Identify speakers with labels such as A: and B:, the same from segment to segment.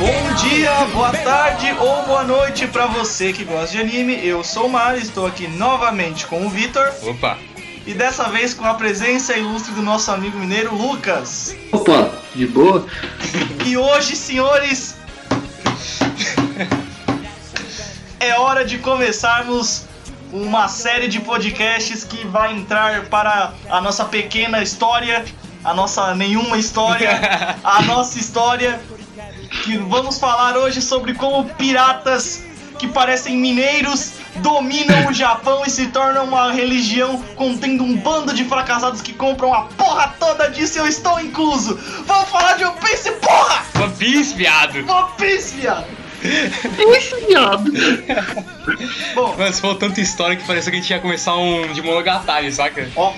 A: Bom dia, boa tarde ou boa noite pra você que gosta de anime. Eu sou o Mário, estou aqui novamente com o Vitor.
B: Opa!
A: E dessa vez com a presença ilustre do nosso amigo mineiro Lucas.
C: Opa, de boa?
A: E hoje, senhores, é hora de começarmos uma série de podcasts que vai entrar para a nossa pequena história, a nossa nenhuma história, a nossa história. Que vamos falar hoje sobre como piratas que parecem mineiros dominam o Japão e se tornam uma religião contendo um bando de fracassados que compram a porra toda disso e eu estou incluso. Vamos falar de One Piece, porra!
B: One Piece, viado!
A: One Piece, viado!
C: Esse viado.
A: Bom,
B: Mano, você falou tanta história que pareceu que a gente ia começar um de Monogatari, saca?
A: ó,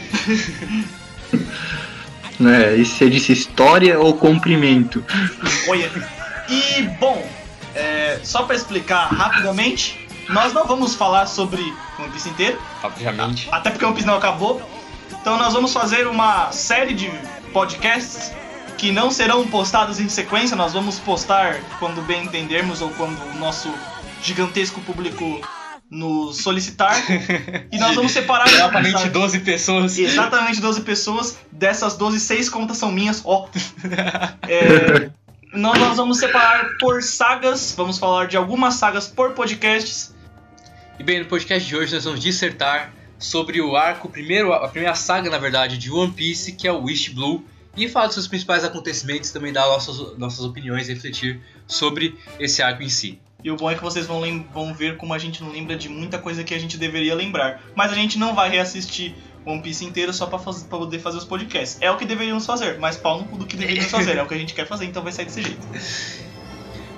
C: Né, e você disse história ou comprimento?
A: olha. E, bom, é, só pra explicar rapidamente, nós não vamos falar sobre One Piece inteiro,
B: Obviamente.
A: até porque One Piece não acabou. Então nós vamos fazer uma série de podcasts que não serão postados em sequência, nós vamos postar quando bem entendermos ou quando o nosso gigantesco público nos solicitar. E nós vamos separar
B: Exatamente
A: episódios.
B: 12 pessoas.
A: Exatamente 12 pessoas. Dessas 12, 6 contas são minhas. Ó. É, nós, nós vamos separar por sagas. Vamos falar de algumas sagas por podcasts.
B: E bem, no podcast de hoje nós vamos dissertar sobre o arco, primeiro, a primeira saga, na verdade, de One Piece, que é o Wish Blue, e falar dos seus principais acontecimentos e também dar nossas, nossas opiniões refletir sobre esse arco em si.
A: E o bom é que vocês vão, vão ver como a gente não lembra de muita coisa que a gente deveria lembrar. Mas a gente não vai reassistir One Piece inteiro só pra, faz- pra poder fazer os podcasts. É o que deveríamos fazer, mas pau no cu do que deveríamos fazer. É o que a gente quer fazer, então vai sair desse jeito.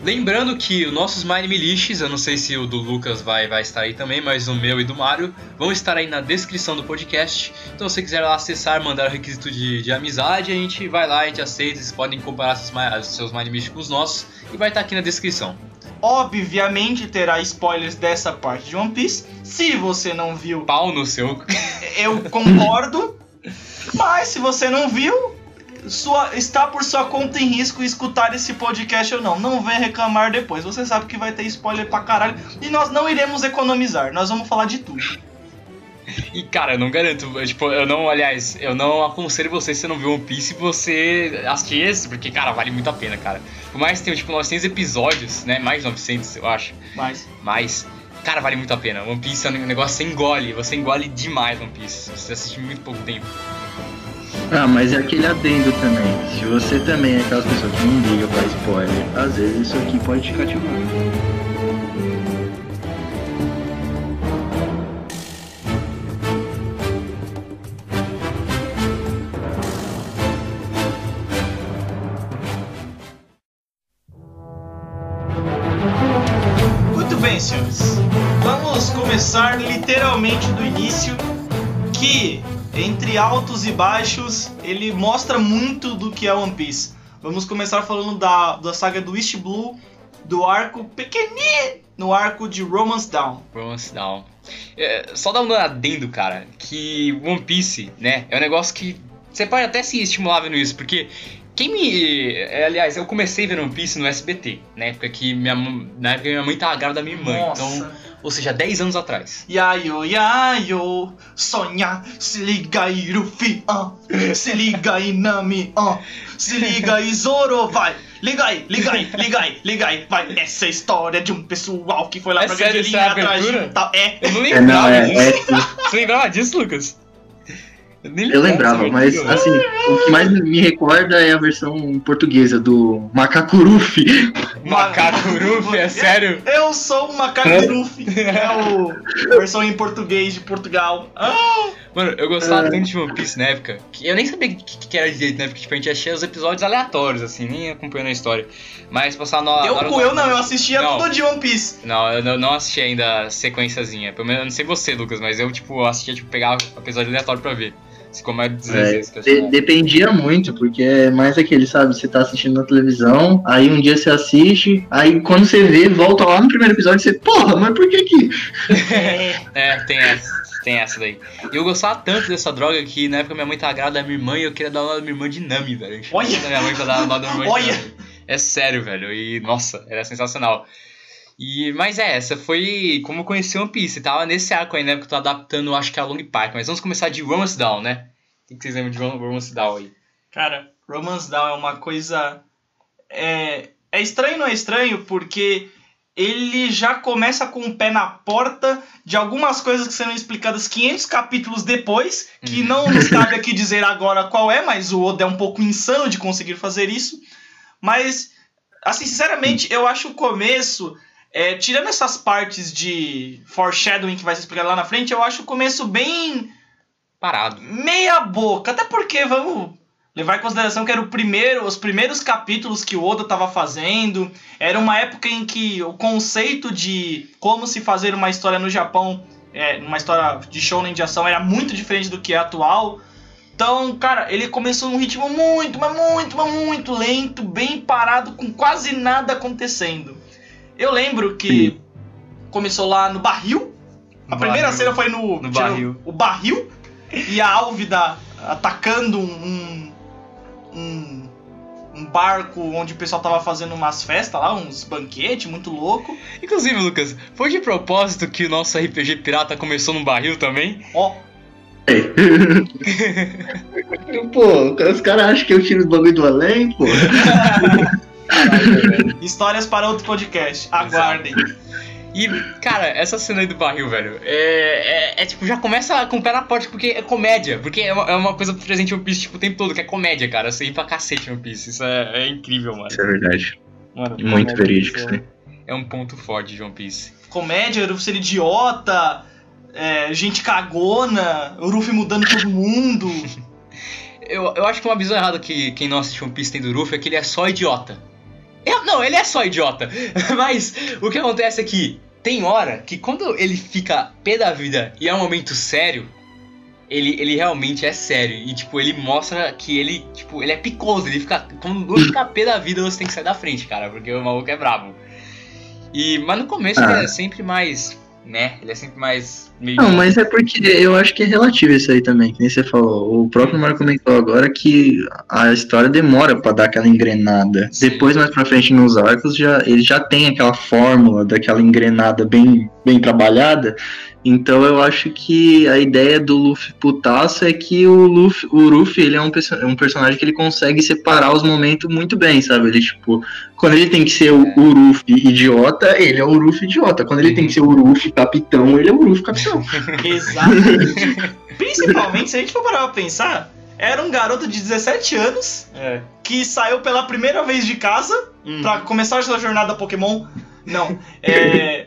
B: Lembrando que os nossos Mine Miliches, eu não sei se o do Lucas vai, vai estar aí também, mas o meu e do Mário vão estar aí na descrição do podcast. Então se você quiser lá acessar, mandar o requisito de, de amizade, a gente vai lá, a gente aceita, vocês podem comparar seus, seus Mine Miliches com os nossos e vai estar aqui na descrição.
A: Obviamente terá spoilers dessa parte de One Piece. Se você não viu,
B: Pau no seu.
A: eu concordo. mas se você não viu, sua, está por sua conta em risco escutar esse podcast ou não. Não venha reclamar depois. Você sabe que vai ter spoiler pra caralho. E nós não iremos economizar. Nós vamos falar de tudo.
B: E cara, eu não garanto, eu, tipo, eu não, aliás, eu não aconselho você se você não viu One Piece você assistir esse, porque cara, vale muito a pena, cara. Por mais que tenha tipo 900 episódios, né, mais de 900 eu acho,
A: Mas
B: mas cara, vale muito a pena. One Piece é um negócio que você engole, você engole demais One Piece. Você assiste muito pouco tempo.
C: Ah, mas é aquele adendo também. Se você também é aquelas pessoas que não liga pra spoiler, às vezes isso aqui pode te cativar.
A: Começar literalmente do início, que entre altos e baixos ele mostra muito do que é One Piece. Vamos começar falando da, da saga do East Blue, do arco pequenininho, no arco de Romance Down.
B: Romance Down. É, só dar um adendo, cara, que One Piece, né, é um negócio que você pode até se estimular vendo isso, porque quem me. é, Aliás, eu comecei vendo One Piece no SBT, na época que minha, mãe- na época que minha mãe tava grávida da minha mãe,
A: Nossa.
B: então, ou seja, 10 anos atrás.
A: Yayo, yayo, sonha, se liga aí, Luffy, ah. se liga aí, Nami, ah. se liga aí, Zoro, vai. Liga aí, liga aí, liga aí, liga aí, vai. Essa é a história de um pessoal que foi lá
B: É
A: pra
B: sério,
A: Grangelinha
B: essa é
A: atrás de um tal. É,
B: Eu não
C: É, não,
B: lembrava
C: é,
B: disso.
C: é sim.
B: Você lembrava disso, Lucas? Nem
C: Eu lembrava, mas assim, o que mais me recorda é a versão portuguesa do. Macaco Ruffy,
B: é sério?
A: Eu sou o Luffy. É o a versão em português de Portugal. Ah,
B: Mano, eu gostava tanto de One Piece na época, que eu nem sabia o que, que era direito, né? Porque tipo, a gente achava os episódios aleatórios, assim, nem acompanhando a história. Mas passava na
A: eu
B: na
A: eu não, eu assistia
B: Não.
A: tudo de One Piece.
B: Não, eu não- não assisti ainda a sequenciazinha. Pelo menos, eu não sei você, Lucas, mas eu, tipo, assistia, tipo, pegava episódio aleatório pra ver. Assim como é 16
C: É,
B: que eu
C: de- dependia muito, porque é mais aquele, sabe? Você tá assistindo na televisão, aí um dia você assiste, aí quando você vê, volta lá no primeiro episódio e você, porra, mas por que que.
B: É, tem essa. Tem essa daí. E eu gostava tanto dessa droga que na época minha mãe tava grávida da minha irmã e eu queria dar o nome da minha irmã de Nami, velho.
A: Olha!
B: minha mãe pra dar o nome da minha irmã
A: Olha!
B: de Nami. É sério, velho. E, nossa, era sensacional. E, mas é, essa foi como eu conheci One Piece. Tava nesse arco aí, né? Porque eu tô adaptando, acho que a Long Park. Mas vamos começar de Romance Down, né? O que vocês lembram de Rom- Romance Down aí?
A: Cara, Romance Down é uma coisa. É, é estranho, não é estranho, porque ele já começa com o pé na porta de algumas coisas que serão explicadas 500 capítulos depois, que
B: Uhum.
A: não nos cabe aqui dizer agora qual é, mas o Oda é um pouco insano de conseguir fazer isso. Mas, assim, sinceramente, eu acho o começo. É, tirando essas partes de foreshadowing que vai ser explicado lá na frente, eu acho o começo bem
B: Parado.
A: meia boca. Até porque, vamos levar em consideração que era o primeiro, os primeiros capítulos que o Oda estava fazendo. Era uma época em que o conceito de como se fazer uma história no Japão, é, uma história de shonen de ação, era muito diferente do que é atual. Então, cara, ele começou num ritmo muito, mas muito, mas muito lento, bem parado, com quase nada acontecendo. Eu lembro que começou lá no barril. A
B: No
A: primeira
B: barril.
A: cena foi no,
B: No barril.
A: O barril e a Álvida atacando um, um, um barco onde o pessoal tava fazendo umas festas lá, uns banquetes muito louco.
B: Inclusive, Lucas, foi de propósito que o nosso RPG pirata começou num barril também?
A: Ó,
C: Pô, os caras acham que eu tiro os bagulho do além, pô.
A: histórias para outro podcast. Aguardem.
B: E, cara, essa cena aí do barril, velho, é, é, é, tipo, já começa com o pé na porta porque é comédia. Porque é uma, é uma coisa presente em One Piece tipo, o tempo todo, que é comédia, cara. Você ir pra cacete em One Piece. Isso é, é incrível, mano.
C: Isso é verdade.
B: Mano,
C: Muito verídico
B: isso
C: isso aí.
B: É um ponto forte de One Piece.
A: Comédia, Ruffy ser idiota, é, gente cagona, o Ruffy mudando todo mundo.
B: Eu, eu acho que uma visão errada que quem não assiste One Piece tem do Luffy é que ele é só idiota. Eu- não, ele é só idiota. Mas o que acontece é que tem hora que quando ele fica pé da vida e é um momento sério, ele, ele realmente é sério. E tipo, ele mostra que ele, tipo, ele é picoso. Ele fica. Quando fica pé da vida, você tem que sair da frente, cara, porque o maluco é brabo. E, mas no começo
C: Ah.
B: ele é sempre mais. Né? Ele é sempre mais. Meio
C: Não, mas é porque eu acho que é relativo isso aí também, que nem você falou. O próprio Marco comentou agora que a história demora pra dar aquela engrenada.
B: Sim.
C: Depois, mais pra frente nos arcos, já, ele já tem aquela fórmula daquela engrenada bem, bem trabalhada. Então eu acho que a ideia do Luffy putaço é que o Luffy, o Luffy ele é um, perso- um personagem que ele consegue separar os momentos muito bem, sabe? Ele, tipo, quando ele tem que ser o, o Luffy idiota, ele é o Luffy idiota. Quando ele tem que ser o Luffy capitão, ele é o Luffy capitão.
A: Exatamente. Principalmente, se a gente for parar pra pensar, era um garoto de 17 anos
B: É.
A: que saiu pela primeira vez de casa
B: Hum.
A: pra começar a sua jornada Pokémon. Não. É.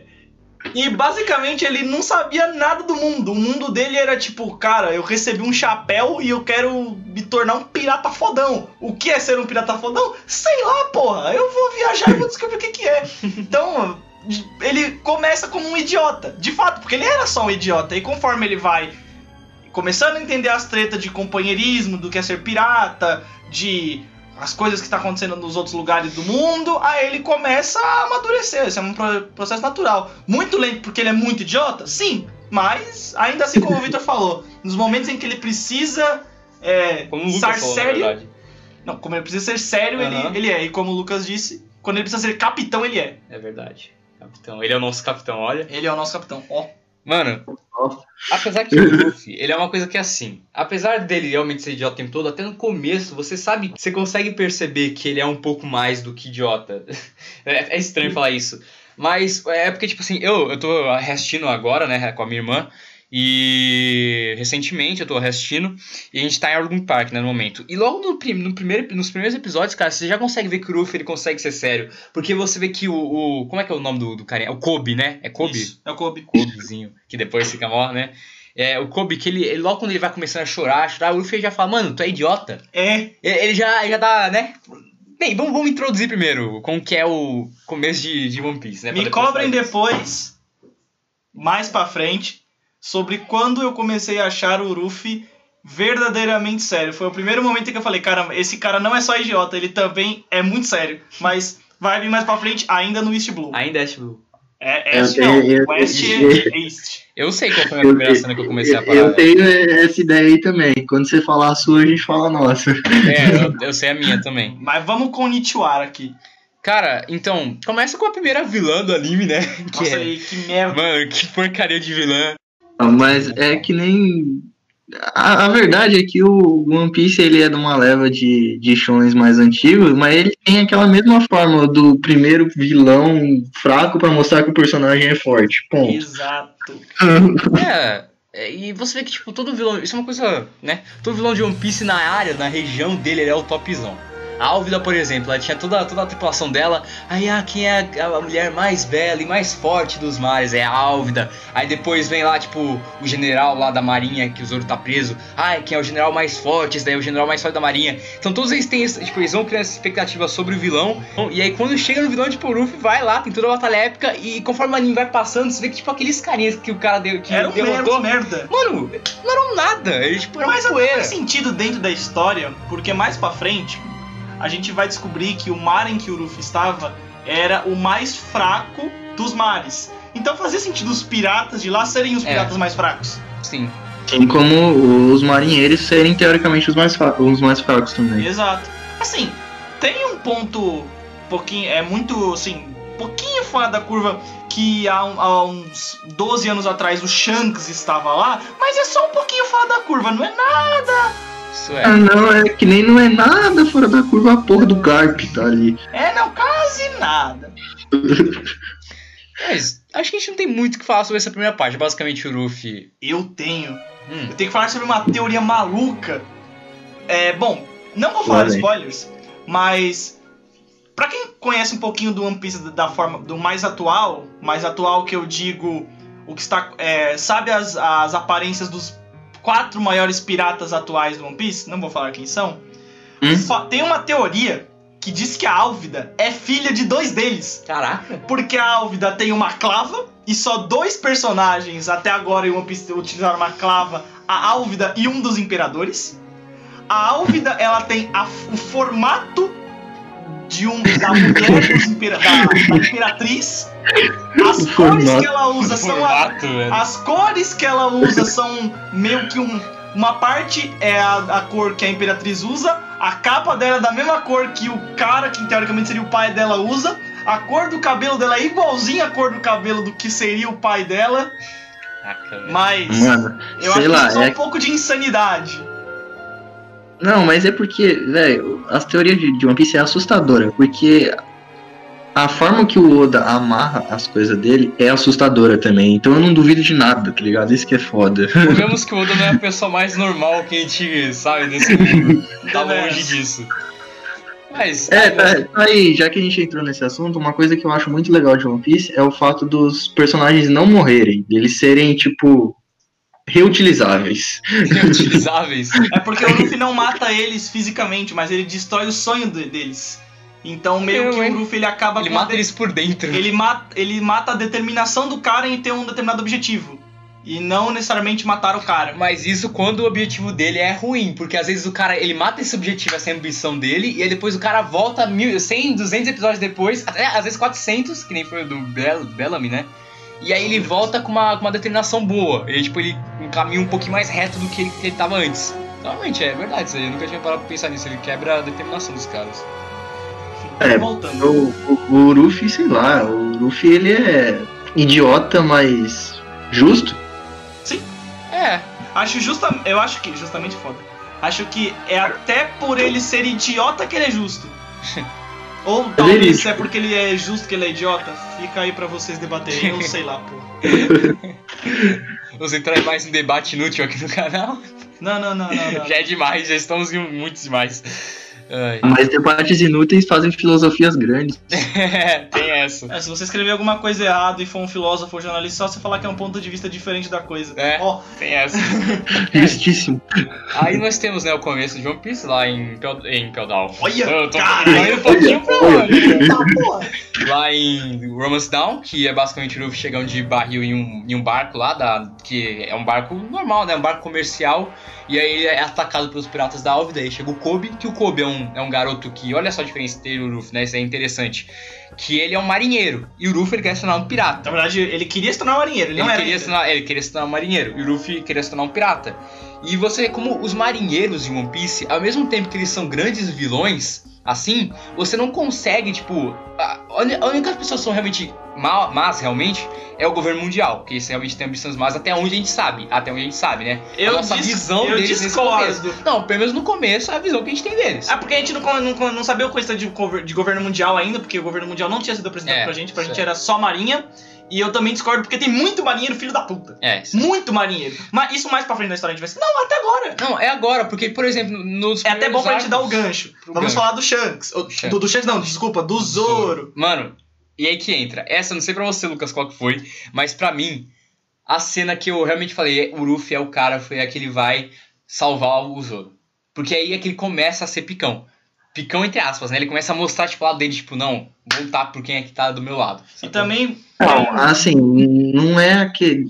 A: E basicamente ele não sabia nada do mundo. O mundo dele era tipo, cara, eu recebi um chapéu e eu quero me tornar um pirata fodão. O que é ser um pirata fodão? Sei lá, porra. Eu vou viajar e vou descobrir o que, que é. Então, ele começa como um idiota. De fato, porque ele era só um idiota. E conforme ele vai começando a entender as tretas de companheirismo, do que é ser pirata, de as coisas que tá acontecendo nos outros lugares do mundo, aí ele começa a amadurecer. Isso é um pro- processo natural. Muito lento porque ele é muito idiota? Sim. Mas, ainda assim, como o Victor falou, nos momentos em que ele precisa é,
B: falou, na
A: sério. Não, como ele precisa ser sério,
B: Aham.
A: ele, ele é. E como o Lucas disse, quando ele precisa ser capitão, ele é.
B: É verdade. Capitão. Ele é o nosso capitão, olha.
A: Ele é o nosso capitão. Ó.
B: Mano, apesar que o Luffy, ele é uma coisa que é assim. Apesar dele realmente ser idiota o tempo todo, até no começo, você sabe, você consegue perceber que ele é um pouco mais do que idiota. É, é estranho falar isso. Mas é porque, tipo assim, eu, eu tô reassistindo agora, né, com a minha irmã. E recentemente eu tô assistindo e a gente tá em Argum Park, né, no momento. E logo no, prim, no primeiro, nos primeiros episódios, cara, você já consegue ver que o Ruffy ele consegue ser sério. Porque você vê que o. o como é que é o nome do, do carinha? É o Kobe, né? É Kobe?
A: Isso, é o Kobe.
B: Kobezinho, que depois fica mó, né? É, o Kobe, que ele, ele, logo quando ele vai começando a chorar, a chorar, o Luffy já fala, mano, tu é idiota.
A: É,
B: Ele, ele já, ele já tá, né? Bem, vamos, vamos introduzir primeiro como que é o começo de, de One Piece, né?
A: me
B: depois
A: cobrem depois, mais pra frente, sobre quando eu comecei a achar o Ruffy verdadeiramente sério. Foi o primeiro momento em que eu falei, cara, esse cara não é só idiota, ele também é muito sério. Mas vai vir mais pra frente, ainda no East Blue.
B: Ainda é tipo.
A: É,
C: Eu
A: East não, West
C: eu-
A: é East.
B: Eu sei qual foi a primeira cena que eu comecei a
C: eu,
B: parar.
C: eu tenho essa ideia aí também. Quando você falar a sua, a gente fala a nossa.
B: É, eu, eu sei a minha também.
A: Mas vamos com o Nichiwara aqui.
B: Cara, então, começa com a primeira vilã do anime, né? Que
A: Nossa,
B: é.
A: aí, que merda.
B: Mano, que porcaria de vilã.
C: Mas é que nem. A, a verdade é que o One Piece ele é de uma leva de, de shonens mais antigos, mas ele tem aquela mesma fórmula do primeiro vilão fraco pra mostrar que o personagem é forte. Ponto.
A: Exato.
B: É. é, E você vê que, tipo, todo vilão. Isso é uma coisa, né? Todo vilão de One Piece na área, na região dele, ele é o topzão. A Álvida, por exemplo, ela tinha toda, toda a tripulação dela. Aí, ah, quem é a, a mulher mais bela e mais forte dos mares? É a Álvida. Aí depois vem lá, tipo, o general lá da marinha, que o Zoro tá preso. Ai, quem é o general mais forte? Esse daí é o general mais forte da marinha. Então todos eles têm, tipo, eles vão criando essa expectativa sobre o vilão. E aí quando chega no vilão, tipo, o Luffy vai lá, tem toda a batalha épica. E conforme o anime vai passando, você vê que, tipo, aqueles carinhas que o cara deu, que
A: Era um
B: derrotou.
A: merda, merda.
B: Mano, não eram nada. Eles, tipo, eram
A: Mas
B: poeira.
A: faz sentido dentro da história, porque mais pra frente a gente vai descobrir que o mar em que o Luffy estava era o mais fraco dos mares. Então fazia sentido os piratas de lá serem os
B: É.
A: piratas mais fracos.
B: Sim.
C: Assim como os marinheiros serem teoricamente os mais, os mais fracos também.
A: Exato. Assim, tem um ponto pouquinho, é muito assim, pouquinho fora da curva que há, um- há uns 12 anos atrás o Shanks estava lá, mas é só um pouquinho fora da curva, não é nada.
B: Isso
C: Ah,
B: é.
C: não, é que nem não é nada fora da curva a porra do Garp tá ali.
A: É não, quase nada.
B: Mas acho que a gente não tem muito o que falar sobre essa primeira parte. Basicamente, o Luffy.
A: Eu tenho
B: Hum,
A: Eu tenho que falar sobre uma teoria maluca. É, bom, não vou falar spoilers, mas pra quem conhece um pouquinho do One Piece da forma do mais atual, mais atual que eu digo, o que está, é, sabe as, as aparências dos quatro maiores piratas atuais do One Piece? Não vou falar quem são.
C: Hum?
A: Tem uma teoria que diz que a Álvida é filha de dois deles.
B: Caraca.
A: Porque a Álvida tem uma clava e só dois personagens até agora em One Piece utilizaram uma clava, a Álvida e um dos imperadores. A Álvida, ela tem a- o formato de um da mulher dos impera- da, da imperatriz. As
C: O
A: cores
C: formato.
A: que ela usa são a,
B: Formato,
A: as cores que ela usa são meio que um. Uma parte é a, a cor que a Imperatriz usa, a capa dela é da mesma cor que o cara, que teoricamente seria o pai dela, usa, a cor do cabelo dela é igualzinha à cor do cabelo do que seria o pai dela,
B: Caraca, velho.
A: mas
C: Mano,
A: eu
C: sei
A: acho
C: lá,
A: isso é
C: é
A: um pouco de insanidade.
C: Não, mas é porque, velho, as teorias de, de One Piece é assustadora, porque a forma que o Oda amarra as coisas dele é assustadora também. Então eu não duvido de nada, tá ligado? Isso que é foda.
B: Digamos que o Oda não é a pessoa mais normal que a gente sabe desse mundo. Tá longe disso. Mas.
C: É, tá, tá aí, já que a gente entrou nesse assunto, uma coisa que eu acho muito legal de One Piece é o fato dos personagens não morrerem, deles serem, tipo, reutilizáveis.
B: Reutilizáveis.
A: É porque o Luffy não mata eles fisicamente, mas ele destrói o sonho de- deles. Então meio
B: Eu,
A: que
B: hein?
A: o Luffy ele acaba
B: Ele mata
A: de-
B: eles por dentro.
A: ele mata, ele mata a determinação do cara em ter um determinado objetivo. E não necessariamente matar o cara.
B: Mas isso quando o objetivo dele é ruim, porque às vezes o cara ele mata esse objetivo, essa ambição dele, e aí depois o cara volta mil, 100, 200 episódios depois, até às vezes 400, que nem foi o do Bell, Bellamy, né? E aí ele volta com uma, com uma determinação boa, e tipo ele caminho um pouquinho mais reto do que ele, que ele tava antes. Realmente, é verdade isso aí, eu nunca tinha parado pra pensar nisso, ele quebra a determinação dos caras.
C: É,
A: Voltando.
C: O, o, o Luffy, sei lá, o Luffy ele é idiota, mas justo.
B: É,
A: Acho justa, eu acho que justamente foda. Acho que é até por ele ser idiota que ele é justo. Ou talvez
C: verídico.
A: é porque ele é justo que ele é idiota. Fica aí pra vocês debaterem, eu sei lá, pô.
B: Vamos entrar em mais um debate inútil aqui no canal.
A: Não, não, não, não, não.
B: Já é demais, já estamos em muitos demais. Ai.
C: Mas debates inúteis fazem filosofias grandes.
B: Tem essa.
A: É, se você escrever alguma coisa errada e for um filósofo ou jornalista, só você falar que é um ponto de vista diferente da coisa.
B: É.
A: Ó,
B: Tem essa.
C: Justíssimo.
B: Aí nós temos, né, o começo de One Piece lá em, Pel em Peldal.
A: Olha,
B: Eu tô
A: caralho,
B: indo um pouquinho pra
C: olha.
B: longe.
A: tá.
B: Lá em Romance Down, que é basicamente o Luffy chegando de barril em um, em um barco lá, da, que é um barco normal, né? Um barco comercial. E aí ele é atacado pelos piratas da Alve. Daí chega o Kobe, que o Kobe é um, é um garoto que, olha só a diferença dele e o Luffy, né? Isso é interessante. Que ele é um marinheiro. E o Luffy ele quer se tornar um pirata.
A: Na verdade, ele queria se tornar um marinheiro, ele,
B: Ele
A: não era.
B: queria, tornar, ele queria se tornar um marinheiro. E o Luffy queria se tornar um pirata. E você, como os marinheiros de One Piece, ao mesmo tempo que eles são grandes vilões, assim, você não consegue, tipo. A única pessoa que são realmente ma- más, realmente, é o governo mundial. Porque eles realmente têm ambições más até onde a gente sabe. Até onde a gente sabe, né?
A: Eu
B: a nossa
A: dis-
B: visão
A: eu
B: deles
A: discordo.
B: Não, pelo menos no começo é a visão que a gente tem deles.
A: É porque a gente não, não, não sabia o coisa de, de governo mundial ainda, porque o governo mundial não tinha sido apresentado
B: É,
A: pra gente, pra
B: isso
A: gente
B: é.
A: era só marinha. E eu também discordo porque tem muito marinheiro filho da puta.
B: É, isso.
A: Muito marinheiro. Mas isso mais pra frente da história a gente vai ser. Não, até agora.
B: Não, é agora, porque, por exemplo, nos.
A: É até bom pra gente dar o gancho. Vamos
B: gancho.
A: falar do Shanks.
B: Shanks.
A: Do, do Shanks não, desculpa, do Zoro.
B: Mano, e aí que entra. Essa, não sei pra você, Lucas, qual que foi, mas pra mim, a cena que eu realmente falei, o Luffy é o cara, foi a que ele vai salvar o Zoro. Porque aí é que ele começa a ser picão. Picão entre aspas, né? Ele começa a mostrar, tipo, o lado dele, tipo, não, vou lutar por quem é que tá do meu lado.
A: E também.
C: Não, assim, não é aquele.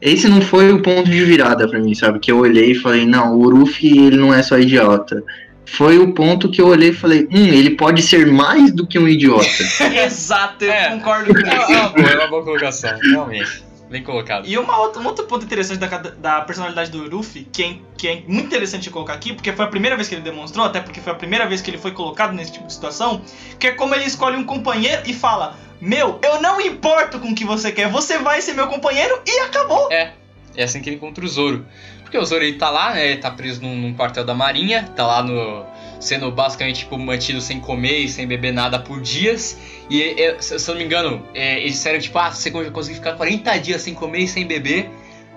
C: Esse não foi o ponto de virada pra mim, sabe? Que eu olhei e falei, não, o Ruffy ele não é só idiota. Foi o ponto que eu olhei e falei, hum, ele pode ser mais do que um idiota.
A: Exato, eu
B: É.
A: concordo com
B: É,
A: isso.
B: é é uma boa colocação, realmente. Bem colocado.
A: E uma outra, um outro ponto interessante da, da personalidade do Luffy, que é, que é muito interessante colocar aqui, porque foi a primeira vez que ele demonstrou, até porque foi a primeira vez que ele foi colocado nesse tipo de situação, que é como ele escolhe um companheiro e fala: Meu, eu não importo com o que você quer, você vai ser meu companheiro e acabou.
B: É assim que ele encontra o Zoro. Porque o Zoro ele tá lá, né? Ele tá preso num, num quartel da marinha, tá lá no. Sendo basicamente tipo, mantido sem comer e sem beber nada por dias. E é, se eu não me engano, é, eles disseram tipo, ah, se você conseguir ficar 40 dias sem comer e sem beber,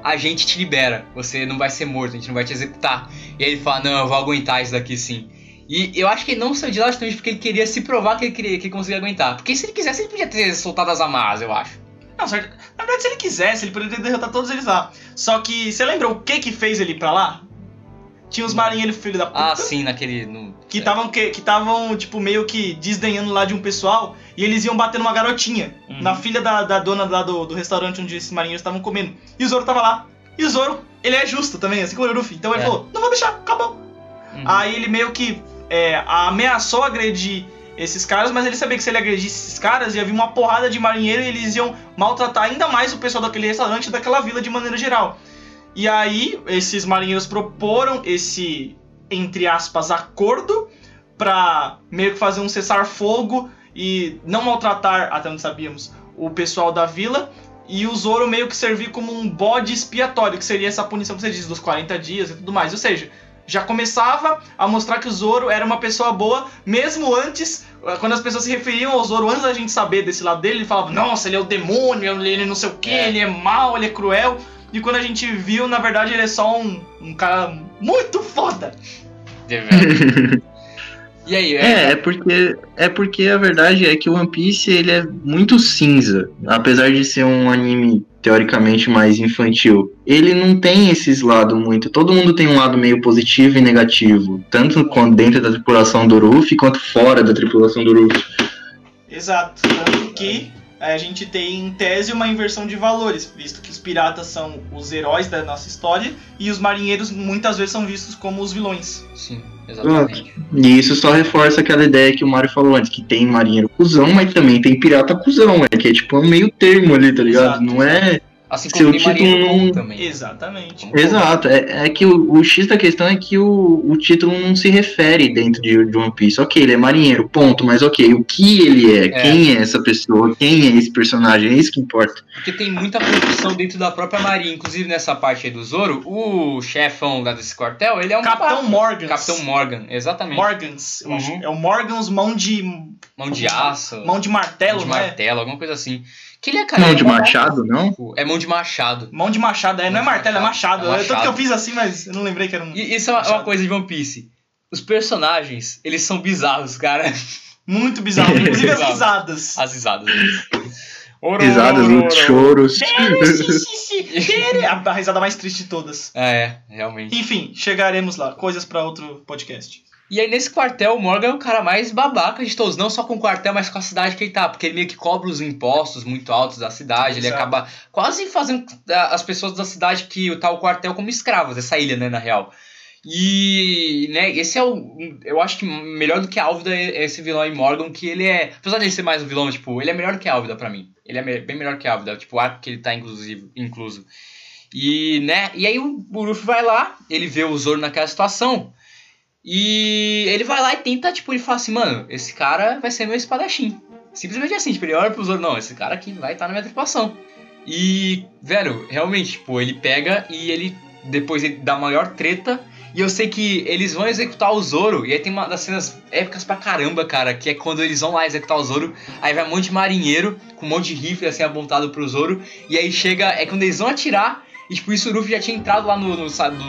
B: a gente te libera. Você não vai ser morto, a gente não vai te executar. E ele fala, não, eu vou aguentar isso daqui sim. E eu acho que ele não saiu de lá justamente porque ele queria se provar que ele, queria, que ele conseguia aguentar. Porque se ele quisesse, ele podia ter soltado as amarras, eu acho.
A: Não, certo. Na verdade, se ele quisesse, ele poderia derrotar todos eles lá. Só que, você lembra o que que fez ele ir pra lá? Tinha os marinheiros filho da puta.
B: Ah, sim, naquele. No,
A: Que estavam, que estavam, tipo, meio que desdenhando lá de um pessoal e eles iam bater numa garotinha,
B: Uhum.
A: na filha da, da dona lá do, do restaurante onde esses marinheiros estavam comendo. E o Zoro tava lá. E o Zoro, ele é justo também, assim como o Luffy. Então ele
B: É.
A: falou: não vou deixar, acabou.
B: Uhum.
A: Aí ele meio que é, ameaçou agredir esses caras, mas ele sabia que se ele agredisse esses caras, ia vir uma porrada de marinheiro e eles iam maltratar ainda mais o pessoal daquele restaurante daquela vila de maneira geral. E aí, esses marinheiros proporam esse, entre aspas, acordo pra meio que fazer um cessar-fogo e não maltratar, até onde sabíamos, o pessoal da vila. E o Zoro meio que servir como um bode expiatório, que seria essa punição que você diz, dos 40 dias e tudo mais. Ou seja, já começava a mostrar que o Zoro era uma pessoa boa, mesmo antes, quando as pessoas se referiam ao Zoro, antes da gente saber desse lado dele, ele falava, nossa, ele é o demônio, ele não sei o que,
B: É.
A: ele é mau, ele é cruel. E quando a gente viu, na verdade, ele é só um, um cara muito foda.
B: De verdade. E aí,
C: É, é porque, é porque a verdade é que o One Piece ele é muito cinza, apesar de ser um anime teoricamente mais infantil. Ele não tem esses lados muito. Todo mundo tem um lado meio positivo e negativo, tanto dentro da tripulação do Luffy quanto fora da tripulação do Luffy.
A: Exato. Tanto que a gente tem, em tese, uma inversão de valores, visto que os piratas são os heróis da nossa história e os marinheiros muitas vezes são vistos como os vilões.
B: Sim, exatamente.
C: E isso só reforça aquela ideia que o Mario falou antes, que tem marinheiro cuzão, mas também tem pirata cuzão, é que é tipo um meio termo ali, tá ligado?
A: Exato.
C: Não é
B: Assim
C: Se
B: como
C: o título
B: marinheiro bom
C: não-
B: também.
A: Exatamente.
B: Vamos
C: Exato, é, é que o, o X da questão é que o, o título não se refere dentro de, de One Piece. Ok, ele é marinheiro, ponto, mas ok, o que ele é,
B: É.
C: quem é essa pessoa, quem é esse personagem, é isso que importa.
B: Porque tem muita profissão dentro da própria marinha. Inclusive nessa parte aí do Zoro, o chefão lá desse quartel, ele é um
A: Capitão. Morgans.
B: Capitão Morgan, exatamente.
A: Morgans.
B: Uhum.
A: É o Morgans mão de.
B: Mão de aço.
A: Mão de martelo,
B: mão de
A: né?
B: martelo, alguma coisa assim. Que ele é, cara. Ele
C: de
B: é babaca.
C: machado, não?
B: É mão de machado.
A: Mão de machado, é, não é
B: Mão
A: martelo, é
B: machado.
A: machado.
B: É
A: É Tanto
B: machado.
A: que eu fiz assim, mas eu não lembrei que era um.
B: E isso é uma, é uma
A: Machado.
B: coisa de One Piece. Os personagens, eles são bizarros, cara.
A: Muito bizarro. Inclusive as risadas.
B: As risadas.
C: Risadas, muitos choros.
A: a, a risada mais triste de todas.
B: É, realmente.
A: Enfim, chegaremos lá. Coisas pra outro podcast.
B: E aí nesse quartel, o Morgan é o cara mais babaca de todos. Não só com o quartel, mas com a cidade que ele tá. Porque ele meio que cobra os impostos muito altos da cidade. Ele
A: Exato.
B: acaba quase fazendo ah, as pessoas da cidade que tá o quartel como escravos. Essa ilha, né, na real. E, né, esse é o. Eu acho que melhor do que a Álvida é esse vilão aí, Morgan, que ele é. Apesar de ele ser mais um vilão, tipo, ele é melhor que a Álvida pra mim. Ele é me- bem melhor que a Álvida, tipo, o arco que ele tá inclusive, incluso. E, né, e aí o Luffy vai lá, ele vê o Zoro naquela situação. E ele vai lá e tenta, tipo, ele fala assim, mano, esse cara vai ser meu espadachim. Simplesmente assim, tipo, ele olha pro Zoro, não, esse cara aqui vai estar na minha tripulação. E, velho, realmente, tipo, ele pega e ele, depois ele dá a maior treta. E eu sei que eles vão executar o Zoro, e aí tem uma das cenas épicas pra caramba, cara, que é quando eles vão lá executar o Zoro, aí vai um monte de marinheiro, com um monte de rifle, assim, apontado pro Zoro, e aí chega, é quando eles vão atirar, e tipo, isso o Luffy já tinha entrado lá no, no,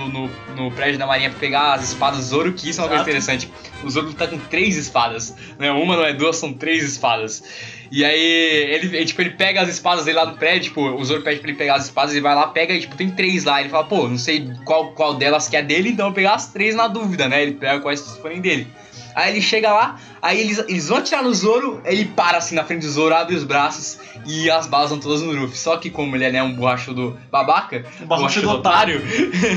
B: no, no- prédio da marinha pra pegar as espadas do Zoro, que isso é uma coisa
A: Exato.
B: interessante. O Zoro tá com três espadas, não é uma, não é duas, são três espadas. E aí, ele, ele, tipo, ele pega as espadas dele lá no prédio, tipo, o Zoro pede pra ele pegar as espadas, ele vai lá, pega e, tipo, tem três lá. Ele fala, pô, não sei qual, qual delas que é dele, então eu vou pegar as três na dúvida, né? Ele pega quais forem dele. Aí ele chega lá, aí eles, eles vão atirar no Zoro, ele para assim na frente do Zoro, abre os braços e as balas vão todas no Luffy. Só que como ele é né, um borrachudo babaca,
A: O borrachudo otário.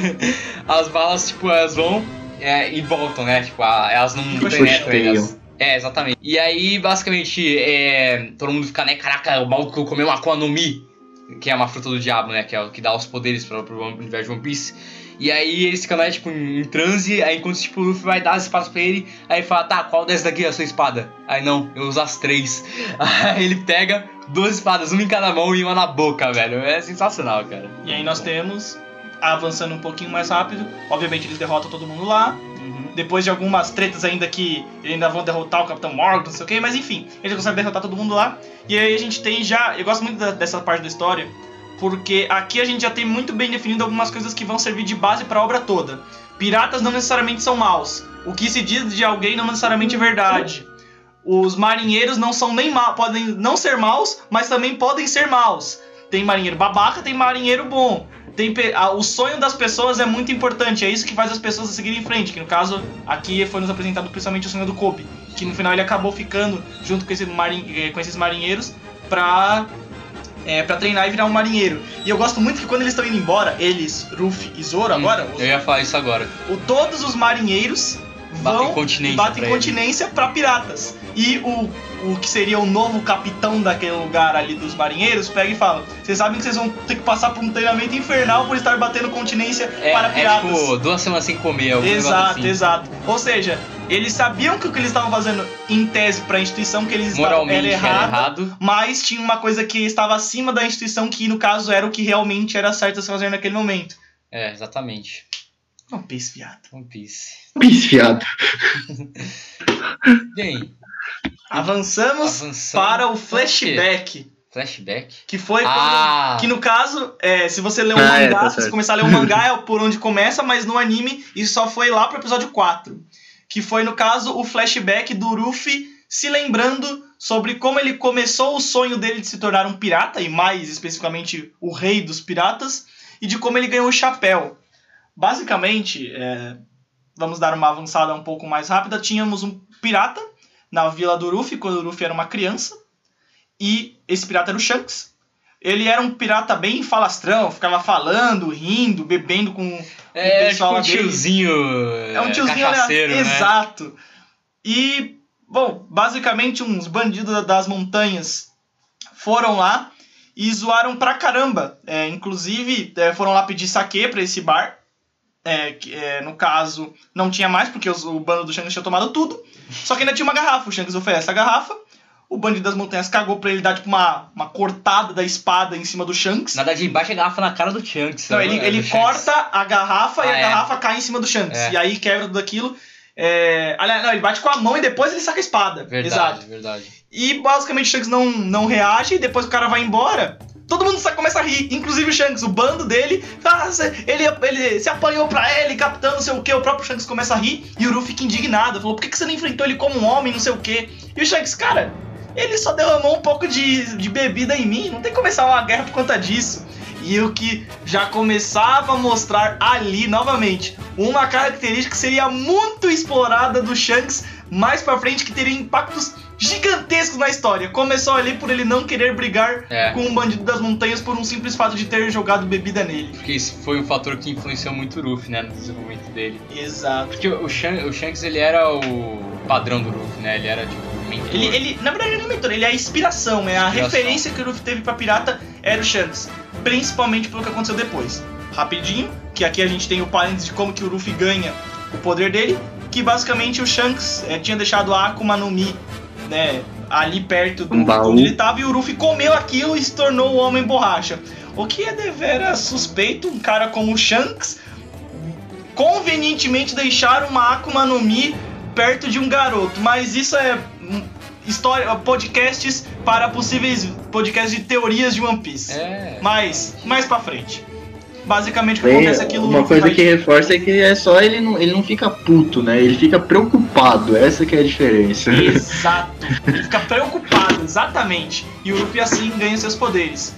B: as balas, tipo, elas vão é, e voltam, né? Tipo, a- elas não
A: Ficam
B: penetram
C: cheias.
B: elas. É, exatamente. E aí, basicamente, é, todo mundo fica, né? Caraca, o maluco comeu uma no Mi, que é uma fruta do diabo, né? Que é o que dá os poderes para pro universo de One Piece. E aí eles ficam, né, tipo, em transe, aí enquanto tipo, o Luffy vai dar as espadas pra ele, aí ele fala, tá, qual dessas daqui é a sua espada? Aí não, eu uso as três. Aí ele pega duas espadas, uma em cada mão e uma na boca, velho. É sensacional, cara.
A: E aí nós temos, avançando um pouquinho mais rápido, obviamente eles derrotam todo mundo lá. Depois de algumas tretas ainda que eles ainda vão derrotar o Capitão Morgan, não sei o que, mas enfim, eles conseguem derrotar todo mundo lá. E aí a gente tem já. Eu gosto muito da- dessa parte da história, porque aqui a gente já tem muito bem definido algumas coisas que vão servir de base para a obra toda. Piratas não necessariamente são maus. O que se diz de alguém não necessariamente é verdade. Os marinheiros não são nem maus, podem não ser maus, mas também podem ser maus. Tem marinheiro babaca, tem marinheiro bom. Tem a- o sonho das pessoas é muito importante, é isso que faz as pessoas seguirem em frente. Que no caso, aqui foi nos apresentado principalmente o sonho do Kobe. Que no final ele acabou ficando junto com, esse marin- eh, com esses marinheiros pra, é, pra treinar e virar um marinheiro. E eu gosto muito que quando eles estão indo embora, eles, Ruffy e Zoro agora, os-
B: Eu ia falar isso agora.
A: o, todos os marinheiros vão
B: continência
A: batem
B: pra
A: continência pra piratas. E o, o que seria o novo capitão daquele lugar ali dos marinheiros pega e fala: Vocês sabem que vocês vão ter que passar por um treinamento infernal por estar batendo continência
B: É,
A: para
B: é
A: piratas.
B: tipo duas semanas sem comer. algum
A: Exato,
B: assim.
A: exato. Ou seja, eles sabiam que o que eles estavam fazendo em tese para a instituição que eles estavam era
B: era
A: errado,
B: errado.
A: mas tinha uma coisa que estava acima da instituição que no caso era o que realmente era certo a se fazer naquele momento.
B: É, exatamente.
A: Uma peixe viado.
B: One Piece.
C: Pisfiado.
B: Bem,
A: Avançamos
B: avançando.
A: para o flashback.
B: Flashback?
A: Que foi quando.
B: Ah!
A: Que no caso, é, se você ler um
C: Ah, é,
A: mangá,
C: tá
A: se você começar a ler um mangá é por onde começa, mas no anime isso só foi lá pro episódio 4. Que foi, no caso, o flashback do Ruffy se lembrando sobre como ele começou o sonho dele de se tornar um pirata, e mais especificamente o rei dos piratas, e de como ele ganhou o chapéu. Basicamente, é, vamos dar uma avançada um pouco mais rápida, tínhamos um pirata na vila do Ruffy, quando o Ruffy era uma criança, e esse pirata era o Shanks. Ele era um pirata bem falastrão, ficava falando, rindo, bebendo com
B: É,
A: pessoal
B: tipo um
A: dele.
B: tiozinho.
A: é um tiozinho
B: cachaceiro, né?
A: Exato. E, bom, basicamente uns bandidos das montanhas foram lá e zoaram pra caramba. É, inclusive, é, foram lá pedir saque pra esse bar. É, é, no caso, não tinha mais, porque os- o bando do Shanks tinha tomado tudo. Só que ainda tinha uma garrafa. O Shanks oferece a garrafa. O bandido das montanhas cagou pra ele dar tipo uma, uma cortada da espada em cima do Shanks.
B: Nada de baixa a garrafa na cara do Chunks.
A: Não,
B: né?
A: ele,
B: É,
A: ele
B: do Shanks.
A: corta a garrafa e
B: Ah,
A: a
B: é.
A: garrafa cai em cima do Shanks.
B: É.
A: E aí quebra tudo aquilo. É... Aliás, não, ele bate com a mão e depois ele saca a espada.
B: Verdade,
A: Exato.
B: verdade.
A: E basicamente o Shanks não, não reage, e depois o cara vai embora. Todo mundo começa a rir, inclusive o Shanks, o bando dele. Ah, ele, ele se apanhou pra ele, capitão, não sei o que. O próprio Shanks começa a rir e o Ruffy fica indignado. Falou: por que, que você não enfrentou ele como um homem, não sei o que. E o Shanks, cara, ele só derramou um pouco de, de bebida em mim. Não tem que começar uma guerra por conta disso. E o que já começava a mostrar ali, novamente, uma característica que seria muito explorada do Shanks mais pra frente, que teria impactos gigantescos na história. Começou ali por ele não querer brigar
B: É.
A: com um bandido das montanhas por um simples fato de ter jogado bebida nele.
B: Porque isso foi um fator que influenciou muito o Ruffy, né, no desenvolvimento dele.
A: Exato.
B: Porque o, Shan- o Shanks, ele era o padrão do Ruffy, né? Ele era, tipo, o mentor.
A: Ele, ele, na verdade, ele é mentor, ele é a inspiração, é a
B: Inspiração.
A: referência que o Luffy teve pra pirata era o Shanks. Principalmente pelo que aconteceu depois. Rapidinho, que aqui a gente tem o parênteses de como que o Luffy ganha o poder dele, que basicamente o Shanks eh, tinha deixado a Akuma no Mi, né, ali perto do
C: Um baú.
A: onde ele tava, e o Luffy comeu aquilo e se tornou o Homem Borracha. O que é deveras suspeito, um cara como o Shanks convenientemente deixar uma Akuma no Mi perto de um garoto, mas isso é hum, história, podcasts para possíveis podcasts de teorias de One Piece.
B: É.
A: Mas mais pra frente. Basicamente o que
C: Bem,
A: acontece é que o
C: uma coisa
A: vai-
C: que reforça é que é só ele não, ele não fica puto, né? Ele fica preocupado. Essa que é a diferença.
A: Exato. Ele fica preocupado, exatamente. E o Luffy assim ganha seus poderes.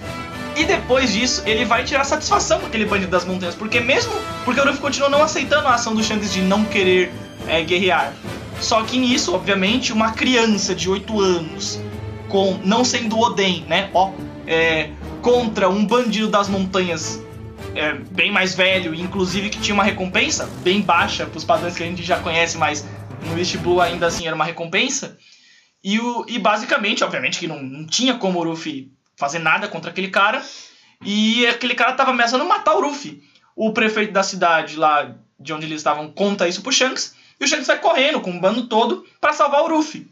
A: E depois disso, ele vai tirar satisfação com aquele bandido das montanhas. Porque mesmo. Porque o Luffy continua não aceitando a ação do Shanks de não querer é, guerrear. Só que nisso, obviamente, uma criança de 8 anos, com não sendo Oden, né? Ó, é, contra um bandido das montanhas é, bem mais velho, inclusive que tinha uma recompensa bem baixa pros padrões que a gente já conhece, mas no East Blue ainda assim era uma recompensa. E, o, e basicamente, obviamente, que não, não tinha como o Luffy fazer nada contra aquele cara. E aquele cara tava ameaçando matar o Luffy. O prefeito da cidade lá de onde eles estavam conta isso pro Shanks. E o Shanks vai correndo com o bando todo para salvar o Luffy.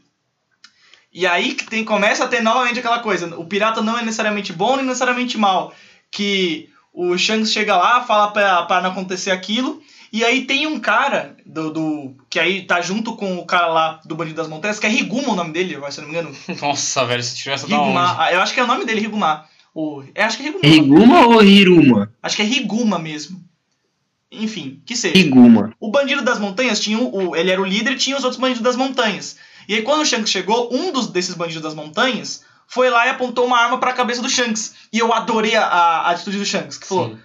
A: E aí que tem, começa a ter novamente aquela coisa. O pirata não é necessariamente bom nem necessariamente mal. Que o Shanks chega lá, fala pra, pra não acontecer aquilo. E aí tem um cara do, do. Que aí tá junto com o cara lá do Bandido das Montanhas, que é Riguma o nome dele, se eu não me engano.
B: Nossa, velho, se tivesse da onde?
A: Riguma. ah, Eu acho que é o nome dele, Riguma. O, eu acho que é Riguma.
C: Riguma ou Hiruma?
A: Acho que é Riguma mesmo. Enfim, que seja.
C: Riguma.
A: O bandido das montanhas tinha o, o- ele era o líder e tinha os outros bandidos das montanhas. E aí quando o Shanks chegou, um dos desses bandidos das montanhas foi lá e apontou uma arma pra cabeça do Shanks. E eu adorei a, a atitude do Shanks, que falou:
B: Sim.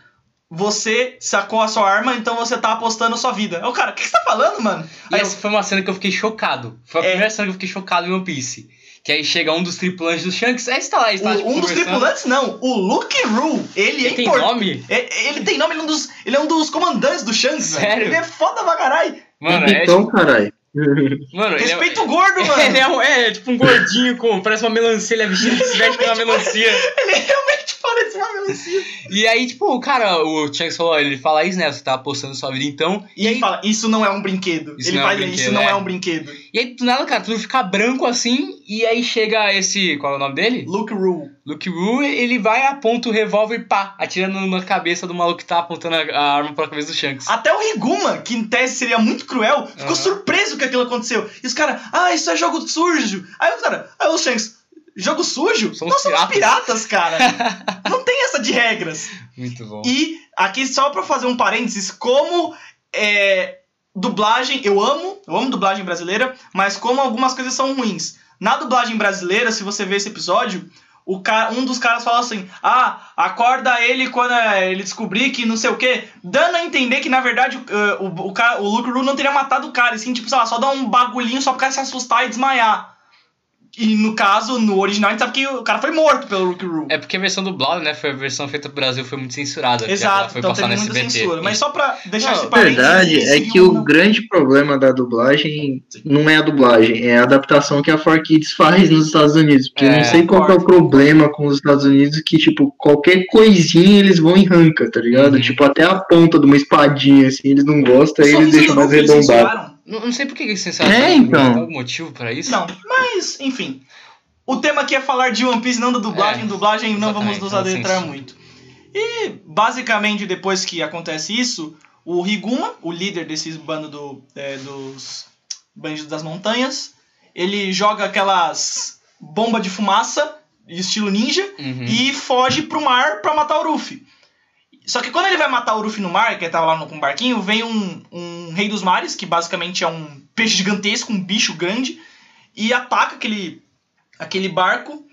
A: "Você sacou a sua arma, então você tá apostando a sua vida". Eu, cara, o que, que você tá falando, mano?
B: E
A: Aí
B: essa foi uma cena que eu fiquei chocado. Foi a
A: É.
B: primeira cena que eu fiquei chocado em One Piece. Que aí chega um dos tripulantes do Shanks. Aí você tá lá,
A: eu-
B: está
A: o-
B: tipo,
A: um dos tripulantes não, o Luke Rule, ele,
B: Ele
A: é
B: tem
A: importante.
B: nome?
A: É- Ele tem nome, ele é um dos, ele é um dos comandantes do Shanks.
B: Sério?
A: Ele é foda pra caralho.
B: Mano, é
C: então, caralho.
B: Mano, ele é-
A: Respeita o gordo, mano.
B: Ele é, um- é, tipo um gordinho com. Parece uma melancia, ele é vestido se veste com uma melancia.
A: Ele realmente parece uma melancia.
B: E aí, tipo, o cara, o Shanks falou, ele fala isso, né? Você tá apostando sua vida então.
A: E ele fala, isso não é um brinquedo.
B: Isso
A: ele
B: não é um
A: isso não
B: é.
A: é um brinquedo.
B: E aí, do nada, cara, tudo fica branco assim. E aí chega esse. Qual é o nome dele?
A: Luke Rule.
B: Luke Wu, ele vai, aponta o revólver e pá, atirando na cabeça do maluco que tá apontando a, a arma pra cabeça do Shanks.
A: Até o Riguma, que em tese seria muito cruel, ficou
B: Aham.
A: surpreso que aquilo aconteceu. E os caras, ah, isso é jogo sujo. Aí os caras, aí o Shanks, jogo sujo?
B: Somos
A: Nós somos
B: piratas."
A: piratas, cara. não tem essa de regras.
B: Muito bom.
A: E aqui, só pra fazer um parênteses, como é, dublagem, eu amo, eu amo dublagem brasileira, mas como algumas coisas são ruins. Na dublagem brasileira, se você ver esse episódio, o ca- um dos caras fala assim: Ah, acorda ele quando é, ele descobrir que não sei o que, dando a entender que na verdade o, o, o, cara- o Luke não teria matado o cara, e sim, tipo, sei lá, só dar um bagulhinho só cara se assustar e desmaiar. E no caso, no original, a gente sabe que o cara foi morto pelo Rook Roo.
B: É porque a versão dublada, né? Foi a versão feita pro Brasil, foi muito censurada.
A: Exato,
B: foi
A: então
B: passar
A: teve muita
B: SBT.
A: censura. Mas só pra deixar
B: Não,
A: esse
C: A
A: parênteses.
C: verdade
A: esse
C: é que o
A: não-
C: grande problema da dublagem não é a dublagem, é a adaptação que a 4Kids faz nos Estados Unidos. Porque eu
B: É,
C: não sei qual é o problema com os Estados Unidos, que, tipo, qualquer coisinha eles vão em ranca, tá ligado?
B: Uhum.
C: Tipo, até a ponta de uma espadinha, assim, eles não gostam, aí eles deixam mais arredondado.
B: Não, não sei por que eles censuraram.
C: É, então.
B: Tem algum motivo pra isso?
A: Não, mas, enfim. O tema aqui é falar de One Piece, não da dublagem.
B: É,
A: dublagem não vamos nos adentrar muito. E, basicamente, depois que acontece isso, o Riguma, o líder desse bando do, é, dos Bandidos das Montanhas, ele joga aquelas bombas de fumaça, estilo ninja,
B: Uhum.
A: e foge pro mar pra matar o Ruffy. Só que quando ele vai matar o Ruffy no mar, que ele tava lá no, com o barquinho, vem um, um rei dos mares, que basicamente é um peixe gigantesco, um bicho grande, e ataca aquele, aquele barco.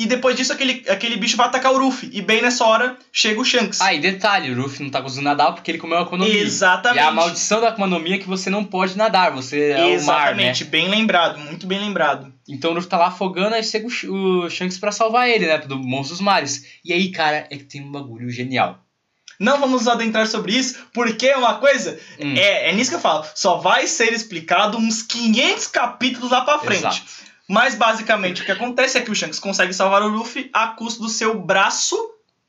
A: E depois disso, aquele, aquele bicho vai atacar o Ruffy. E bem nessa hora, chega o Shanks.
B: Ah, e detalhe, o Luffy não tá conseguindo nadar porque ele comeu a Mi.
A: Exatamente.
B: E a maldição da Mi é que você não pode nadar, você é o mar, né?
A: Exatamente, bem lembrado, muito bem lembrado.
B: Então o Luffy tá lá afogando, aí chega o Sh- o Shanks pra salvar ele, né? Do monstro dos mares. E aí, cara, é que tem um bagulho genial.
A: Não vamos adentrar sobre isso, porque uma coisa,
B: Hum.
A: é, é nisso que eu falo, só vai ser explicado uns 500 capítulos lá pra frente.
B: Exato.
A: Mas basicamente o que acontece é que o Shanks consegue salvar o Luffy a custo do seu braço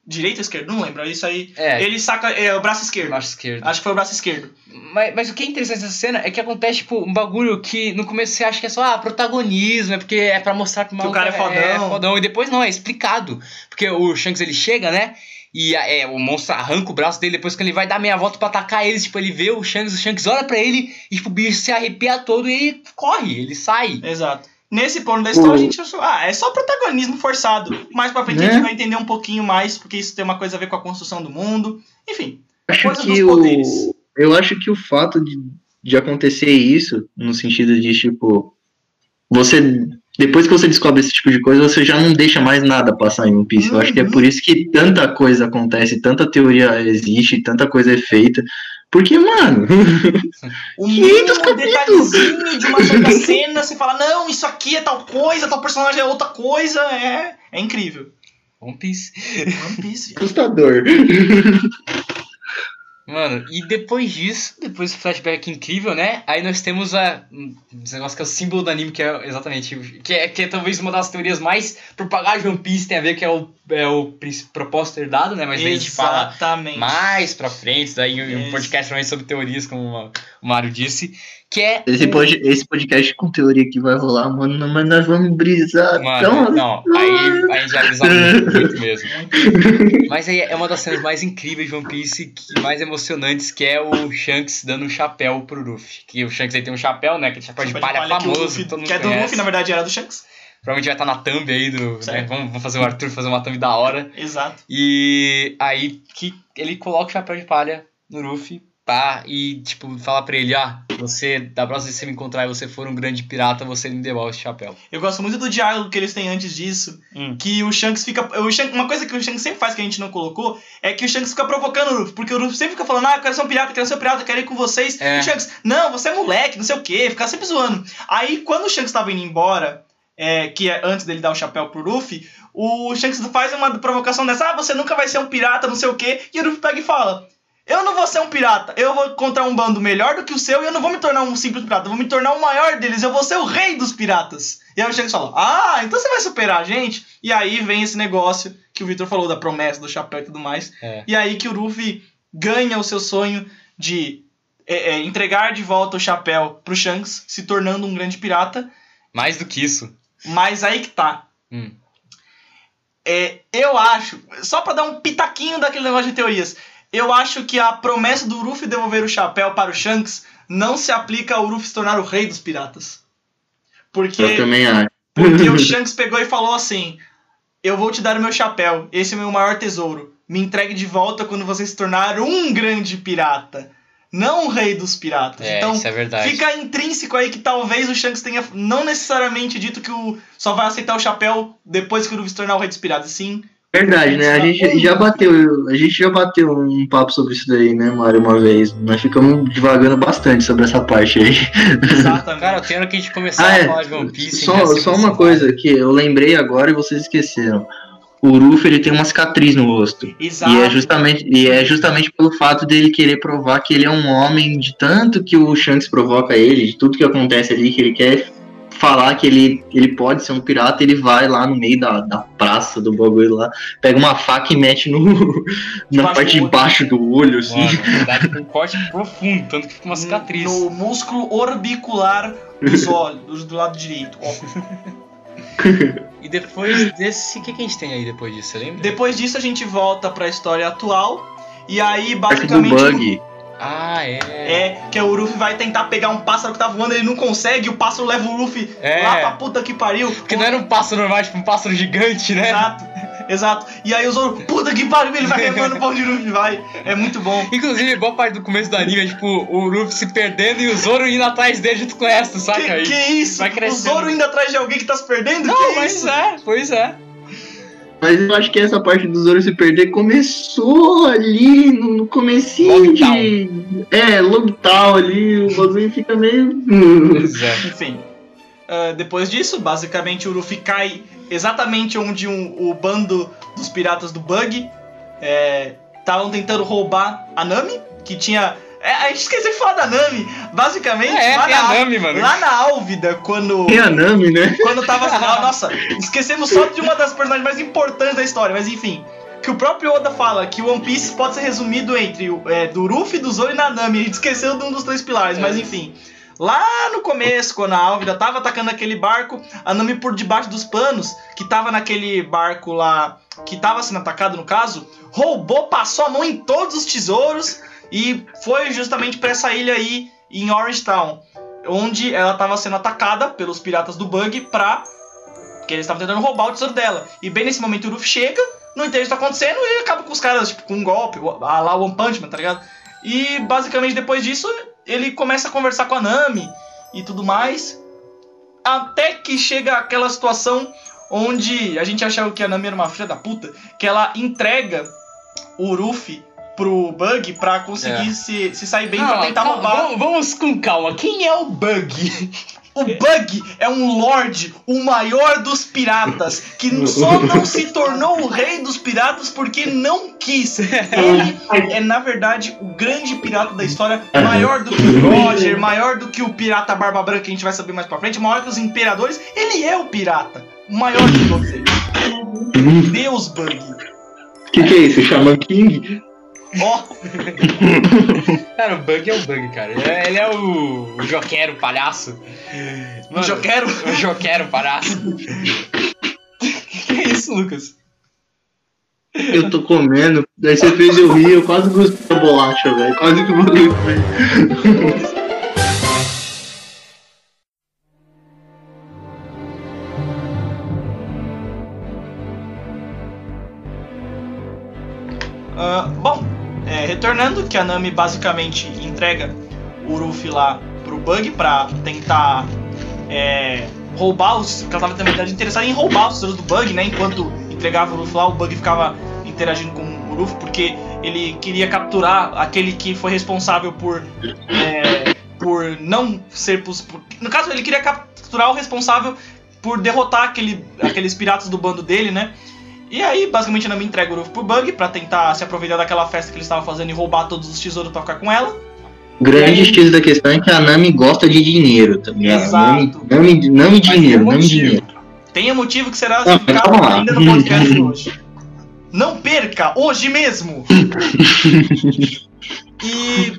A: direito ou esquerdo, não lembro. Isso aí.
B: É,
A: Ele saca é, o braço esquerdo.
B: braço esquerdo.
A: Acho que foi o braço esquerdo.
B: Mas, mas o que é interessante nessa cena é que acontece, tipo, um bagulho que no começo você acha que é só, ah, protagonismo, é porque é pra mostrar que o maluco
A: cara é fodão.
B: fodão. E depois não, é explicado. Porque o Shanks, ele chega, né? E é, o monstro arranca o braço dele, depois que ele vai dar meia volta pra atacar eles, tipo, ele vê o Shanks, o Shanks olha pra ele, e tipo, o bicho se arrepia todo e ele corre, ele sai.
A: Exato. Nesse ponto da história a gente achou, ah, é só protagonismo forçado. Mais pra frente a
C: Né?
A: gente vai entender um pouquinho mais, porque isso tem uma coisa a ver com a construção do mundo. Enfim,
C: acho que
A: poderes.
C: o eu acho que o fato de, de acontecer isso no sentido de tipo você depois que você descobre esse tipo de coisa você já não deixa mais nada passar em One Piece eu acho que é
A: Uhum.
C: por isso que tanta coisa acontece tanta teoria existe tanta coisa é feita porque mano
A: o
C: 500
A: mínimo
C: capítulos.
A: detalhezinho de uma certa cena, você fala, não, isso aqui é tal coisa, tal personagem é outra coisa, é, é incrível.
B: One Piece.
A: One Piece.
C: assustador
B: Mano, e depois disso, depois do flashback incrível, né? Aí nós temos a, um negócio que é o símbolo do anime, que é exatamente. Que é, que é talvez uma das teorias mais propagadas de One Piece, tem a ver que é o, é o propósito herdado, né? Mas a gente fala mais pra frente, daí um podcast também sobre teorias, como o Mário disse, que é.
C: esse,
B: o-
C: pod, esse podcast com teoria que vai rolar mano mas nós vamos brisar
B: Mano,
C: tão
B: não, aí a gente já avisa muito, muito mesmo. Mas aí é uma das cenas mais incríveis de One Piece, que mais emocionantes, que é o Shanks dando um chapéu pro Luffy. Que o Shanks aí tem um chapéu, né? Aquele chapéu de
A: Chapéu
B: palha
A: que o
B: famoso,
A: Luffy-
B: todo mundo
A: que é do
B: conhece.
A: Luffy, na verdade era do Shanks.
B: Provavelmente vai estar na thumb aí do. Né? Vamos, vamos fazer o Arthur fazer uma thumb da hora.
A: Exato.
B: E aí que ele coloca o chapéu de palha no Luffy, pá, e tipo, fala pra ele, ah, você, da próxima vez que você me encontrar e você for um grande pirata, você me devolve esse chapéu.
A: Eu gosto muito do diálogo que eles têm antes disso,
B: Hum.
A: que o Shanks fica... O Shanks, uma coisa que o Shanks sempre faz que a gente não colocou, é que o Shanks fica provocando o Luffy, porque o Luffy sempre fica falando, ah, eu quero ser um pirata, eu quero ser um pirata, eu quero ir com vocês.
B: É.
A: E o Shanks, não, você é moleque, não sei o quê, fica sempre zoando. Aí, quando o Shanks tava indo embora, é, que é antes dele dar o chapéu pro Luffy, o Shanks faz uma provocação dessa, ah, você nunca vai ser um pirata, não sei o quê, e o Luffy pega e fala... Eu não vou ser um pirata, eu vou encontrar um bando melhor do que o seu e eu não vou me tornar um simples pirata, eu vou me tornar o maior deles, eu vou ser o rei dos piratas. E aí o Shanks fala, ah, então você vai superar a gente? E aí vem esse negócio que o Victor falou da promessa do chapéu e tudo mais.
B: É.
A: E aí que o Luffy ganha o seu sonho de é, é, entregar de volta o chapéu pro Shanks, se tornando um grande pirata.
B: Mais do que isso.
A: Mas aí que tá.
B: Hum.
A: É, eu acho, só pra dar um pitaquinho daquele negócio de teorias, eu acho que a promessa do Luffy devolver o chapéu para o Shanks não se aplica ao Luffy se tornar o rei dos piratas. Porque,
C: eu também acho
A: porque o Shanks pegou e falou assim: Eu vou te dar o meu chapéu, esse é o meu maior tesouro. Me entregue de volta quando você se tornar um grande pirata, não o rei dos piratas.
B: É,
A: então,
B: isso é verdade.
A: Fica intrínseco aí que talvez o Shanks tenha não necessariamente dito que o só vai aceitar o chapéu depois que o Luffy se tornar o rei dos piratas, sim
C: Verdade, né? A gente já bateu, a gente já bateu um papo sobre isso daí, né, Mário, uma vez. Nós ficamos divagando bastante sobre essa parte aí.
A: Exatamente.
B: Cara, eu tenho que a gente começar
C: Ah,
B: a
C: é.
B: falar de One Piece.
C: Só, só uma coisa que eu lembrei agora e vocês esqueceram. O Ruff ele tem uma cicatriz no rosto.
A: Exato.
C: E é justamente e é justamente pelo fato dele querer provar que ele é um homem de tanto que o Shanks provoca ele, de tudo que acontece ali que ele quer falar que ele, ele pode ser um pirata, ele vai lá no meio da, da praça do bagulho lá, pega uma faca e mete no na
A: Debaixo
C: parte
A: do
C: de baixo do olho assim.
B: Mano, tipo um corte profundo, tanto que fica uma cicatriz.
A: No músculo orbicular dos olhos, do lado direito.
B: E depois desse. O que, que a gente tem aí depois disso? Você lembra?
A: Depois disso a gente volta pra história atual. E aí,
C: Parte do
A: basicamente.
C: bug.
B: Ah, é.
A: É, que o Luffy vai tentar pegar um pássaro que tá voando, ele não consegue, e o pássaro leva o Luffy
B: É.
A: lá pra puta que pariu.
B: Porque não era um pássaro normal, tipo um pássaro gigante, né?
A: Exato, exato. E aí o Zoro, puta que pariu, ele vai remando pra onde o Luffy vai. É muito bom.
B: Inclusive, boa parte do começo do anime é tipo o Luffy se perdendo e o Zoro indo atrás dele junto com essa, saca?
A: Que,
B: aí?
A: que isso?
B: vai
A: O
B: crescendo.
A: Zoro indo atrás de alguém que tá se perdendo?
B: Não,
A: que
B: mas
A: isso?
B: é, pois é.
C: Mas eu acho que essa parte do Zoro se perder começou ali no, comecinho de. É, Logtown ali, o bagulho fica meio.
B: Pois é.
A: Enfim. ah, depois disso, basicamente o Luffy cai exatamente onde um- o bando dos piratas do Bug estavam tentando roubar a Nami, que tinha. É, a gente esqueceu de falar da Nami. Basicamente,
B: É,
A: lá, na,
B: Nami, mano.
A: lá na Álvida, quando.
C: Tem a Nami, né?
A: Quando tava. ah, Nossa, esquecemos só de uma das personagens mais importantes da história, mas enfim. Que o próprio Oda fala que o One Piece pode ser resumido entre o- é, do Luffy, do Zoro e da Nami. A gente esqueceu de um dos três pilares,
B: É.
A: mas enfim. Lá no começo, quando a Álvida tava atacando aquele barco, a Nami por debaixo dos panos, que tava naquele barco lá, que tava sendo atacado no caso, roubou, passou a mão em todos os tesouros e foi justamente pra essa ilha aí em Orange Town, onde ela tava sendo atacada pelos piratas do Bug pra. que eles estavam tentando roubar o tesouro dela. E bem nesse momento o Luffy chega, não entende o que tá acontecendo e acaba com os caras, tipo, com um golpe, a lá One Punch Man, tá ligado? E basicamente depois disso ele começa a conversar com a Nami e tudo mais. Até que chega aquela situação onde a gente achava que a Nami era uma filha da puta, que ela entrega o Luffy pro Bug pra conseguir
B: É.
A: se, se sair bem
B: Não,
A: pra tentar
B: calma,
A: roubar.
B: Vamos, vamos com calma. Quem é o Bug?
A: O Bug é um lord, o maior dos piratas, que só não se tornou o rei dos piratas porque não quis. Ele é, na verdade, o grande pirata da história, maior do que o Roger, maior do que o pirata Barba Branca, que a gente vai saber mais pra frente, maior que os imperadores. Ele é o pirata, o maior de todos eles. Deus Bug.
C: O que, que é isso? Shaman King?
A: Ó,
B: Cara, o Bug é o Bug, cara. Ele é, ele é o, o Joquero, palhaço. Mano,
A: eu quero.
B: O Joquero, palhaço. que é isso, Lucas?
C: Eu tô comendo, daí você fez eu rir, eu quase gostei da bolacha, velho. Quase que o bagulho
A: retornando, que a Nami basicamente entrega o Luffy lá pro Bug pra tentar é, roubar os. Porque ela tava na verdade interessada em roubar os tesouros do Bug, né? Enquanto entregava o Luffy lá, o Bug ficava interagindo com o Luffy porque ele queria capturar aquele que foi responsável por. é, por não ser. por- no caso, ele queria capturar o responsável por derrotar aquele, aqueles piratas do bando dele, né? E aí, basicamente, a Nami entrega o Luffy pro Bug pra tentar se aproveitar daquela festa que eles estavam fazendo e roubar todos os tesouros pra ficar com ela.
C: Grande X da questão é que a Nami gosta de dinheiro, ligado? Nami,
A: Exato.
C: Nami, Nami
A: tem
C: dinheiro, Nami dinheiro.
A: Tem um motivo que será
C: Não,
A: explicado ainda no podcast hoje. Não perca, hoje mesmo! e,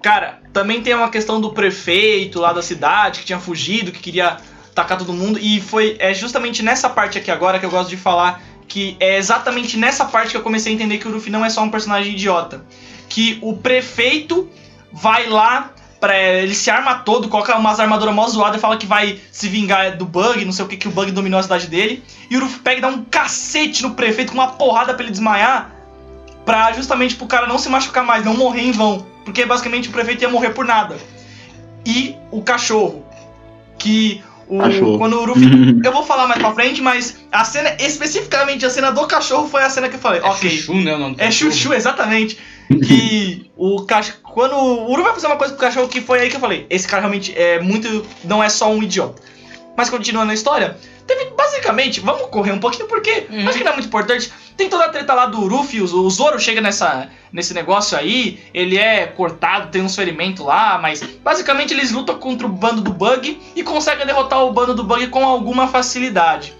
A: cara, também tem uma questão do prefeito lá da cidade que tinha fugido, que queria tacar todo mundo. E foi é justamente nessa parte aqui agora que eu gosto de falar que é exatamente nessa parte que eu comecei a entender que o Luffy não é só um personagem idiota. Que o prefeito vai lá, pra, ele se arma todo, coloca umas armaduras mó zoadas e fala que vai se vingar do Bug, não sei o que, que o Bug dominou a cidade dele. E o Luffy pega e dá um cacete no prefeito com uma porrada pra ele desmaiar. Pra justamente pro cara não se machucar mais, não morrer em vão. Porque basicamente o prefeito ia morrer por nada. E o cachorro. Que O,
C: Cachorro.
A: quando o Ruffy. eu vou falar mais pra frente, mas a cena, especificamente a cena do cachorro, foi a cena que eu falei.
B: É
A: ok.
B: chuchu, né? o nome do
A: É
B: cachorro?
A: chuchu, exatamente. Que o cachorro. Quando o Uru vai fazer uma coisa pro cachorro, que foi aí que eu falei: esse cara realmente é muito. Não é só um idiota. Mas continuando a história, teve basicamente. Vamos correr um pouquinho, porque
B: Uhum.
A: acho que não é muito importante. Tem toda a treta lá do Ruffy, o, Zoro chega nessa, nesse negócio aí, ele é cortado, tem uns ferimentos lá, mas basicamente eles lutam contra o bando do Bug e conseguem derrotar o bando do Bug com alguma facilidade.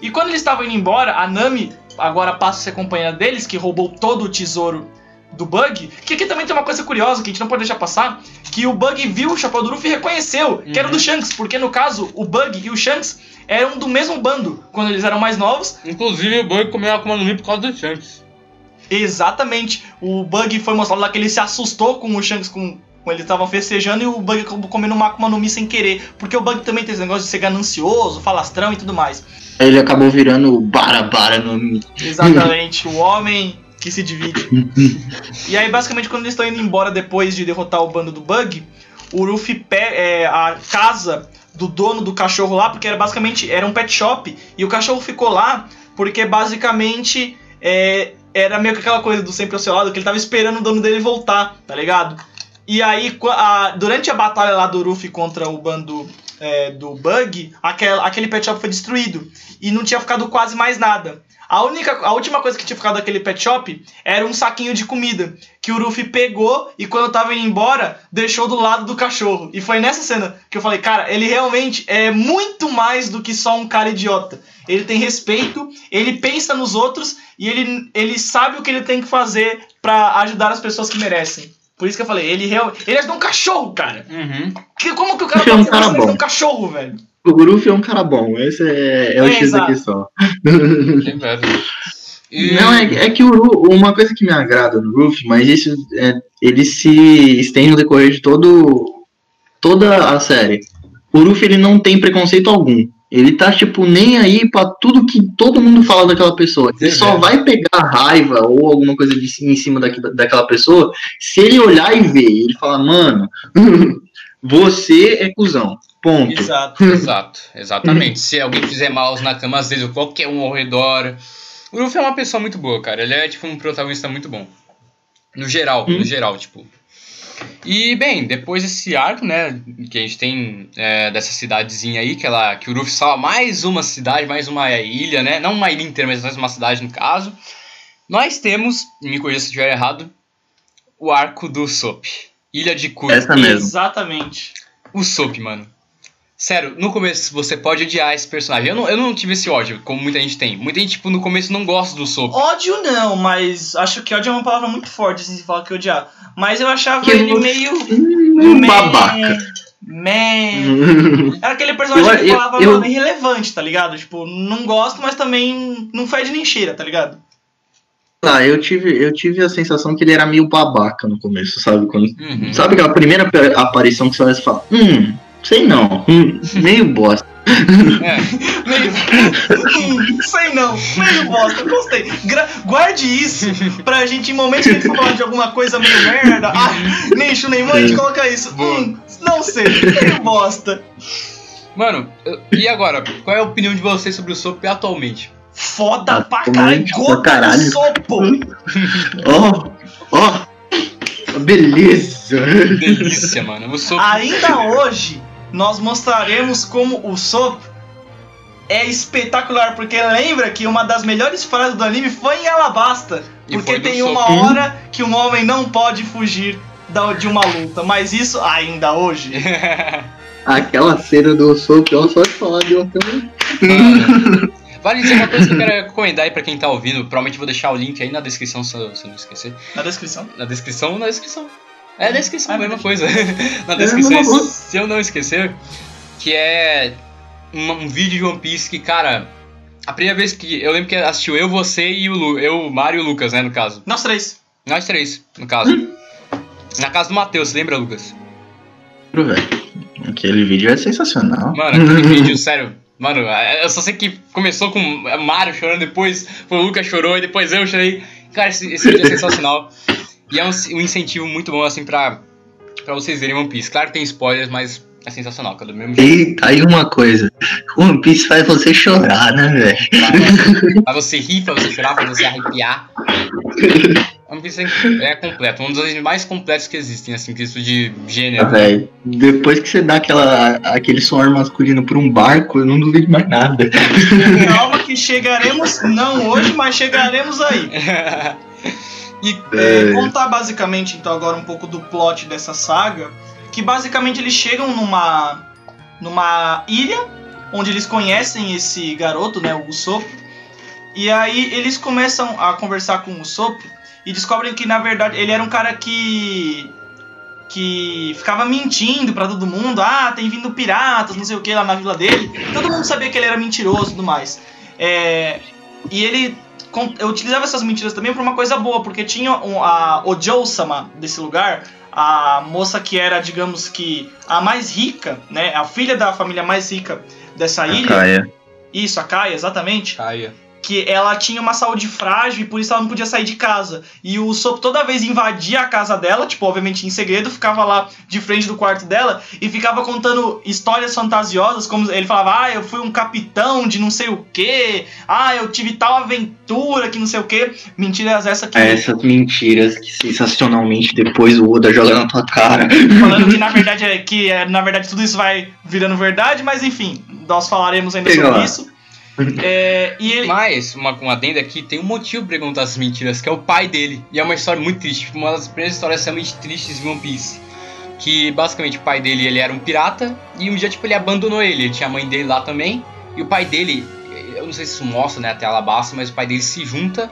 A: E quando eles estavam indo embora, a Nami agora passa a ser companheira deles, que roubou todo o tesouro do Bug. Que aqui também tem uma coisa curiosa que a gente não pode deixar passar: que o Bug viu o chapéu do Luffy e reconheceu que era
B: Uhum.
A: do Shanks, porque no caso o Bug e o Shanks eram do mesmo bando quando eles eram mais novos.
B: Inclusive, o Bug comeu a Akuma no Mi por causa do Shanks.
A: Exatamente, o Bug foi mostrado lá que ele se assustou com o Shanks com. Quando eles estavam festejando e o Bug acabou comendo uma Akuma no Mi sem querer. Porque o Bug também tem esse negócio de ser ganancioso, falastrão e tudo mais.
C: Aí ele acabou virando o Barabara no Mi.
A: Exatamente, o homem que se divide. e aí, basicamente, quando eles estão indo embora depois de derrotar o bando do Bug, o Luffy pega é, a casa do dono do cachorro lá, porque era basicamente era um pet shop, e o cachorro ficou lá porque basicamente é, era meio que aquela coisa do sempre ao seu lado, que ele tava esperando o dono dele voltar, tá ligado? E aí, a- durante a batalha lá do Luffy contra o bando é, do Bug, aquela- aquele pet shop foi destruído e não tinha ficado quase mais nada. A, única, a última coisa que tinha ficado daquele pet shop era um saquinho de comida que o Luffy pegou e quando tava indo embora, deixou do lado do cachorro. E foi nessa cena que eu falei, cara, ele realmente é muito mais do que só um cara idiota. Ele tem respeito, ele pensa nos outros e ele, ele sabe o que ele tem que fazer pra ajudar as pessoas que merecem. Por isso que eu falei, ele realmente. Ele ajudou um cachorro, cara.
B: Uhum.
A: Que, como que o cara
C: Ele é um
A: pode
C: cara bom.
A: um cachorro, velho?
C: O Luffy é um cara bom, esse é, é o
A: É,
C: X da
A: exato.
C: questão.
B: Que velho. E-
C: Não, é, é que o uma coisa que me agrada no Ruffy, mas isso é, ele se estende no decorrer de todo, toda a série. O Ruffy ele não tem preconceito algum. Ele tá, tipo, nem aí pra tudo que todo mundo fala daquela pessoa. Ele
B: É
C: só
B: verdade.
C: vai pegar raiva ou alguma coisa de, em cima daqui- daquela pessoa se ele olhar e ver. Ele fala, mano, você é cuzão. Ponto.
A: Exato.
B: Exato, exatamente. Se alguém fizer mal aos nakamas dele ou qualquer um ao redor. O Luffy é uma pessoa muito boa, cara. Ele é tipo um protagonista muito bom. No geral, no
C: Hum.
B: geral, tipo. E, bem, depois desse arco, né, que a gente tem é, dessa cidadezinha aí, que, ela, que o Luffy salva mais uma cidade, mais uma ilha, né? Não uma ilha inteira, mas mais uma cidade no caso. Nós temos, me corrija se estiver errado, o arco do Sop. Ilha de Kuro.
C: Essa mesmo.
A: Exatamente.
B: O Soap, mano. Sério, no começo você pode odiar esse personagem. Eu não, eu não tive esse ódio, como muita gente tem. Muita gente, tipo, no começo não gosta do Soap.
A: Ódio não, mas acho que ódio é uma palavra muito forte, assim, se falar que odiar. Mas eu achava
C: Que
A: ele meio. Meh,
C: babaca.
A: meh. Era aquele personagem
C: Eu-
A: que
C: eu-
A: falava,
C: eu-
A: mano, irrelevante, tá ligado? Tipo, não gosto, mas também não fede nem cheira, tá ligado?
C: Tá, eu tive, eu tive a sensação que ele era meio babaca no começo, sabe? Quando,
B: Uhum.
C: Sabe aquela primeira ap- aparição que você olha e fala, hum, sei não, hum, meio bosta.
B: É,
A: Meio. Hum, sei não, meio bosta, gostei. Gra- guarde isso pra gente, em momentos que a gente for falar de alguma coisa meio merda, ah, nem chu nem mãe, a gente coloca isso. Hum, não sei, meio bosta.
B: mano, e agora? Qual é a opinião de vocês sobre o Soap atualmente?
A: Foda pra caralho, gota
C: caralho.
A: do sopo.
C: Ó, ó, beleza.
B: Delícia, mano. O Soap.
A: Ainda hoje, nós mostraremos como o Sop é espetacular, porque lembra que uma das melhores frases do anime foi em Alabasta.
B: E
A: Porque tem
B: Sop.
A: uma hora que um homem não pode fugir da- de uma luta, mas isso ainda hoje.
C: Aquela cena do soco, ó, só de falar de outra.
B: Vale dizer uma coisa que eu quero recomendar aí pra quem tá ouvindo. Provavelmente vou deixar o link aí na descrição se eu, se eu não esquecer.
A: Na descrição.
B: Na descrição, na descrição. É a descrição,
A: Ah,
B: a mesma coisa. na
C: É,
B: descrição,
C: coisa.
B: se eu não esquecer, que é um, um vídeo de One Piece que, cara, a primeira vez que eu lembro que assistiu eu, você e o Lu, eu, o Mário e o Lucas, né, no caso.
A: Nós três.
B: Nós três, no caso. Na casa do Matheus, lembra, Lucas?
C: velho. Aquele vídeo é sensacional.
B: Mano, aquele vídeo, sério. Mano, eu só sei que começou com o Mário chorando, depois foi o Lucas chorou e depois eu chorei. Cara, esse, esse vídeo é sensacional. E é um, um incentivo muito bom, assim, pra, pra vocês verem One Piece. Claro que tem spoilers, mas É sensacional, cara, do mesmo jeito.
C: Eita, aí uma coisa. One Piece faz você chorar, né, velho?
B: Pra você rir, pra você chorar, pra você arrepiar. One Piece é completo, um dos animes mais completos que existem, assim, que isso de gênero.
C: Velho, depois que você dá aquela, aquele suor masculino por um barco, eu não duvido mais nada.
A: Calma que chegaremos, não hoje, mas chegaremos aí. E
C: É.
A: é, contar basicamente então agora um pouco do plot dessa saga, que basicamente eles chegam numa numa ilha onde eles conhecem esse garoto, né, o Usopp. E aí eles começam a conversar com o Usopp e descobrem que na verdade ele era um cara que que ficava mentindo pra todo mundo, ah, tem vindo piratas, não sei o que lá na vila dele. Todo mundo sabia que ele era mentiroso e tudo mais. É, e ele eu utilizava essas mentiras também pra uma coisa boa, porque tinha um, a Ojo-sama desse lugar, a moça que era, digamos que, a mais rica, né? A filha da família mais rica dessa ilha.
C: Caia.
A: Isso, a Kaia, exatamente.
B: Caia.
A: Que ela tinha uma saúde frágil e por isso ela não podia sair de casa. E o Sop toda vez invadia a casa dela, tipo, obviamente em segredo, ficava lá de frente do quarto dela e ficava contando histórias fantasiosas, como ele falava, ah, eu fui um capitão de não sei o que, ah, eu tive tal aventura que não sei o que. Mentiras essa que.
C: É, essas mentiras que sensacionalmente depois o Oda joga na tua cara.
A: Falando que na verdade é que é, na verdade tudo isso vai virando verdade, mas enfim, nós falaremos ainda
C: Chega
A: sobre
C: lá.
A: isso. É, e ele.
B: Mas, uma, uma adenda aqui, tem um motivo pra ele contar essas mentiras, que é o pai dele. E é uma história muito triste, tipo, uma das primeiras histórias realmente tristes de One Piece. Que basicamente o pai dele ele era um pirata e um dia tipo ele abandonou ele. Ele tinha a mãe dele lá também. E o pai dele, eu não sei se isso mostra né, até Alabasta, mas o pai dele se junta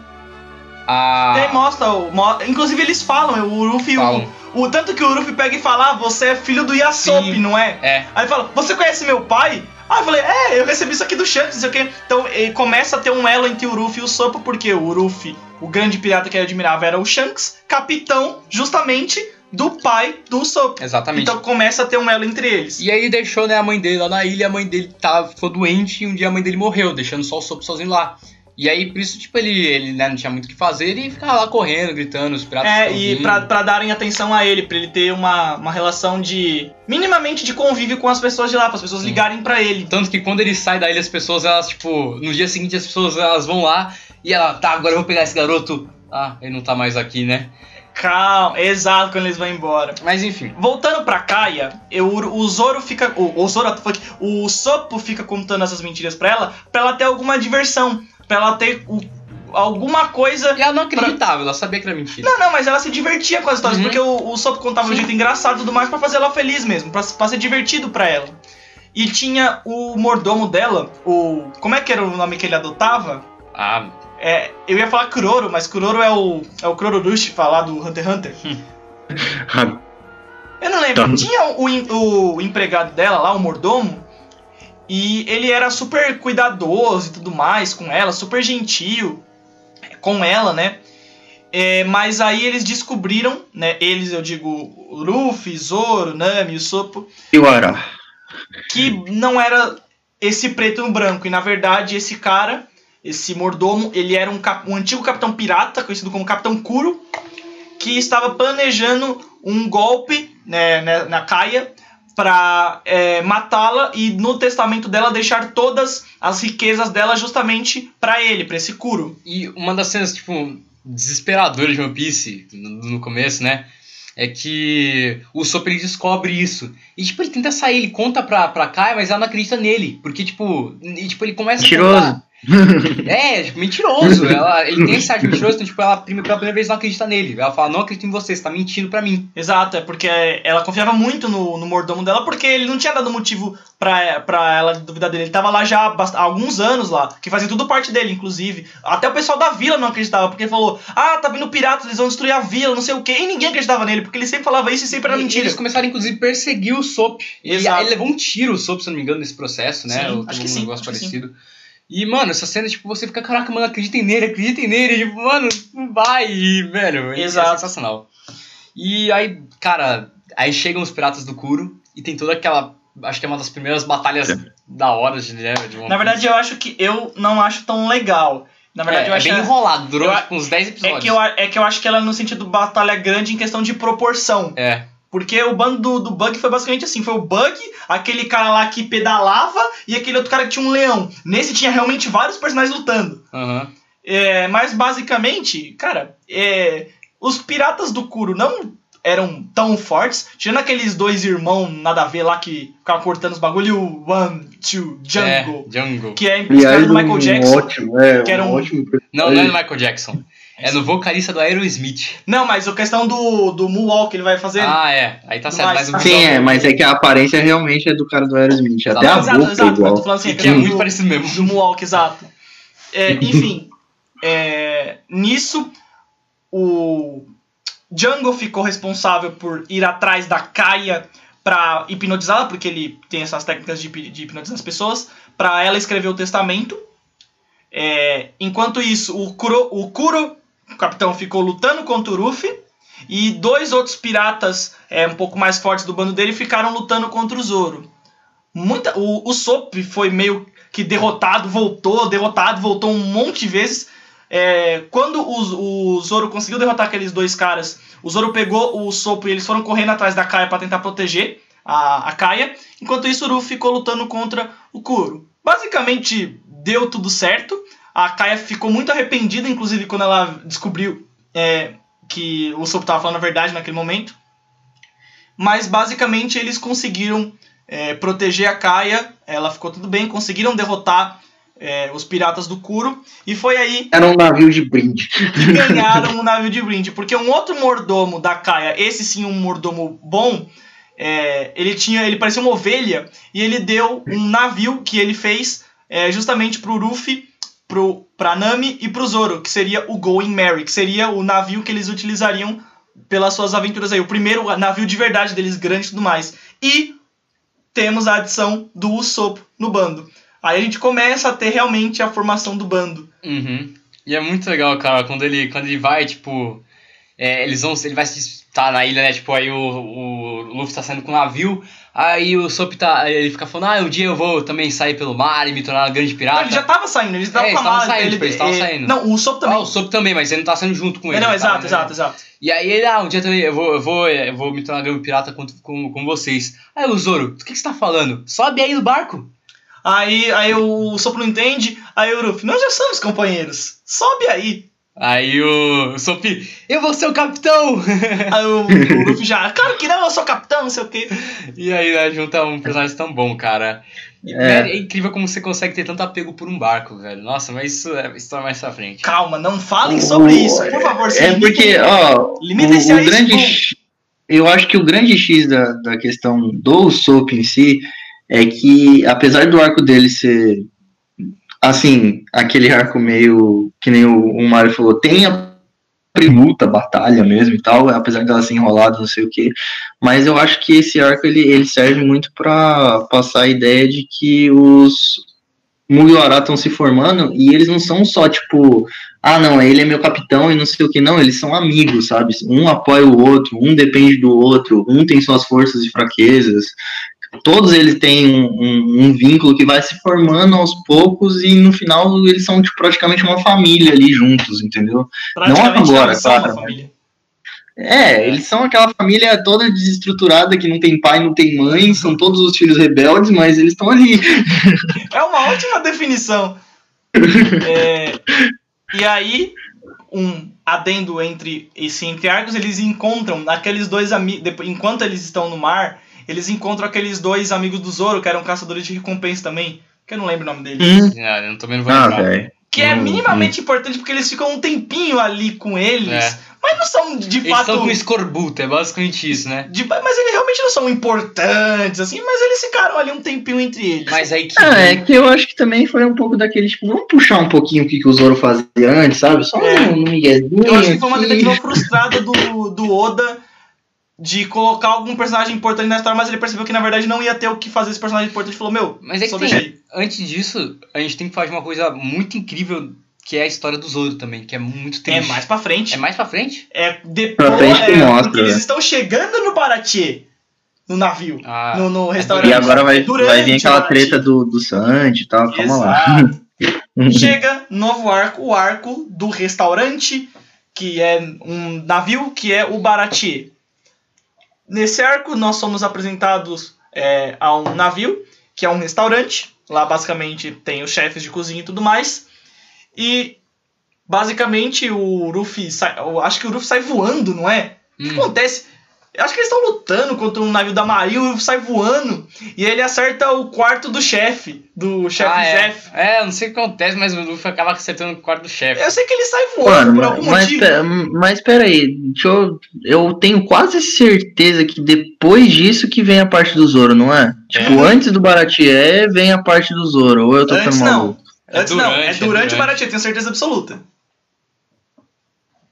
B: a.
A: Mostra, mo- inclusive eles falam, o Uruf,
B: Falam.
A: o, o tanto que o Uruf pega e fala, ah, você é filho do Yasop, não é?
B: É,
A: Aí fala, você conhece meu pai? Ah, eu falei, é, eu recebi isso aqui do Shanks, não sei o quê. Então ele começa a ter um elo entre o Uruf e o Sop, porque o Uruf, o grande pirata que ele admirava, era o Shanks, capitão, justamente, do pai do Sop.
B: exatamente.
A: Então começa a ter um elo entre eles.
B: E aí ele deixou né, a mãe dele lá na ilha, a mãe dele tava, ficou doente e um dia a mãe dele morreu, deixando só o Sop sozinho lá. E aí, por isso, tipo, ele, ele né, não tinha muito o que fazer, ele ficava lá correndo, gritando, os piratas
A: É, e
B: vindo.
A: pra, pra darem atenção a ele, pra ele ter uma, uma relação de. minimamente de convívio com as pessoas de lá, para as pessoas
B: Sim.
A: ligarem pra ele.
B: Tanto que quando ele sai da ilha, as pessoas, elas, tipo, no dia seguinte as pessoas elas vão lá e ela, tá, agora eu vou pegar esse garoto. Ah, ele não tá mais aqui, né?
A: Calma, exato, quando eles vão embora.
B: Mas enfim.
A: Voltando pra Kaia, eu, o Zoro fica. O, o Zoro, fuck, o Sopo fica contando essas mentiras pra ela, pra ela ter alguma diversão. Pra ela ter o- alguma coisa.
B: E ela não acreditava, ela sabia que era mentira.
A: Não, não, mas ela se divertia com as histórias,
B: Uhum.
A: porque o, o Sopo contava de um jeito engraçado e tudo mais pra fazer ela feliz mesmo, pra, pra ser divertido pra ela. E tinha o mordomo dela, o. Como é que era o nome que ele adotava?
B: Ah,
A: É, eu ia falar Kuroro, mas Kuroro é o. É o Kurororushi falar do Hunter x Hunter. Eu não lembro.
C: Tá.
A: Tinha o, em- o empregado dela lá, o mordomo, e ele era super cuidadoso e tudo mais com ela, super gentil com ela, né? É, mas aí eles descobriram, né? Eles, eu digo, Luffy, Zoro, Nami, o Sopo,
C: E o Ara?
A: que não era esse preto no branco. E na verdade, esse cara, esse mordomo, ele era um, um antigo capitão pirata, conhecido como Capitão Kuro, que estava planejando um golpe né, né, na Kaia para matá-la e no testamento dela deixar todas as riquezas dela justamente para ele, para esse Kuro.
B: E uma das cenas, tipo, desesperadoras de One Piece, no, no começo, né? É que o Sop ele descobre isso. E, tipo, ele tenta sair, ele conta pra, pra Kai, mas ela não acredita nele. Porque, tipo, e, tipo ele começa a
C: Mentiroso.
B: contar. É, tipo, mentiroso. Ela, ele tem esse ar de mentiroso, então, tipo, ela pela primeira vez não acredita nele. Ela fala, não acredito em você, você tá mentindo pra mim.
A: Exato, é porque ela confiava muito no, no mordomo dela, porque ele não tinha dado motivo pra, pra ela duvidar dele. Ele tava lá já há alguns anos lá, que fazia tudo parte dele, inclusive. Até o pessoal da vila não acreditava, porque ele falou: Ah, tá vindo piratas, eles vão destruir a vila, não sei o quê. E ninguém acreditava nele, porque ele sempre falava isso e sempre era
B: E
A: mentira.
B: Eles começaram, inclusive, a perseguir o Sop. E
A: Exato.
B: ele levou um tiro, o Sop, se não me engano, nesse processo, né?
A: Sim,
B: Ou
A: acho
B: um
A: que sim,
B: negócio parecido. E, mano, essa cena, tipo, você fica, caraca, mano, acreditem nele, acreditem nele. Tipo, mano, vai. E, velho, é
A: Exato.
B: sensacional. E aí, cara, aí chegam os piratas do Kuro e tem toda aquela. Acho que é uma das primeiras batalhas da hora de, né, de
A: Na verdade, eu acho que eu não acho tão legal. Na verdade,
B: é,
A: eu
B: é
A: acho
B: bem enrolado, durou
A: eu-
B: tipo, uns 10
A: é
B: episódios.
A: que, eu, é que eu acho que ela é no sentido batalha grande em questão de proporção.
B: É,
A: Porque o bando do, do Bug foi basicamente assim: foi o Bug, aquele cara lá que pedalava e aquele outro cara que tinha um leão. Nesse tinha realmente vários personagens lutando.
B: Aham.
A: É, mas basicamente, cara, é, os piratas do Kuro não eram tão fortes. Tirando aqueles dois irmãos nada a ver lá que ficavam cortando os bagulho, e o One, Two, Jungle.
B: É, Jungle.
A: Que é inspirado no Michael Jackson.
C: ótimo, é,
A: que era
C: um
A: um-
C: ótimo
B: Não, não é no Michael Jackson. É no vocalista do Aerosmith.
A: Não, mas a questão do, do Moonwalk ele vai fazer.
B: Ah, é. Aí tá certo.
A: Mas-
B: Mas
C: Sim,
B: visual
C: é, mas é que a aparência realmente é do cara do Aerosmith. Até a
A: exato,
C: boca é
A: exato. Eu
C: igual.
A: tô falando assim, a
B: que é muito
A: do,
B: parecido mesmo.
A: do Moonwalk, exato. É, enfim, é, nisso, o Django ficou responsável por ir atrás da Kaia pra hipnotizá-la, porque ele tem essas técnicas de, de hipnotizar as pessoas, pra ela escrever o testamento. É, enquanto isso, o Kuro, o Kuro, o capitão, ficou lutando contra o Ruffy, e dois outros piratas é, um pouco mais fortes do bando dele ficaram lutando contra o Zoro. Muita, o, o Sop foi meio que derrotado, voltou, derrotado, voltou um monte de vezes. É, quando o, o Zoro conseguiu derrotar aqueles dois caras, o Zoro pegou o Sop e eles foram correndo atrás da Kaia para tentar proteger a, a Kaia. Enquanto isso, o Ruffy ficou lutando contra o Kuro. Basicamente, deu tudo certo. A Kaia ficou muito arrependida, inclusive, quando ela descobriu é, que o Sop estava falando a verdade naquele momento. Mas, basicamente, eles conseguiram é, proteger a Kaia. Ela ficou tudo bem, conseguiram derrotar é, os piratas do Kuro. E foi aí
C: Era um navio de brinde.
A: que ganharam o navio de brinde. Porque um outro mordomo da Kaia, esse sim um mordomo bom, é, ele tinha, ele parecia uma ovelha e ele deu um navio que ele fez é, justamente pro Ruffy, pro, pra Nami e pro Zoro, que seria o Going Merry, que seria o navio que eles utilizariam pelas suas aventuras aí. O primeiro navio de verdade deles, grande e tudo mais. E temos a adição do Usopp no bando. Aí a gente começa a ter realmente a formação do bando.
B: Uhum. E é muito legal, cara, quando ele, quando ele vai, tipo. é, eles vão. Ele vai se tá na ilha, né? Tipo, aí o, o Luffy tá saindo com o navio. Aí o Sop tá. Ele fica falando, ah, um dia eu vou também sair pelo mar e me tornar um grande pirata.
A: Ele já tava saindo, eles estavam
B: É,
A: com a mala.
B: saindo,
A: ele,
B: tipo, eles tavam
A: é,
B: saindo.
A: Não, o Usopp também.
B: Ah, o Sop também, mas ele não tá saindo junto com ele.
A: não,
B: tá,
A: exato,
B: né?
A: exato, exato.
B: E aí ele, ah, um dia também eu vou, eu vou, eu vou me tornar grande pirata com, com, com vocês. Aí o Zoro, o que, que você tá falando? Sobe aí no barco.
A: Aí, aí o Usopp não entende, aí o Ruffy, nós já somos companheiros, sobe aí.
B: Aí o, o Sop, eu vou ser o capitão!
A: Aí o, o Luffy já, claro que não, eu sou capitão, não sei o quê.
B: E aí, né, junta um personagem tão bom, cara. E,
C: É.
B: velho, é incrível como você consegue ter tanto apego por um barco, velho. Nossa, mas isso é história mais pra frente.
A: Calma, não falem sobre isso, por favor.
C: É
A: limitem-
C: porque, ó, o,
A: Limitem-se
C: o grande. Eu acho que o grande X da, da questão do Usopp em si é que, apesar do arco dele ser. Assim, aquele arco meio. Que nem o, o Mario falou, tem a luta, batalha mesmo e tal, apesar dela ser enrolada, não sei o que. Mas eu acho que esse arco ele, ele serve muito pra passar a ideia de que os Mugiwara estão se formando e eles não são só, tipo, ah, não, ele é meu capitão e não sei o que, não, eles são amigos, sabe? Um apoia o outro, um depende do outro, um tem suas forças e fraquezas. Todos eles têm um, um- um vínculo que vai se formando aos poucos e no final eles são tipo, praticamente uma família ali juntos, entendeu?
A: Praticamente
C: agora, claro. É, eles são aquela família toda desestruturada que não tem pai, não tem mãe, são todos os filhos rebeldes, mas eles estão ali.
A: É uma ótima definição. É, e aí, um adendo entre esse entre arcos, eles encontram aqueles dois amigos. Enquanto eles estão no mar, eles encontram aqueles dois amigos do Zoro, que eram caçadores de recompensa também. Que eu não lembro o nome deles.
B: Ah, eu também não vou
C: Ah,
B: lembrar.
C: velho.
A: Que é
C: Hum,
A: minimamente importante porque eles ficam um tempinho ali com eles.
B: É.
A: Mas não são de
B: Eles
A: fato.
B: estão com escorbuto, é basicamente isso, né?
A: de- mas eles realmente não são importantes, assim, mas eles ficaram ali um tempinho entre eles.
B: Mas aí que.
C: Ah, é que eu acho que também foi um pouco daquele, tipo, vamos puxar um pouquinho o que, que o Zoro fazia antes, sabe? Só
A: É.
C: um, miguezinho
A: Eu acho que foi uma tentativa frustrada do, do Oda de colocar algum personagem importante na história, mas ele percebeu que na verdade não ia ter o que fazer esse personagem importante e falou: Meu,
B: Mas é que tem-. Antes disso, a gente tem que falar de uma coisa muito incrível, que é a história do Zoro também, que é muito triste.
A: É mais pra frente.
B: É mais pra frente?
A: É depois.
C: Pra frente que
A: é,
C: mostra,
A: porque eles
C: né?
A: estão chegando no Baratie, no navio,
B: Ah,
A: no, no restaurante.
C: E agora vai, vai vir aquela treta do, do Sanji e tal, calma lá.
A: Chega novo arco, o arco do restaurante, que é um navio, que é o Baratie. Nesse arco, nós somos apresentados é, a um navio, que é um restaurante. Lá, basicamente, tem os chefes de cozinha e tudo mais. E, basicamente, o Ruffy sai, eu acho que o Ruffy sai voando, não é? O que
B: Hum.
A: acontece? Eu acho que eles estão lutando contra um navio da Marinha, o Ruffy sai voando. E ele acerta o quarto do chefe, do chefe
B: ah, é.
A: Jeff.
B: É, eu não sei o que acontece, mas o Luffy acaba acertando o quarto do chefe.
A: Eu sei que ele sai voando
C: Mano,
A: por
C: mas,
A: algum
C: mas,
A: motivo.
C: mas peraí, deixa eu, eu tenho quase certeza que depois disso que vem a parte do Zoro, não é? Tipo, antes do Baratier vem a parte do Zoro, ou eu tô
A: Antes
C: ficando
A: não.
C: maluco?
B: É
A: Antes não, é
B: durante, é
A: durante,
B: durante.
A: o Baratie, tenho certeza absoluta.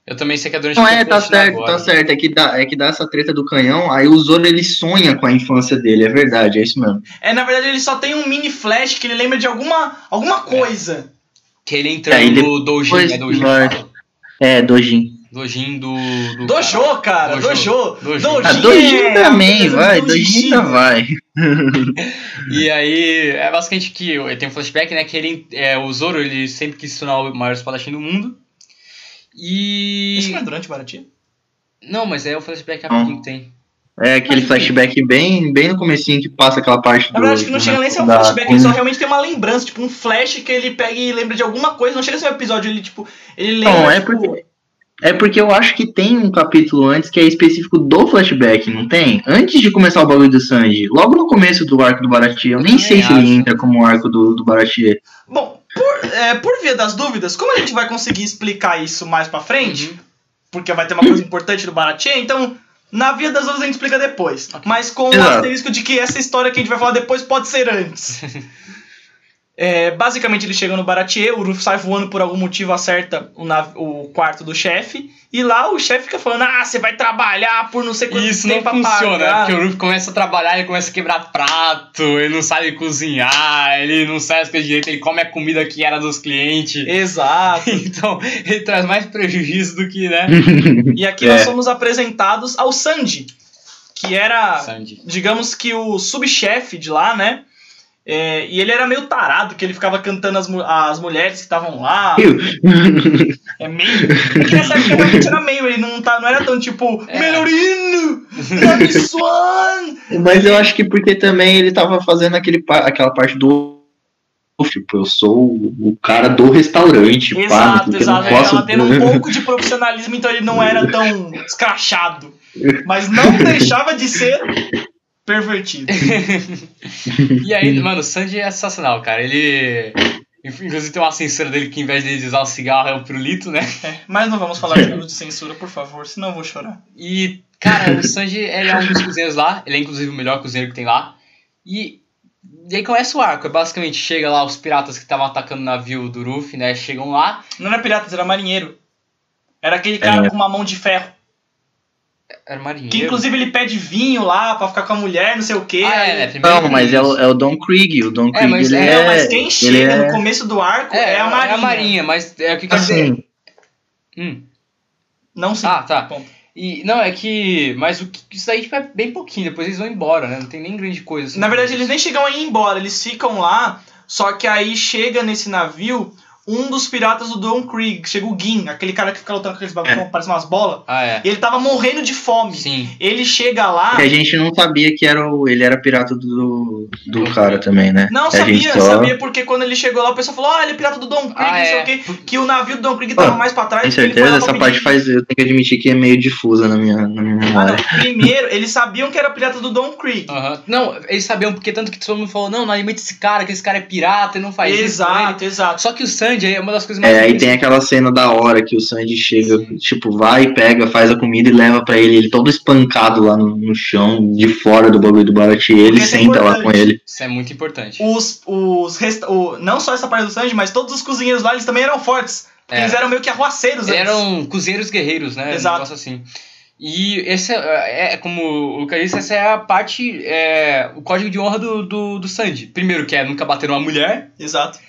B: Eu também sei que é durante
C: Não é, tá certo,
B: agora.
C: tá certo. É que, dá, é que dá essa treta do canhão, aí o Zoro ele sonha com a infância dele, é verdade, é isso mesmo.
A: É, na verdade, ele só tem um mini flash que ele lembra de alguma, alguma coisa.
B: Que ele entrando
C: É, ele
B: no Dojin,
C: depois
B: é Dojin.
C: É, Dojin.
B: Dojin do. do
A: Dojo, cara,
B: Dojo.
A: dojo.
B: Dojo.
C: Ah,
A: Dojin
C: Dojin
A: é-
C: também,
A: beleza do
C: vai, Dojin ainda vai.
B: E aí, é basicamente que tem um flashback, né? Que ele, é, o Zoro, ele sempre quis se tornar o maior espadachim do mundo. E.
A: Isso não é durante o Baratie?
B: Não, mas é o flashback rapidinho que tem.
C: É aquele flashback bem, bem no comecinho que passa aquela parte
A: Na
C: do.
A: verdade, que não chega nem a ser um
C: da-
A: flashback, ele só realmente tem uma lembrança, tipo um flash que ele pega e lembra de alguma coisa. Não chega a ser um episódio, ele, tipo, ele lembra.
C: Não, é
A: tipo,
C: porque- É porque eu acho que tem um capítulo antes que é específico do flashback, não tem? Antes de começar o bagulho do Sanji. Logo no começo do arco do Baratie. Eu nem sei
B: também
C: se ele
B: acho.
C: entra como arco do, do Baratie.
A: Bom, por, é, por via das dúvidas, como a gente vai conseguir explicar isso mais pra frente,
B: Uhum.
A: porque vai ter uma coisa importante do Baratie, então na via das dúvidas a gente explica depois. Mas com o
C: Exato.
A: asterisco de que essa história que a gente vai falar depois pode ser antes. É, basicamente ele chega no Baratie, o Ruff sai voando por algum motivo, acerta o, nav- o quarto do chefe, e lá o chefe fica falando, ah, você vai trabalhar por não sei quanto
B: isso não
A: tempo pra
B: funciona,
A: pagar."
B: Porque o Luffy começa a trabalhar, ele começa a quebrar prato, ele não sabe cozinhar, ele não sabe as coisas direito, ele come a comida que era dos clientes.
A: Exato.
B: Então, ele traz mais prejuízo do que, né?
A: E aqui
C: É.
A: nós somos apresentados ao Sanji, que era
B: Sandy.
A: digamos que o subchefe de lá, né? É, e ele era meio tarado, que ele ficava cantando as, as mulheres que estavam lá. É meio. É que nessa época realmente era meio, ele não, tá, não era tão tipo,
B: É.
A: Melhorino!
C: Mas eu acho que porque também ele tava fazendo aquele, pa- aquela parte do. Tipo, eu sou o cara do restaurante, pá,
A: Exato,
C: porque eu
A: exato.
C: não
A: Ele
C: posso.
A: tava tendo um pouco de profissionalismo, então ele não era tão escrachado. Mas não deixava de ser pervertido.
B: E aí, mano, o Sandy é sensacional, cara. Ele. Inclusive tem uma censura dele que, em vez de usar o cigarro, é o pirulito, né?
A: É, mas não vamos falar de censura, por favor, senão eu vou chorar.
B: E, cara, o Sanji ele é um dos cozinheiros lá. Ele é, inclusive, o melhor cozinheiro que tem lá. E. E aí começa o arco. Basicamente, chega lá os piratas que estavam atacando o navio do Ruffy, né? Chegam lá.
A: Não era piratas, era marinheiro. Era aquele cara
C: É.
A: com uma mão de ferro.
B: Era marinheiro.
A: Que inclusive ele pede vinho lá pra ficar com a mulher, não sei o quê.
B: Ah, é? Primeiro
C: Não, mas é o, é o Don Krieg. O Don
B: É,
C: Krieg,
B: mas
C: ele
B: é,
C: é.
A: Mas quem
C: ele
A: chega
C: é-
A: no começo do arco é,
B: É,
A: a Marinha.
B: É a marinha, mas é o que quer dizer.
C: Assim,
B: Hum.
A: Não sim.
B: Ah, tá.
A: Ponto.
B: E, não, é que. Mas o que, isso aí tipo, é bem pouquinho, depois eles vão embora, né? Não tem nem grande coisa assim.
A: Na verdade, eles nem chegam a ir embora, eles ficam lá, só que aí chega nesse navio um dos piratas do Don Krieg, chega o Gin, aquele cara que fica lutando com aqueles bagulhos que parecem umas bolas,
B: Ah, é.
A: e ele tava morrendo de fome.
B: Sim.
A: Ele chega lá.
C: que a gente não sabia que era o, ele era pirata do, do cara também, né?
A: Não,
C: A
A: sabia,
C: só-
A: sabia porque quando ele chegou lá, o pessoal falou: Ah, ele é pirata do Don Krieg,
B: Ah,
A: não sei
B: é.
A: o quê. Que o navio do Don Krieg tava
C: Ah,
A: mais pra trás. Foi
C: certeza? Essa parte faz. Eu tenho que admitir que é meio difusa na minha, na minha
A: Ah,
C: memória.
A: não. Primeiro, eles sabiam que era pirata do Don Krieg.
B: Não, eles sabiam porque tanto que todo mundo falou, não, não alimenta esse cara, que esse cara é pirata e não faz isso. com
A: exato, exato.
B: Só que o Sandy aí é uma das coisas mais
C: É, aí tem aquela cena da hora que o Sandy chega, tipo, vai, pega, faz a comida e leva pra ele. Ele todo espancado lá no, no chão, de fora do bagulho do Baratie. Ele
A: Isso é
C: senta lá com ele.
B: Isso é muito importante.
A: Os, os resta- o, não só essa parte do Sanji, mas todos os cozinheiros lá, eles também eram fortes.
B: É.
A: Eles eram meio que arruaceiros antes.
B: Eram cozinheiros guerreiros, né?
A: Exato.
B: Um negócio assim. E esse é, é como o Lucas disse, essa é a parte, é, o código de honra do, do, do Sandy. Primeiro, que é nunca bater numa mulher
A: Exato.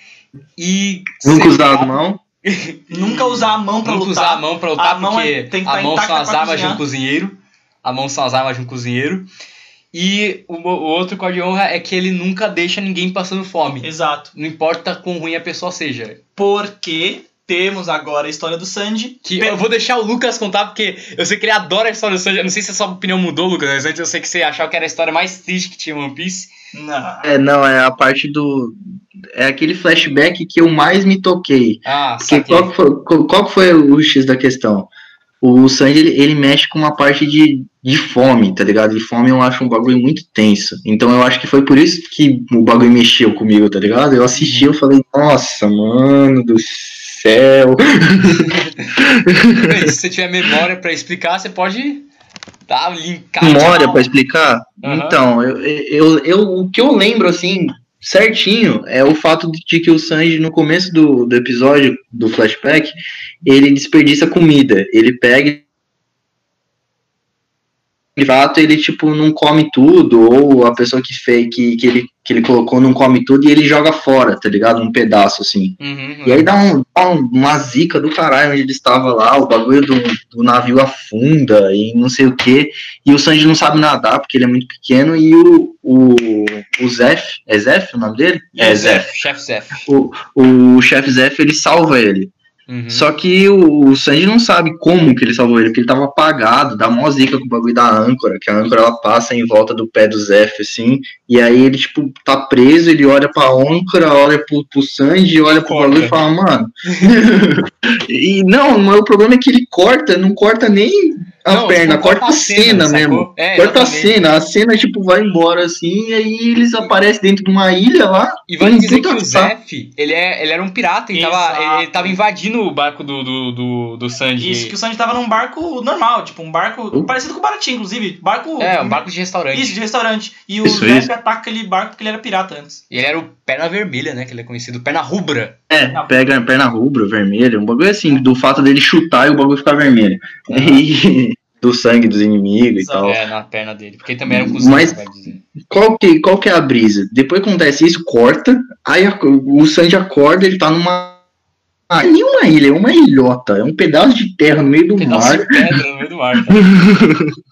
B: E.
C: Nunca usar as.
A: Nunca usar a mão pra
B: Nunca
A: lutar.
B: usar a mão pra lutar,
A: A mão
B: porque
A: é- tem que
B: a
A: tá
B: mão são as armas de um cozinheiro. A mão são as armas de um cozinheiro. E o, o outro código de honra é que ele nunca deixa ninguém passando fome.
A: Exato.
B: Não importa quão ruim a pessoa seja.
A: Porque temos agora a história do Sanji.
B: Que eu vou deixar o Lucas contar, porque eu sei que ele adora a história do Sanji. Eu não sei se a sua opinião mudou, Lucas, mas antes eu sei que você achava que era a história mais triste que tinha em One Piece.
A: Não.
C: É, não, é a parte do. É aquele flashback que eu mais me toquei.
B: Ah,
C: Porque qual, que foi, qual, foi o X da questão? O Sanji, ele, ele mexe com uma parte de, de fome, tá ligado? E fome eu acho um bagulho muito tenso. Então eu acho que foi por isso que o bagulho mexeu comigo, tá ligado? Eu assisti, eu falei, nossa, mano do céu.
B: Bem, se você tiver memória pra explicar, você pode dar linkar.
C: Memória pra explicar?
B: Aham.
C: Então, eu, eu, eu, o que eu lembro, assim, certinho, é o fato de que o Sanji, no começo do, do episódio, do flashback, ele desperdiça comida. Ele pega. Fato, ele, tipo, não come tudo, ou a pessoa que fez, que, que, ele, que ele colocou não come tudo e ele joga fora, tá ligado? Um pedaço, assim.
B: Uhum,
C: E aí dá, um, dá um- uma zica do caralho onde ele estava lá, o bagulho do, do navio afunda e não sei o que. E o Sanji não sabe nadar porque ele é muito pequeno. E o, o, o Zef, é Zef o nome dele? É Zef.
B: Chef Zef.
C: O, o chefe Zef ele salva ele.
B: Uhum.
C: Só que o, o Sanji não sabe como que ele salvou ele, porque ele tava apagado, dá mó zica com o bagulho da âncora, que a âncora ela passa em volta do pé do Zef, assim, e aí ele, tipo, tá preso, ele olha pra âncora, olha pro, pro Sanji, olha pro bagulho e fala, mano. e não, mas o problema é que ele corta, não corta nem a
B: Não,
C: perna,
B: tipo,
C: corta a cena,
B: sacou?
C: mesmo.
B: É,
C: corta a cena, a cena, tipo, vai embora assim, e aí eles aparecem dentro de uma ilha lá.
B: E
C: um
B: dizer que o. Zef, ele, é, ele era um pirata, ele tava, ele, ele tava invadindo o barco do, do, do, do Sanji.
A: Isso, que o Sanji tava num barco normal, tipo, um barco parecido com o Baratinho, inclusive. Barco.
B: É, um barco de restaurante.
A: Isso, de restaurante. E o
C: Isso,
A: Zef
C: isso.
A: ataca aquele barco porque ele era pirata antes.
B: E ele era o Perna Vermelha, né? Que ele é conhecido. Perna Rubra.
C: É, pega perna rubra, vermelha, um bagulho assim, do fato dele chutar e o bagulho ficar vermelho. E do sangue dos inimigos e tal.
B: É, na perna dele. Porque ele também era um cozinheiro,
C: Mas-
B: vai dizer.
C: Qual, que, qual que é a brisa? Depois que acontece isso, corta, aí a- o Sanji acorda, ele tá numa. Ah, nem uma ilha, é uma ilhota, é um pedaço de terra no meio do
B: Pedaço
C: mar.
B: de pedra no meio do mar, tá?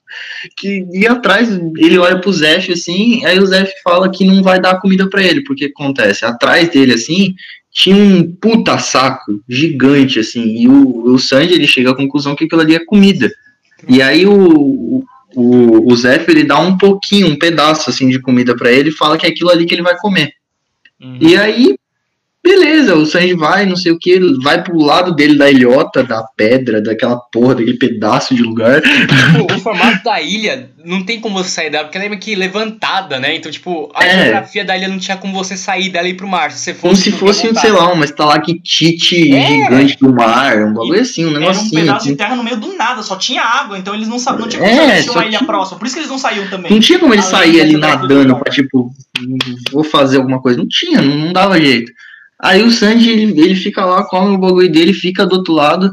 C: que e atrás ele olha pro Zef assim, aí o Zef fala que não vai dar comida pra ele, porque acontece? Atrás dele assim, tinha um puta saco gigante assim, e o, o Sanji ele chega à conclusão que aquilo ali é comida. E aí o o, o Zef ele dá um pouquinho, um pedaço assim de comida pra ele e fala que é aquilo ali que ele vai comer.
B: Uhum.
C: E aí Beleza, o Sanji vai, não sei o que, vai pro lado dele da ilhota, da pedra, daquela porra, daquele pedaço de lugar.
B: Tipo, o formato da ilha não tem como você sair dela, porque ela é meio que levantada, né? Então, tipo, a
C: É.
B: geografia da ilha não tinha como você sair dela e ir pro mar. Se você fosse.
C: Como se fosse,
B: voltar.
C: sei lá, uma estalactite
B: É.
C: gigante do mar, um bagulho assim, um
A: Era um
C: negocinho.
A: pedaço
C: assim.
A: de terra no meio do nada, só tinha água, então eles não sabiam, não tinha
C: É,
A: como
C: só
A: uma ilha
C: tinha-
A: próxima. Por isso que eles não saíam também.
C: Não tinha como ele
A: Além
C: sair ali nadando pra, tipo, vou fazer alguma coisa. Não tinha, não, não dava jeito. Aí o Sanji, ele, ele fica lá, come o bagulho dele, fica do outro lado,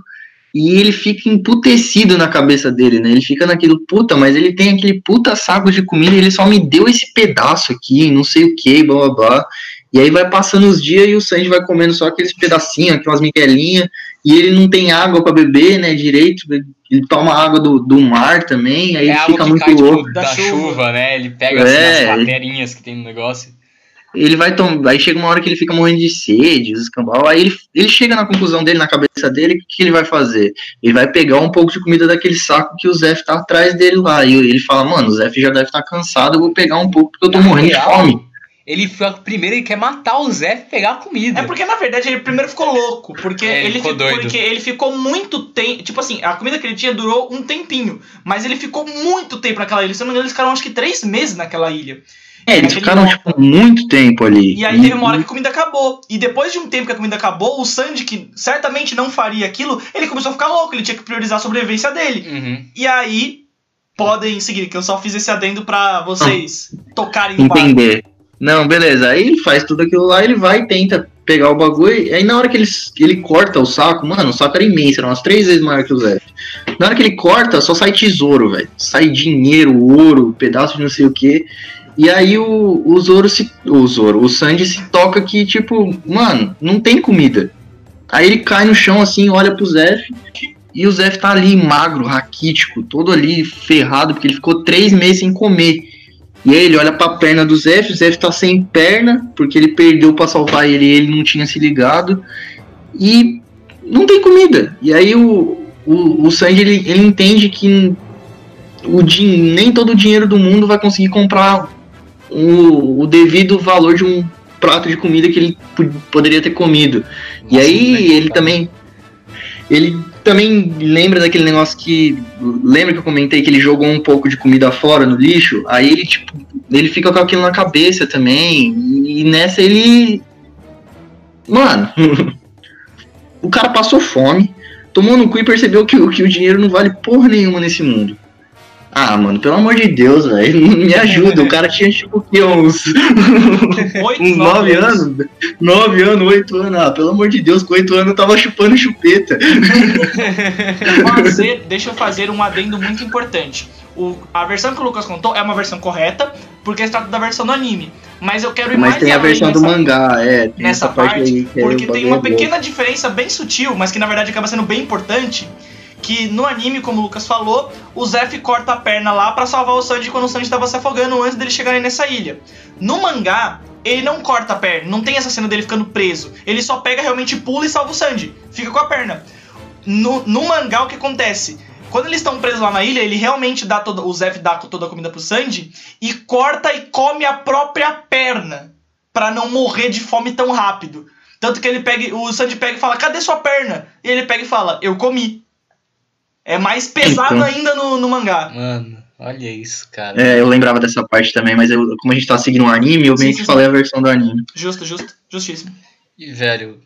C: e ele fica emputecido na cabeça dele, né? Ele fica naquilo, puta, mas ele tem aquele puta saco de comida e ele só me deu esse pedaço aqui, não sei o que, blá blá blá. E aí vai passando os dias e o Sanji vai comendo só aqueles pedacinhos, aquelas miguelinhas, e ele não tem água pra beber, né, direito. Ele toma água do, do mar também, aí
B: É
C: fica muito
B: cai,
C: louco.
B: tipo, da,
A: Da
B: chuva.
A: chuva.
B: né? Ele pega assim,
C: É,
B: as
C: ele-
B: paterinhas que tem no negócio.
C: Ele vai tomar. Aí chega uma hora que ele fica morrendo de sede, os escambau. Aí ele, ele chega na conclusão dele, na cabeça dele, o que, que ele vai fazer? Ele vai pegar um pouco de comida daquele saco que o Zef tá atrás dele lá. E ele fala, mano, o Zef já deve estar cansado, eu vou pegar um pouco porque eu tô
B: Na
C: morrendo
B: real,
C: de fome.
B: Ele foi primeiro, ele quer matar o Zé e pegar a comida.
A: É porque, na verdade, ele primeiro ficou louco. Porque,
B: É, ele
A: ele,
B: ficou
A: ficou,
B: doido.
A: porque ele ficou muito tempo. Tipo assim, a comida que ele tinha durou um tempinho. Mas ele ficou muito tempo naquela ilha. Se eu não me engano, eles ficaram acho que três meses naquela ilha.
C: É, eles ficaram, tipo, muito tempo ali.
A: E aí teve uma hora que a comida acabou. E depois de um tempo que a comida acabou, o Sandy, que certamente não faria aquilo, ele começou a ficar louco. Ele tinha que priorizar a sobrevivência dele.
B: Uhum.
A: E aí, podem seguir, que eu só fiz esse adendo pra vocês tocarem no barco.
C: entender. Não, beleza. Aí ele faz tudo aquilo lá, ele vai e tenta pegar o bagulho. E aí na hora que ele, ele corta o saco, mano, o saco era imenso, era umas três vezes maior que o Zé. Na hora que ele corta, só sai tesouro, velho. Sai dinheiro, ouro, pedaço de não sei o que. E aí o, o Zoro se. O Zoro, o Sanji se toca que, tipo, mano, não tem comida. Aí ele cai no chão assim, olha pro Zef. E o Zef tá ali magro, raquítico, todo ali ferrado, porque ele ficou três meses sem comer. E aí ele olha pra perna do Zef, o Zef tá sem perna, porque ele perdeu pra salvar ele e ele não tinha se ligado. E não tem comida. E aí o, o, o Sanji ele, ele entende que o din nem todo o dinheiro do mundo vai conseguir comprar o, o devido valor de um prato de comida que ele poderia ter comido. e aí ele também. Ele também lembra daquele negócio que. Lembra que eu comentei que ele jogou um pouco de comida fora no lixo? Aí ele, tipo, ele fica com aquilo na cabeça também. E nessa ele. Mano. o cara passou fome, tomou no cu e percebeu que, que o dinheiro não vale porra nenhuma nesse mundo. Ah, mano, pelo amor de Deus, velho. Me ajuda. O cara tinha tipo o quê? Uns.
A: Oito,
C: uns
A: nove
C: nove anos. Nove anos, oito anos. Ah, pelo amor de Deus, com oito anos eu tava chupando chupeta.
A: fazer, deixa eu fazer um adendo muito importante. O, a versão que o Lucas contou é uma versão correta, porque se trata da versão do anime. Mas eu quero ir
C: Mas
A: mais
C: tem a versão do
A: nessa-
C: mangá, é. Tem
A: nessa
C: essa parte,
A: parte,
C: aí. que é
A: porque tem uma pequena diferença bem sutil, mas que na verdade acaba sendo bem importante. Que no anime, como o Lucas falou, o Zef corta a perna lá pra salvar o Sanji quando o Sanji tava se afogando antes deles chegarem nessa ilha. No mangá, ele não corta a perna, não tem essa cena dele ficando preso. Ele só pega, realmente pula e salva o Sanji. Fica com a perna. No, no mangá, o que acontece? Quando eles estão presos lá na ilha, ele realmente dá toda, o Zef dá toda a comida pro Sanji e corta e come a própria perna pra não morrer de fome tão rápido. Tanto que ele pega, o Sanji pega e fala: "Cadê sua perna?" E ele pega e fala: "Eu comi". É mais pesado
C: Então.
A: ainda no, no mangá.
B: Mano, olha isso, cara.
C: É, eu lembrava dessa parte também, mas eu, como a gente tá seguindo um anime, eu
A: Sim,
C: meio
A: sim,
C: que
A: sim.
C: falei a versão do anime.
A: Justo, justo, justíssimo.
B: E, velho,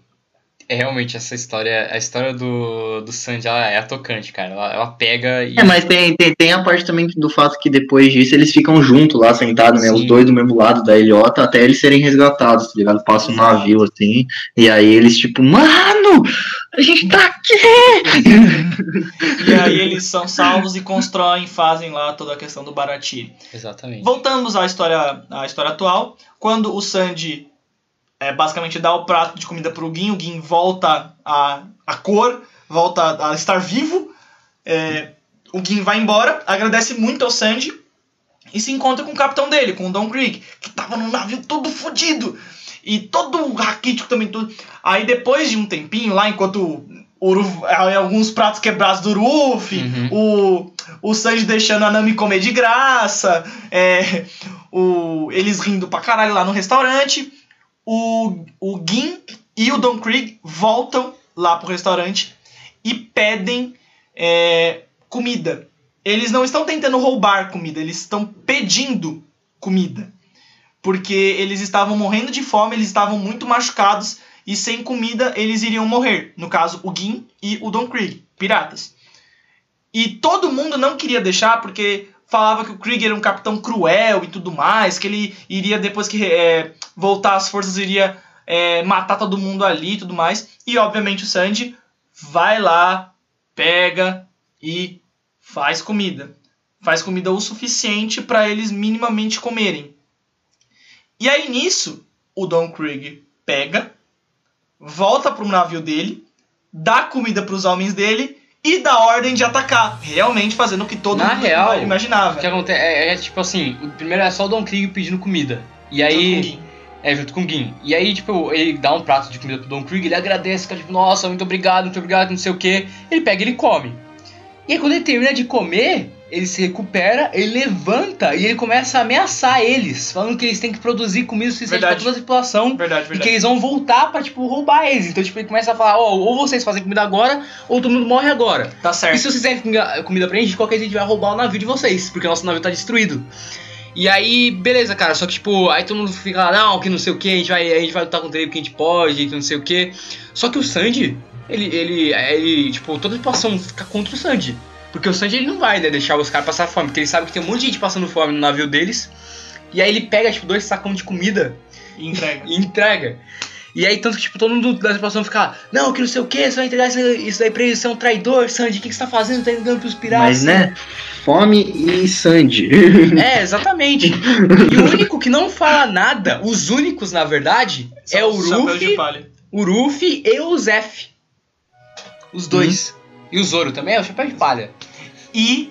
B: é realmente essa história. A história do, do Sanji ela é tocante, cara. Ela, ela pega e.
C: É, mas tem, tem, tem a parte também do fato que depois disso eles ficam juntos lá, sentados, né?
B: Sim.
C: Os dois do mesmo lado da ilhota, até eles serem resgatados, tá ligado? Passa um navio assim, e aí eles, tipo, mano, a gente tá aqui!
A: E aí eles são salvos e constroem, fazem lá toda a questão do Baratiri.
B: Exatamente.
A: Voltamos à história, à história atual. Quando o Sanji é, basicamente dá o prato de comida pro Gin, o Gin volta a, a cor, volta a estar vivo. É, o Gin vai embora, agradece muito ao Sanji e se encontra com o capitão dele, com o Don Krieg, que tava num navio todo fodido. E todo raquítico também, tudo. Aí depois de um tempinho lá, enquanto o Uru- alguns pratos quebrados do Ruffy,
B: Uhum.
A: o, o Sanji deixando a Nami comer de graça, é, o, eles rindo pra caralho lá no restaurante, o, o Gin e o Don Krieg voltam lá pro restaurante e pedem é, comida. Eles não estão tentando roubar comida, eles estão pedindo comida. Porque eles estavam morrendo de fome, eles estavam muito machucados e sem comida eles iriam morrer. No caso, o Gin e o Don Krieg, piratas. E todo mundo não queria deixar porque falava que o Krieg era um capitão cruel e tudo mais, que ele iria, depois que é, voltar às forças, iria é, matar todo mundo ali e tudo mais. E obviamente o Sanji vai lá, pega e faz comida. Faz comida o suficiente para eles minimamente comerem. E aí nisso, o Don Krieg pega, volta pro navio dele, dá comida pros homens dele e dá ordem de atacar, realmente fazendo o que todo
B: Na
A: mundo
B: real,
A: imaginava.
B: O que acontece é, é tipo assim: o primeiro é só o Don Krieg pedindo comida. E
A: Junto com o
B: aí. É, junto com o Gin. E aí, tipo, ele dá um prato de comida pro Don Krieg, ele agradece, fica tipo, nossa, muito obrigado, muito obrigado, não sei o que. Ele pega e ele come. E aí, quando ele termina de comer, ele se recupera, ele levanta e ele começa a ameaçar eles, falando que eles têm que produzir comida suficiente pra
A: Verdade.
B: toda a tripulação.
A: Verdade,
B: E que
A: verdade.
B: eles vão voltar pra, tipo, roubar eles. Então, tipo, ele começa a falar, ó, ou vocês fazem comida agora, ou todo mundo morre agora.
A: Tá
B: E
A: certo.
B: se vocês fizerem comida- pra gente, qualquer gente vai roubar o navio de vocês, porque o nosso navio tá destruído. E aí, beleza, cara, só que tipo, aí todo mundo fica lá, não, que não sei o que, a gente vai, a gente vai lutar contra ele porque a gente pode, que não sei o que. Só que o Sandy, ele, ele, ele, tipo, toda a situação fica contra o Sandy. Porque o Sandy ele não vai né, deixar os caras passar fome, porque ele sabe que tem um monte de gente passando fome no navio deles. E aí ele pega, tipo, dois sacão de comida
A: E entrega.
B: e entrega. E aí, tanto que, tipo, todo mundo da tripulação fica, não, que não sei o que, você vai entregar isso, daí pra ele, você é um traidor, Sandy, o que, que você tá fazendo? Tá entregando pros piratas?
C: Mas, né? Fome e Sandy.
B: É, exatamente. E o único que não fala nada, os únicos, na verdade, é o Ruffy, o Ruffy e o Zef. Os dois. E o Zoro também é o chapéu de palha.
A: E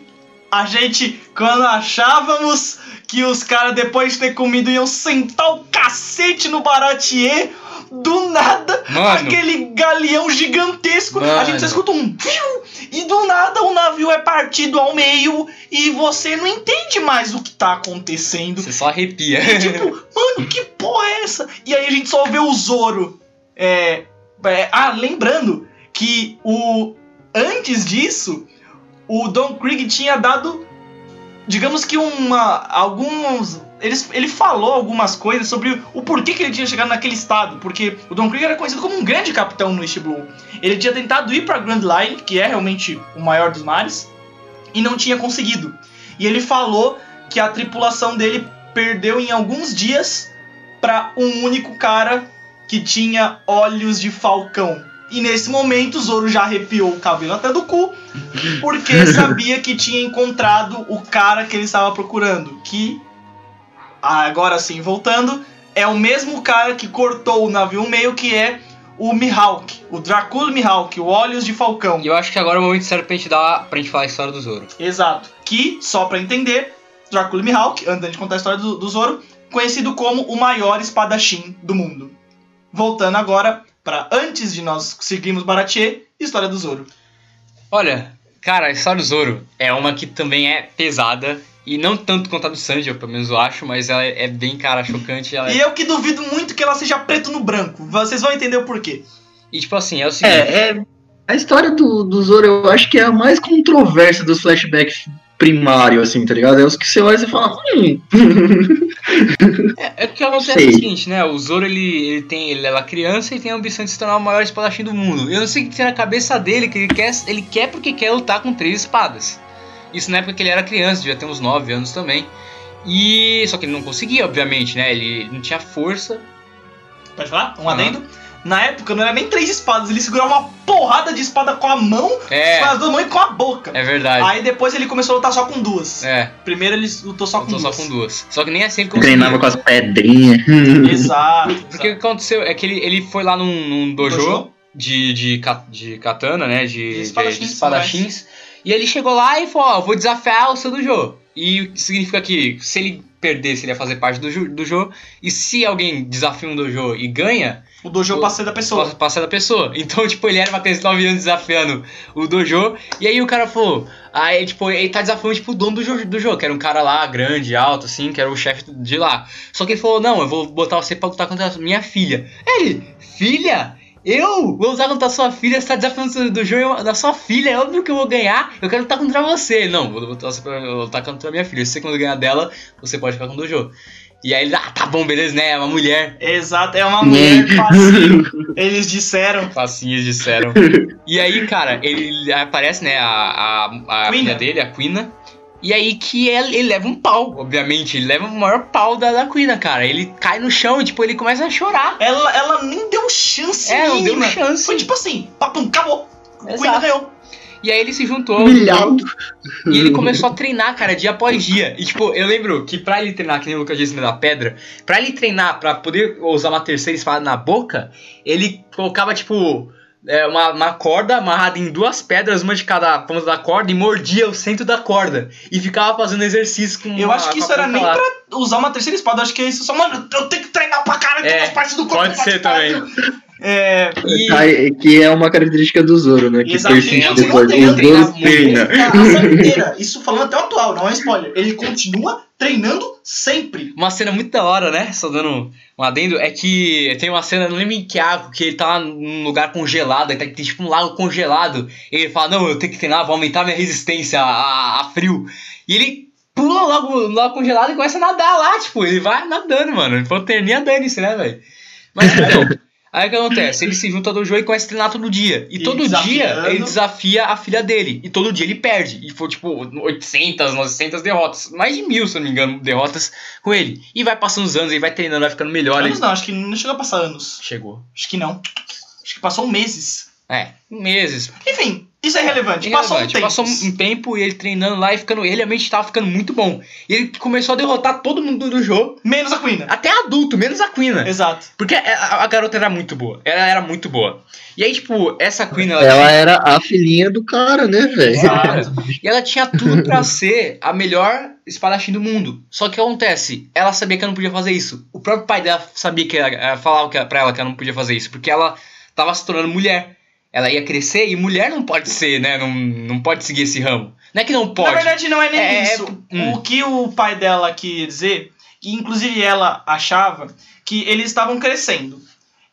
A: a gente, quando achávamos que os caras, depois de ter comido, iam sentar o cacete no Baratier, do nada,
B: Mano.
A: aquele galeão gigantesco, a
B: Mano.
A: gente só escuta um piu, e do nada o navio é partido ao meio e você não entende mais o que tá acontecendo.
B: Você só arrepia.
A: Tipo, mano, que porra é essa? E aí a gente só vê o Zoro. É, é, ah, lembrando que o antes disso, o Don Krieg tinha dado, digamos que uma alguns eles, ele falou algumas coisas sobre o porquê que ele tinha chegado naquele estado, porque o Don Krieg era conhecido como um grande capitão no East Blue. Ele tinha tentado ir para Grand Line, que é realmente o maior dos mares, e não tinha conseguido. E ele falou que a tripulação dele perdeu em alguns dias para um único cara que tinha olhos de falcão. E nesse momento o Zoro já arrepiou o cabelo até do cu, porque sabia que tinha encontrado o cara que ele estava procurando, que agora sim, voltando, é o mesmo cara que cortou o navio meio que é o Mihawk, o Dracula Mihawk, o Olhos de Falcão.
B: E eu acho que agora é o momento certo pra gente, dar, pra gente falar a história do Zoro.
A: Exato. Que, só pra entender, Dracula Mihawk, antes de contar a história do, do Zoro, conhecido como o maior espadachim do mundo. Voltando agora para antes de nós seguirmos Baratier, história do Zoro.
B: Olha, cara, a história do Zoro é uma que também é pesada. E não tanto quanto a do Sanji, eu pelo menos eu acho, mas ela é bem, cara, chocante. Ela
A: E
B: é...
A: eu que duvido muito que ela seja preto no branco. Vocês vão entender o porquê.
B: E tipo assim, é o seguinte.
C: É, é, a história do, do Zoro eu acho que é a mais controversa dos flashbacks primários, assim, tá ligado? É os que você olha e fala, hum.
B: É, é que acontece
C: Sei.
B: o seguinte, né? O Zoro ele, ele tem. Ele é criança e tem a ambição de se tornar o maior espadachim do mundo. Eu não sei o que tem na cabeça dele, que ele quer, ele quer porque quer lutar com três espadas. Isso na época que ele era criança, devia ter uns 9 anos também. E. Só que ele não conseguia, obviamente, né? Ele, ele não tinha força.
A: Pode falar? Um
B: Aham.
A: adendo. Na época não era nem três espadas, ele segurava uma porrada de espada com a mão,
B: É,
A: com as duas mãos e com a boca.
B: é verdade.
A: Aí depois ele começou a lutar só com duas.
B: É,
A: Primeiro ele lutou só
B: eu
A: com
B: só
A: duas.
B: com duas. Só que nem assim ele conseguia.
C: Treinava com as pedrinhas.
A: Exato.
B: Porque o que aconteceu é que ele, ele foi lá num, num dojo,
A: Dojo?
B: De, de, de katana, né? De,
A: De
B: de-
A: espadachins,
B: de espadachins. E ele chegou lá e falou: Ó, vou desafiar o seu dojo. E o que significa que se ele perdesse, ele ia fazer parte do jo- dojo. E se alguém desafia um dojo e ganha,
A: O dojo
B: O-
A: passei da pessoa.
B: passa passa da pessoa. Então, tipo, ele era uma criança de 9 anos desafiando o dojo. E aí o cara falou. Aí, tipo, ele tá desafiando, tipo, o dono do jogo, do jogo, que era um cara lá, grande, alto, assim, que era o chefe de lá. Só que ele falou, não, eu vou botar você pra lutar contra a minha filha. Ele, filha? Eu vou lutar contra a sua filha, você tá desafiando do jogo da sua filha, é óbvio que eu vou ganhar, eu quero lutar contra você. Não, vou botar você pra lutar contra a minha filha. Se você quando ganhar dela, você pode ficar com o dojo. E aí ele, ah, tá bom, beleza, né? É uma mulher.
A: Exato, é uma mulher facinho. Eles disseram.
B: Facinhas disseram. e aí, cara, ele aparece, né, a, a, a
A: Quina.
B: filha dele, a Quina. E aí que ele, ele leva um pau, obviamente. Ele leva o maior pau da, da Quina, cara. Ele cai no chão e, tipo, ele começa a chorar.
A: Ela, ela nem deu chance
B: É, não deu chance.
A: Foi tipo assim, papum, acabou.
B: Exato.
A: Queen ganhou.
B: E aí ele se juntou
C: Humilhado.
B: E ele começou a treinar, cara, dia após dia. E, tipo, eu lembro que pra ele treinar, que nem o Lucas disse né, da pedra, pra ele treinar, pra poder usar uma terceira espada na boca, ele colocava, tipo, é, uma, uma corda amarrada em duas pedras, uma de cada ponta da corda, e mordia o centro da corda. E ficava fazendo exercício com
A: Eu
B: uma-
A: acho que isso era nem
B: lá.
A: pra usar uma terceira espada. Eu acho que é isso só, mano, eu tenho que treinar pra caralho
B: É,
A: todas as partes do corpo.
B: pode ser
A: pariu. É,
B: E-
C: Ah, é- que é uma característica do Zoro, né? Que
A: Exato,
C: persiste
A: ele
C: depois. O Zoro treina.
A: a a inteira. Isso falando até o atual, não é spoiler. Ele continua treinando sempre.
B: Uma cena muito da hora, né? Só dando um adendo, é que tem uma cena, não lembro em que arco, que ele tá num lugar congelado, aí tá- tem tipo um lago congelado. E ele fala, não, eu tenho que treinar, vou aumentar minha resistência a, a frio. E ele pula logo no lago congelado e começa a nadar lá, tipo, ele vai nadando, mano. Hipotermia dane-se, né, velho? Mas então, aí o que acontece? Ele se junta ao dojo e começa a treinar todo dia. E,
A: E
B: todo dia ele desafia a filha dele. E todo dia ele perde. E foi tipo 800, 900 derrotas. Mais de mil, se eu não me engano, derrotas com ele. E vai passando os anos, ele vai treinando, vai ficando melhor.
A: Anos
B: Ele...
A: não, acho que não chegou a passar anos.
B: Chegou.
A: Acho que não. Acho que passou meses.
B: É, meses.
A: Enfim, Isso é relevante. Passou um tempo.
B: Passou um tempo e ele treinando lá e ficando. Ele realmente tava ficando muito bom. E ele começou a derrotar todo mundo do jogo.
A: Menos a Queen.
B: Até adulto, menos a Queen.
A: Exato.
B: Porque a, a garota era muito boa. Ela era muito boa. E aí, tipo, essa Queen, ela,
C: Ela era a filhinha do cara, né, velho?
B: Exato. E ela tinha tudo pra ser a melhor espadachim do mundo. Só que o que acontece? Ela sabia que ela não podia fazer isso. O próprio pai dela sabia que ela, ela falava pra ela que ela não podia fazer isso. Porque ela tava se tornando mulher. Ela ia crescer e mulher não pode ser, né? Não, não pode seguir esse ramo. Não é que não pode.
A: Na verdade, não é nem
B: É,
A: isso.
B: hum.
A: O que o pai dela quis dizer, que inclusive ela achava que eles estavam crescendo.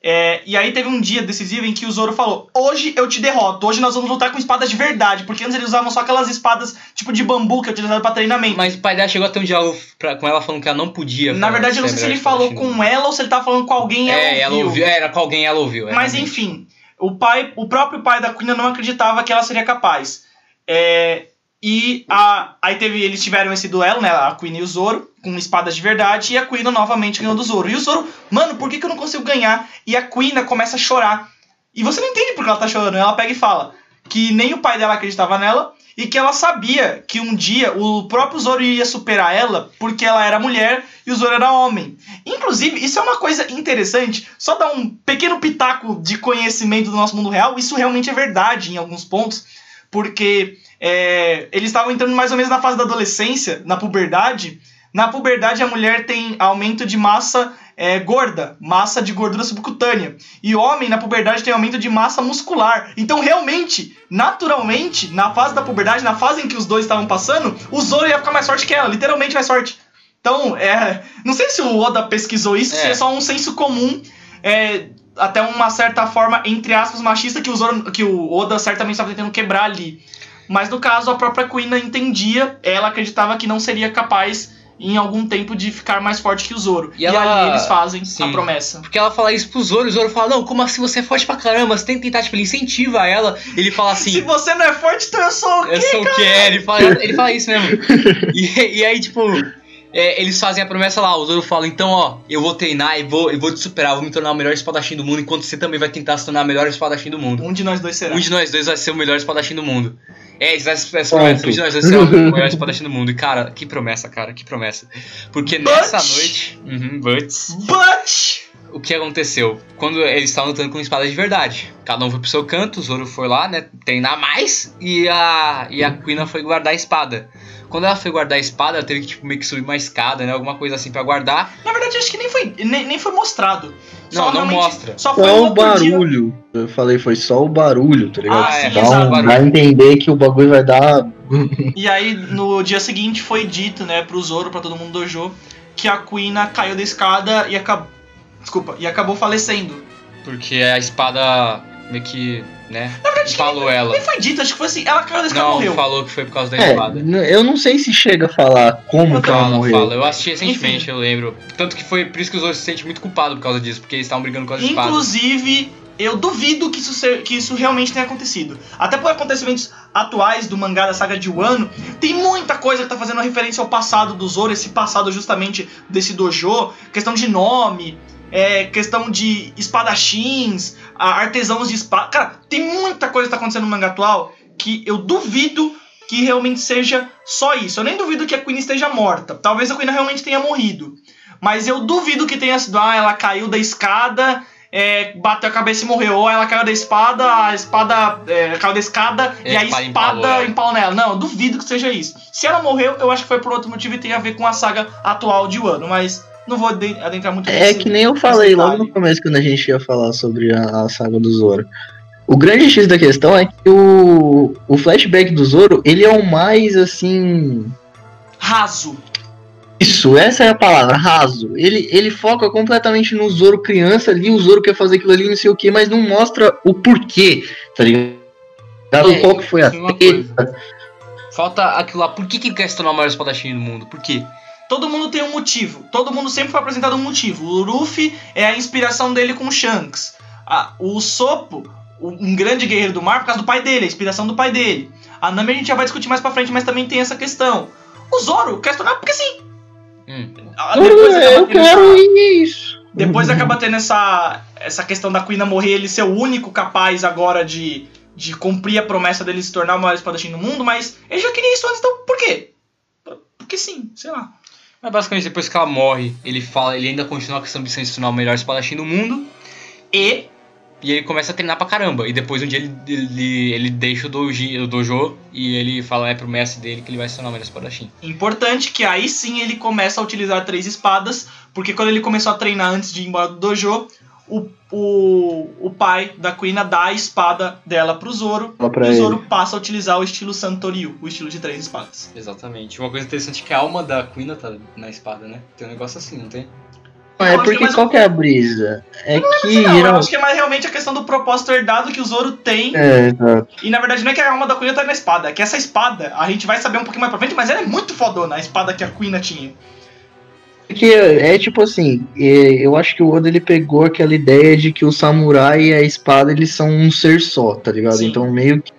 A: É, e aí teve um dia decisivo em que o Zoro falou: Hoje eu te derroto, hoje nós vamos lutar com espadas de verdade. Porque antes eles usavam só aquelas espadas tipo de bambu que é utilizado pra treinamento.
B: Mas o pai dela chegou a ter um diálogo pra- com ela falando que ela não podia.
A: Na verdade, eu não sei se ele falou
B: do
A: com ela ou se ele tava falando com alguém e.
B: É, ela ouviu. É, era com alguém ela ouviu. é,
A: Mas
B: realmente.
A: enfim, o pai, o próprio pai da Queen não acreditava que ela seria capaz. É, e a, aí teve, eles tiveram esse duelo, né? A Queen e o Zoro, com espadas de verdade, e a Queen novamente ganhou do Zoro. E o Zoro, mano, por que, que eu não consigo ganhar? E a Queen começa a chorar. E você não entende por que ela tá chorando. Ela pega e fala que nem o pai dela acreditava nela e que ela sabia que um dia o próprio Zoro ia superar ela porque ela era mulher e o Zoro era homem. Inclusive, isso é uma coisa interessante, só dar um pequeno pitaco de conhecimento do nosso mundo real, isso realmente é verdade em alguns pontos, porque é, eles estavam entrando mais ou menos na fase da adolescência, na puberdade. Na puberdade, a mulher tem aumento de massa é, gorda, massa de gordura subcutânea. E homem, na puberdade, tem aumento de massa muscular. Então, realmente, naturalmente, na fase da puberdade, na fase em que os dois estavam passando, o Zoro ia ficar mais forte que ela, literalmente mais forte. Então, é, não sei se o Oda pesquisou isso,
B: É.
A: se é só um senso comum, é, até uma certa forma, entre aspas, machista, que o, Zoro, que o Oda certamente estava tentando quebrar ali. Mas no caso, a própria Queen entendia, ela acreditava que não seria capaz em algum tempo de ficar mais forte que o Zoro.
B: E
A: E,
B: ela-
A: ali eles fazem a
B: Sim.
A: promessa.
B: Porque ela fala isso pro Zoro, e o Zoro fala, não, como assim você é forte pra caramba? Você tem que tentar, tipo, ele incentiva ela. Ele fala
A: Se
B: assim,
A: você não é forte, então eu sou o quê?
B: eu sou o que é, ele fala, ele fala isso mesmo. E, e aí, tipo, é, eles fazem a promessa lá, o Zoro fala, então, ó, eu vou treinar e vou, eu vou te superar, vou me tornar o melhor espadachim do mundo, enquanto você também vai tentar se tornar o melhor espadachim do mundo.
A: Um de nós dois será.
B: Um de nós dois vai ser o melhor espadachim do mundo. É, eles fazem essa
C: Ponto.
B: promessa, um de nós dois vai ser o melhor espadachim do mundo. E, cara, que promessa, cara, que promessa. Porque
A: But-
B: nessa noite... Uhum, but...
A: But...
B: o que aconteceu? Quando eles estavam lutando com espada de verdade. Cada um foi pro seu canto, o Zoro foi lá, né, treinar mais, e a, e a Quina foi guardar a espada. Quando ela foi guardar a espada, ela teve que tipo, meio que subir uma escada, né, alguma coisa assim pra guardar.
A: Na verdade, acho que nem foi, nem, nem foi mostrado.
B: Não, não mostra.
A: Só foi
C: Só
A: um
C: o
A: outro dia-
C: barulho. Eu falei, foi só o barulho, tá ligado?
A: Ah, sim,
C: Dá
A: exato.
C: um- Dá a entender que o bagulho vai dar.
A: E aí, no dia seguinte, foi dito, né, pro Zoro, pra todo mundo do dojo, que a Quina caiu da escada e acabou. Desculpa, e acabou falecendo.
B: Porque a espada meio que, né, empalou ela.
A: Nem foi dito, acho que foi assim, ela caiu da escada e
B: Não,
A: morreu.
B: falou que foi por causa da
C: É,
B: espada.
C: eu não sei se chega a falar como
A: Eu
C: que ela
B: Fala,
C: morreu.
B: fala. Eu assisti recentemente,
A: Enfim.
B: eu lembro. Tanto que foi por isso que o Zoro se sente muito culpado por causa disso, porque eles estavam brigando com as espadas.
A: Inclusive, eu duvido que isso, ser- que isso realmente tenha acontecido. Até por acontecimentos atuais do mangá da saga de Wano, tem muita coisa que tá fazendo referência ao passado do Zoro, esse passado justamente desse dojo, questão de nome, é, questão de espadachins, artesãos de espada. Cara, tem muita coisa que tá acontecendo no mangá atual que eu duvido que realmente seja só isso. Eu nem duvido que a Queen esteja morta. Talvez a Queen realmente tenha morrido. Mas eu duvido que tenha sido, ah, ela caiu da escada, é, bateu a cabeça e morreu. Ou ela caiu da espada, a espada é, caiu da escada
B: E
A: e
B: a espada empalou
A: empalou nela. Não, eu duvido que seja isso. Se ela morreu, eu acho que foi por outro motivo e tem a ver com a saga atual de Wano. Mas não vou de- adentrar muito
C: É
A: nesse-
C: que nem eu falei logo no começo, quando a gente ia falar sobre a, a saga do Zoro. O grande X da questão é que o, o flashback do Zoro, ele é o mais, assim...
A: Raso.
C: Isso, essa é a palavra, raso. Ele, ele foca completamente no Zoro criança ali, o Zoro quer fazer aquilo ali, não sei o que, mas não mostra o porquê, tá ligado?
B: É,
C: Qual que foi a
B: uma
C: treta.
B: Falta aquilo lá. Por que, que quer se tornar o maior espadachim do mundo? Por quê?
A: Todo mundo tem um motivo. Todo mundo sempre foi apresentado um motivo. O Luffy é a inspiração dele com o Shanks. Ah, o Sopo, um grande guerreiro do mar, por causa do pai dele, a inspiração do pai dele. A Nami a gente já vai discutir mais pra frente, mas também tem essa questão. O Zoro quer se tornar porque sim.
B: Hum.
A: Ah, Depois acaba
C: eu
A: tendo
C: quero
A: essa-
C: isso.
A: Depois acaba tendo essa, essa questão da Queen morrer, ele ser o único capaz agora de de cumprir a promessa dele se tornar o maior espadachim do mundo, mas ele já queria isso antes, então por quê? Porque sim, sei lá.
B: Mas basicamente, depois que ela morre, ele fala, ele ainda continua com essa ambição de se tornar o melhor espadachim do mundo.
A: E
B: E ele começa a treinar pra caramba. E depois um dia ele, ele, ele deixa o doji, o dojo e ele fala é pro mestre dele que ele vai se tornar o melhor espadachim.
A: importante que aí sim ele começa a utilizar três espadas, porque quando ele começou a treinar antes de ir embora do dojo, o, o, o pai da Kuina dá a espada dela pro Zoro,
C: pra
A: e o
C: ele.
A: Zoro passa a utilizar o estilo Santoryu, o estilo de três espadas.
B: Exatamente. Uma coisa interessante é que a alma da Queen tá na espada, né? Tem um negócio assim, não tem?
C: Mas
A: Eu
C: é porque
A: mais
C: qual
A: um
C: que é a brisa? É que.
A: Não, eu
C: geral-
A: acho que é mais realmente a questão do propósito herdado que o Zoro tem.
C: É, exato.
A: E na verdade não é que a alma da Kuina tá na espada, é que essa espada, a gente vai saber um pouquinho mais pra frente, mas ela é muito fodona, a espada que a Kuina tinha.
C: Porque é tipo assim, é, eu acho que o Oda ele pegou aquela ideia de que o samurai e a espada eles são um ser só, tá ligado?
A: Sim.
C: Então meio que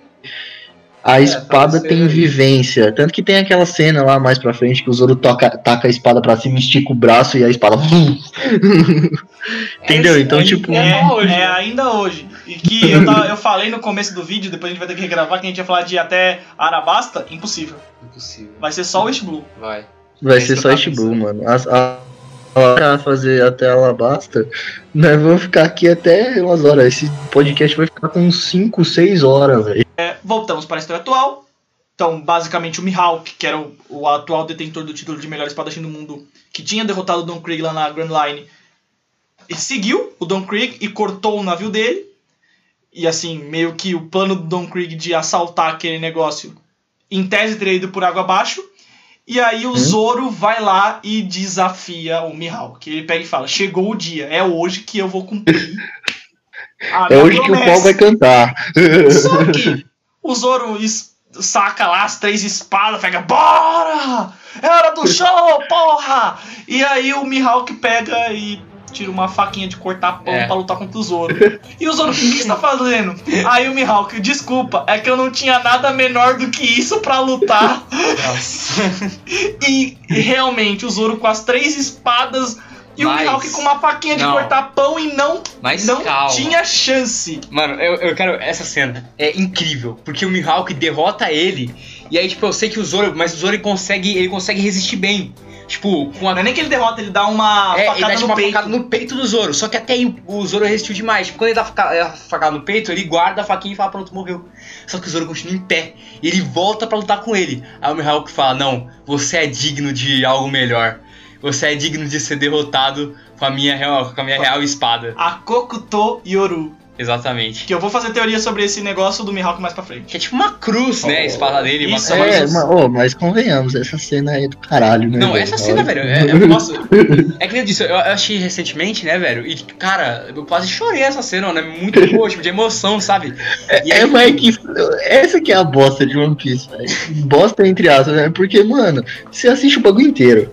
C: a espada
B: pode ser
C: tem
B: isso.
C: vivência. Tanto que tem aquela cena lá mais pra frente que o Zoro toca, taca a espada pra cima, estica o braço e a espada. Entendeu? Então, tipo.
A: É,
B: hoje,
A: é
B: né?
A: ainda hoje. E que eu, tava- eu falei no começo do vídeo, depois a gente vai ter que regravar, que a gente ia falar de até Arabasta, impossível.
B: Impossível.
A: Vai ser só o East Blue.
B: Vai.
C: Vai ser só Blue, mano. As, a, a, fazer até Alabasta, nós vamos ficar aqui até umas horas. Esse podcast vai ficar com 5, 6 horas, velho.
A: É, voltamos para a história atual. Então, basicamente, o Mihawk, que era o, o atual detentor do título de melhor espadachim do mundo, que tinha derrotado o Don Krieg lá na Grand Line, seguiu o Don Krieg e cortou o navio dele. E assim, meio que o plano do Don Krieg de assaltar aquele negócio, em tese teria ido por água abaixo. E aí o Zoro vai lá e desafia o Mihawk. Ele pega e fala: Chegou o dia, é hoje que eu vou cumprir.
C: É hoje que o
A: promessa."
C: pau vai cantar.
A: Só que o Zoro saca lá as três espadas, pega, bora! É hora do show, porra! E aí o Mihawk pega e tira uma faquinha de cortar pão
B: É.
A: pra lutar contra o Zoro. E o Zoro, o que você tá fazendo? Aí o Mihawk, desculpa, é que eu não tinha nada menor do que isso pra lutar.
B: Nossa.
A: E realmente, o Zoro com as três espadas e o
B: Mas-
A: Mihawk com uma faquinha de
B: Não.
A: cortar pão e não,
B: Mas
A: não
B: calma.
A: tinha chance.
B: Mano, eu, eu quero. Essa cena é incrível. Porque o Mihawk derrota ele. E aí, tipo, eu sei que o Zoro. Mas o Zoro ele consegue, ele consegue resistir bem. Tipo, com a.
A: Não é nem que ele derrota, ele dá uma
B: É, ele
A: facada
B: dá tipo,
A: no
B: uma
A: peito.
B: facada no peito do Zoro. Só que até aí o- Zoro resistiu demais. Tipo, quando ele dá a a facada no peito, ele guarda a faquinha e fala, pronto, morreu. Só que o Zoro continua em pé. E ele volta pra lutar com ele. Aí o Mihawk fala, não, você é digno de algo melhor. Você é digno de ser derrotado com a minha real, com a minha real espada.
A: A Kokuto Yoru.
B: Exatamente.
A: Que eu vou fazer teoria sobre esse negócio do Mihawk mais pra frente.
B: Que é tipo uma cruz, né? A espada dele, uma
A: Isso,
B: cruz.
C: É, mas, ô, mas convenhamos, essa cena aí é do caralho, né?
B: Não,
C: velho?
B: essa cena, velho, é, é, nossa, é que nem eu disse, eu, achei recentemente, né, velho, e, cara, eu quase chorei essa cena, mano, é muito boa, tipo, de emoção, sabe? E
C: É, mas é que. Essa que é a bosta de One Piece, velho. Bosta entre aspas, né? Porque, mano, você assiste o bagulho inteiro.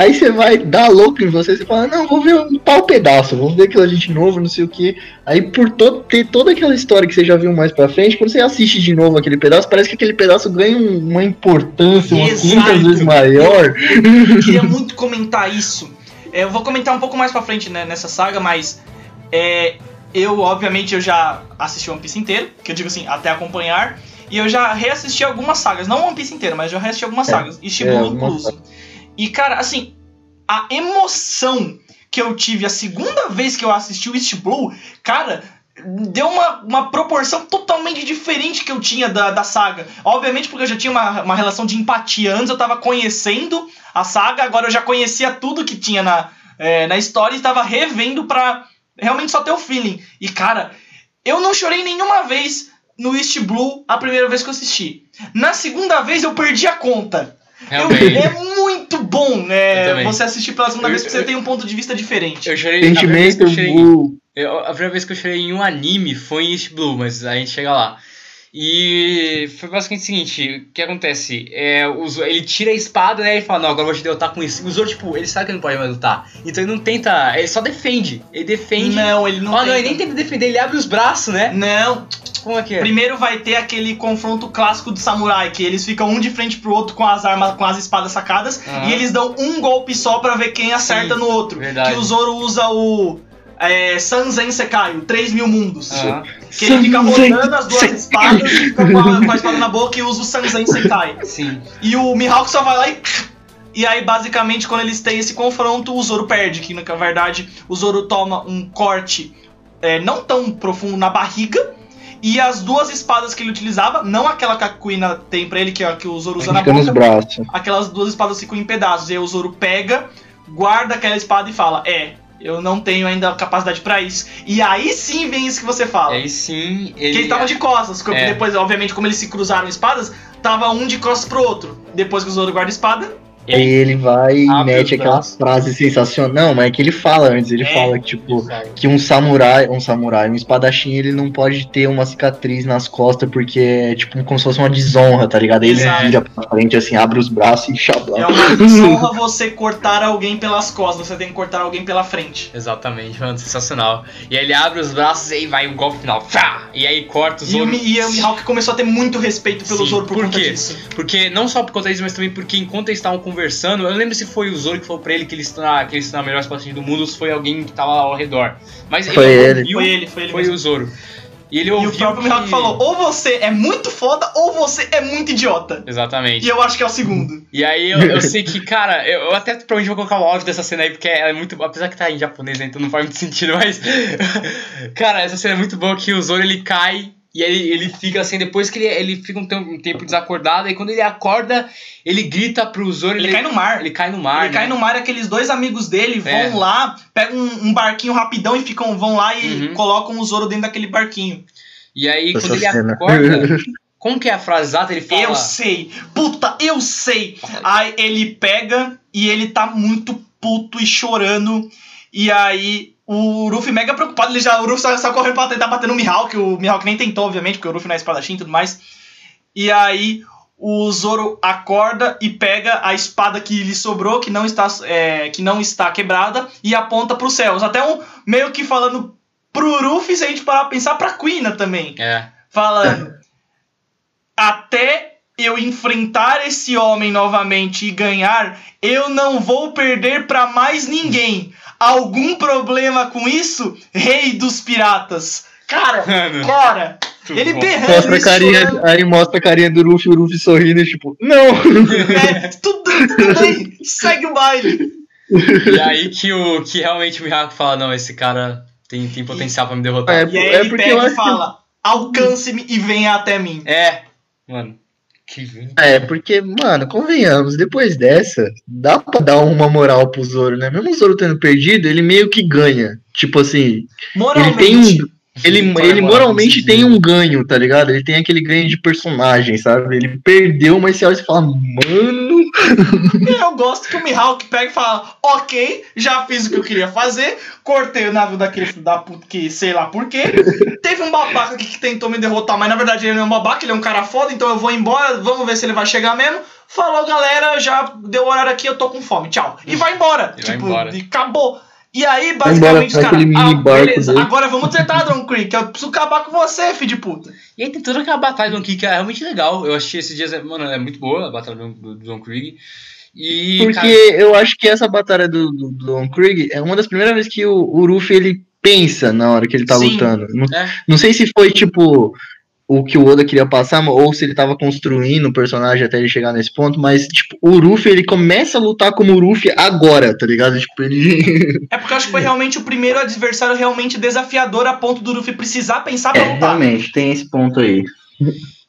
C: Aí você vai dar louco em você, você fala, não, vou ver um pau pedaço, vou ver aquilo ali de novo, não sei o que. Aí por todo, ter toda aquela história que você já viu mais pra frente, quando você assiste de novo aquele pedaço, parece que aquele pedaço ganha um- uma importância umas
A: Exato.
C: 500 vezes maior.
A: Eu queria muito comentar isso. É, Eu vou comentar um pouco mais pra frente né, nessa saga, mas é, eu, obviamente, eu já assisti One Piece inteiro, que eu digo assim, até acompanhar. E eu já reassisti algumas sagas, não One Piece inteiro, mas já reassisti algumas
C: É,
A: sagas, e
C: é,
A: Shibuya
C: algumas
A: incluso. E, cara, assim, a emoção que eu tive a segunda vez que eu assisti o East Blue, cara, deu uma, uma proporção totalmente diferente que eu tinha da, da saga. Obviamente porque eu já tinha uma, uma relação de empatia. Antes eu tava conhecendo a saga, agora eu já conhecia tudo que tinha na, é, na história e tava revendo pra realmente só ter o feeling. E, cara, eu não chorei nenhuma vez no East Blue a primeira vez que eu assisti. Na segunda vez eu perdi a conta. Eu-
B: Realmente.
A: é muito bom
B: Eu
A: né, você assistir pela segunda
B: Eu-
A: vez porque você
B: eu-
A: tem um ponto de vista diferente.
B: Eu chorei, a primeira, vez que
C: Sentimento,
B: eu chorei,
C: o-
B: eu- a primeira vez que eu chorei em um anime foi em East Blue, mas a gente chega lá. E foi basicamente o seguinte, o que acontece? É, ele tira a espada, né? E fala, não, agora eu vou te derrotar com isso. E o Zoro, tipo, ele sabe que não pode mais lutar. Então ele não tenta. Ele só defende. Ele defende.
A: Não, ele não
B: Ó, não, ele nem tenta defender, ele abre os braços, né?
A: Não,
B: Como é que é?
A: primeiro vai ter aquele confronto clássico do samurai, que eles ficam um de frente pro outro com as armas, com as espadas sacadas,
B: Aham.
A: e eles dão um golpe só pra ver quem acerta
B: Sim,
A: no outro.
B: verdade.
A: Que o Zoro usa o é, Sanzen Sekai, o 3 mil mundos.
B: Aham.
A: Que ele fica rodando as duas espadas, fica com a, com a espada na boca e usa o Sanzen Senkai.
B: Sim.
A: E o Mihawk só vai lá e. E aí, basicamente, quando eles têm esse confronto, o Zoro perde. Que na verdade o Zoro toma um corte é, não tão profundo na barriga. E as duas espadas que ele utilizava, não aquela que a Kuina tem pra ele, que, é que o Zoro usa na boca,
C: braços.
A: aquelas duas espadas ficam em pedaços. E aí o Zoro pega, guarda aquela espada e fala: É, eu não tenho ainda capacidade pra isso. E aí sim vem isso que você fala.
B: Aí sim,
A: Que
B: ele.
A: ele tava de costas. porque
B: É.
A: Depois, obviamente, como eles se cruzaram espadas, tava um de costas pro outro. Depois que o Zoro guarda a espada,
C: Aí ele vai e mete
B: os
C: aquela
B: braços.
C: frase sensacional. Não, mas é que ele fala antes, ele
A: É.
C: fala que, tipo, que um samurai, um samurai, um espadachim, ele não pode ter uma cicatriz nas costas porque é tipo como se fosse uma desonra, tá ligado? Aí ele
A: Exato.
C: vira pra frente, assim, abre os braços e chabla.
A: é uma desonra você cortar alguém pelas costas. Você tem que cortar alguém pela frente.
B: Exatamente, mano, sensacional. E aí ele abre os braços e aí vai o golpe final. Fá! E aí corta o
A: E o,
B: Zoro.
A: Mi- e o Mihawk começou a ter muito respeito pelo
B: Sim,
A: Zoro por,
B: por
A: conta
B: quê?
A: disso.
B: Porque não só por conta disso, mas também porque enquanto eles estavam conversando, eu não lembro se foi o Zoro que falou pra ele que ele está, que ele está na melhor espadachim do mundo ou se foi alguém que tava ao redor. Mas
C: Foi
B: ele
C: ele.
B: ouviu-
A: Foi ele, foi ele
B: foi
A: mesmo.
B: o Zoro. E ele
A: E
B: ouviu
A: o próprio
B: que-
A: Mihawk falou: ou você é muito foda, ou você é muito idiota.
B: Exatamente.
A: E eu acho que é o segundo.
B: E aí eu, eu sei que, cara, eu, eu até provavelmente vou colocar o áudio dessa cena aí, porque ela é muito. Apesar que tá em japonês, né, então não faz muito sentido, mas. cara, essa cena é muito boa que o Zoro ele cai. E ele, ele fica assim, depois que ele, ele fica um tempo, um tempo desacordado, e quando ele acorda, ele grita pro Zoro.
A: Ele cai no mar.
B: Ele cai no mar.
A: ele cai
B: né?
A: no mar e aqueles dois amigos dele vão
B: É.
A: lá, pegam um, um barquinho rapidão e ficam, vão lá e
B: Uhum.
A: colocam o Zoro dentro daquele barquinho.
B: E aí,
C: Essa
B: quando ele
C: cena.
B: acorda. Como que é a frase exata? Ele fala.
A: Eu sei, puta, eu sei. Aí ele pega e ele tá muito puto e chorando. E aí o Ruffy mega preocupado, ele já, o Ruffy só, só correndo pra tentar bater no Mihawk, o Mihawk nem tentou, obviamente, porque o Ruffy não é espadachim e tudo mais. E aí o Zoro acorda e pega a espada que lhe sobrou, que não está, é, que não está quebrada, e aponta pros céus. Até um meio que falando pro Ruffy, se a gente parar pra pensar, pra Quina também
B: É.
A: falando até eu enfrentar esse homem novamente e ganhar, eu não vou perder pra mais ninguém. Algum problema com isso, rei dos piratas? Cara,
B: Mano,
A: cara,
B: muito
A: ele
B: bom.
A: berrando
C: Mostra a carinha,
A: chorando.
C: aí mostra a carinha do Luffy, o Luffy sorrindo, tipo, não!
A: É, tudo, tudo bem, segue o baile.
B: E aí que, o, que realmente o Mihawk fala, não, esse cara tem, tem potencial pra me derrotar.
C: É,
A: E aí
C: é
A: ele pega e
C: que
A: fala: alcance-me e venha até mim.
B: É, mano. Que
C: É, porque, mano, convenhamos, depois dessa, dá pra dar uma moral pro Zoro, né? Mesmo o Zoro tendo perdido, ele meio que ganha. Tipo assim, ele
A: Moralmente.
C: tem um. Ele, ele
B: moral
C: moralmente tem um ganho, tá ligado? Ele tem aquele ganho de personagem, sabe? Ele perdeu, mas você olha e fala, mano.
A: Eu gosto que o Mihawk pega e fala: Ok, já fiz o que eu queria fazer, cortei o navio daquele filho da puta que sei lá por quê. Teve um babaca aqui que tentou me derrotar, mas na verdade ele não é um babaca, ele é um cara foda, então eu vou embora, vamos ver se ele vai chegar mesmo. Falou, galera, já deu horário aqui, eu tô com fome, tchau. E vai embora.
B: E vai
A: tipo,
B: embora.
A: e acabou. E aí, basicamente,
C: embora
A: ah, beleza,
C: dele.
A: agora vamos tentar, Don Creek, eu preciso acabar com você, filho de puta.
B: E aí tem toda aquela batalha do Don Krieg que é realmente legal. Eu achei esses dias, mano, é muito boa a batalha do, do Don Krieg. E,
C: Porque
B: cara,
C: eu acho que essa batalha do, do, do Don Krieg é uma das primeiras vezes que o, o Luffy ele pensa na hora que ele tá
A: Sim.
C: lutando. Não,
B: É.
C: não sei se foi tipo o que o Oda queria passar, ou se ele tava construindo o personagem até ele chegar nesse ponto, mas tipo, o Luffy ele começa a lutar como o Luffy agora, tá ligado? Tipo, ele.
A: É porque eu acho que foi realmente o primeiro adversário realmente desafiador a ponto do Luffy precisar pensar pra
C: É,
A: lutar.
C: realmente, tem esse ponto aí.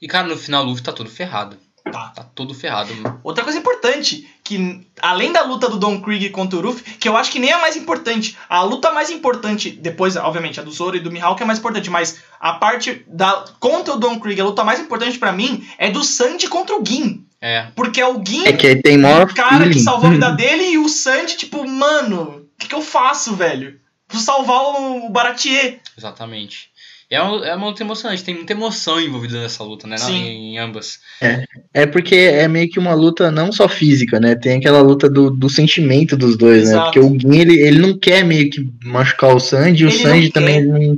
B: e cara, no final o Luffy tá todo ferrado.
A: Tá.
B: Tá todo ferrado. mano.
A: Outra coisa importante, que além da luta do Don Krieg contra o Ruffy, que eu acho que nem é a mais importante, a luta mais importante, depois, obviamente, a do Zoro e do Mihawk é mais importante, mas a parte da contra o Don Krieg, a luta mais importante pra mim é do Sanji contra o Gin.
B: É.
A: Porque é o Gin,
C: É que tem maior
A: o cara que salvou a vida dele, e o Sanji, tipo, mano, o que, que eu faço, velho? Preciso salvar o Baratier.
B: Exatamente. E é uma, é uma luta emocionante, tem muita emoção envolvida nessa luta, né? na-
A: Sim.
B: Em, ambas.
C: É porque é meio que uma luta não só física, né? Tem aquela luta do, do sentimento dos dois, né?
A: Exato.
C: Porque o Gin, ele, ele não quer meio que machucar o Sanji, e o
A: não
C: também não...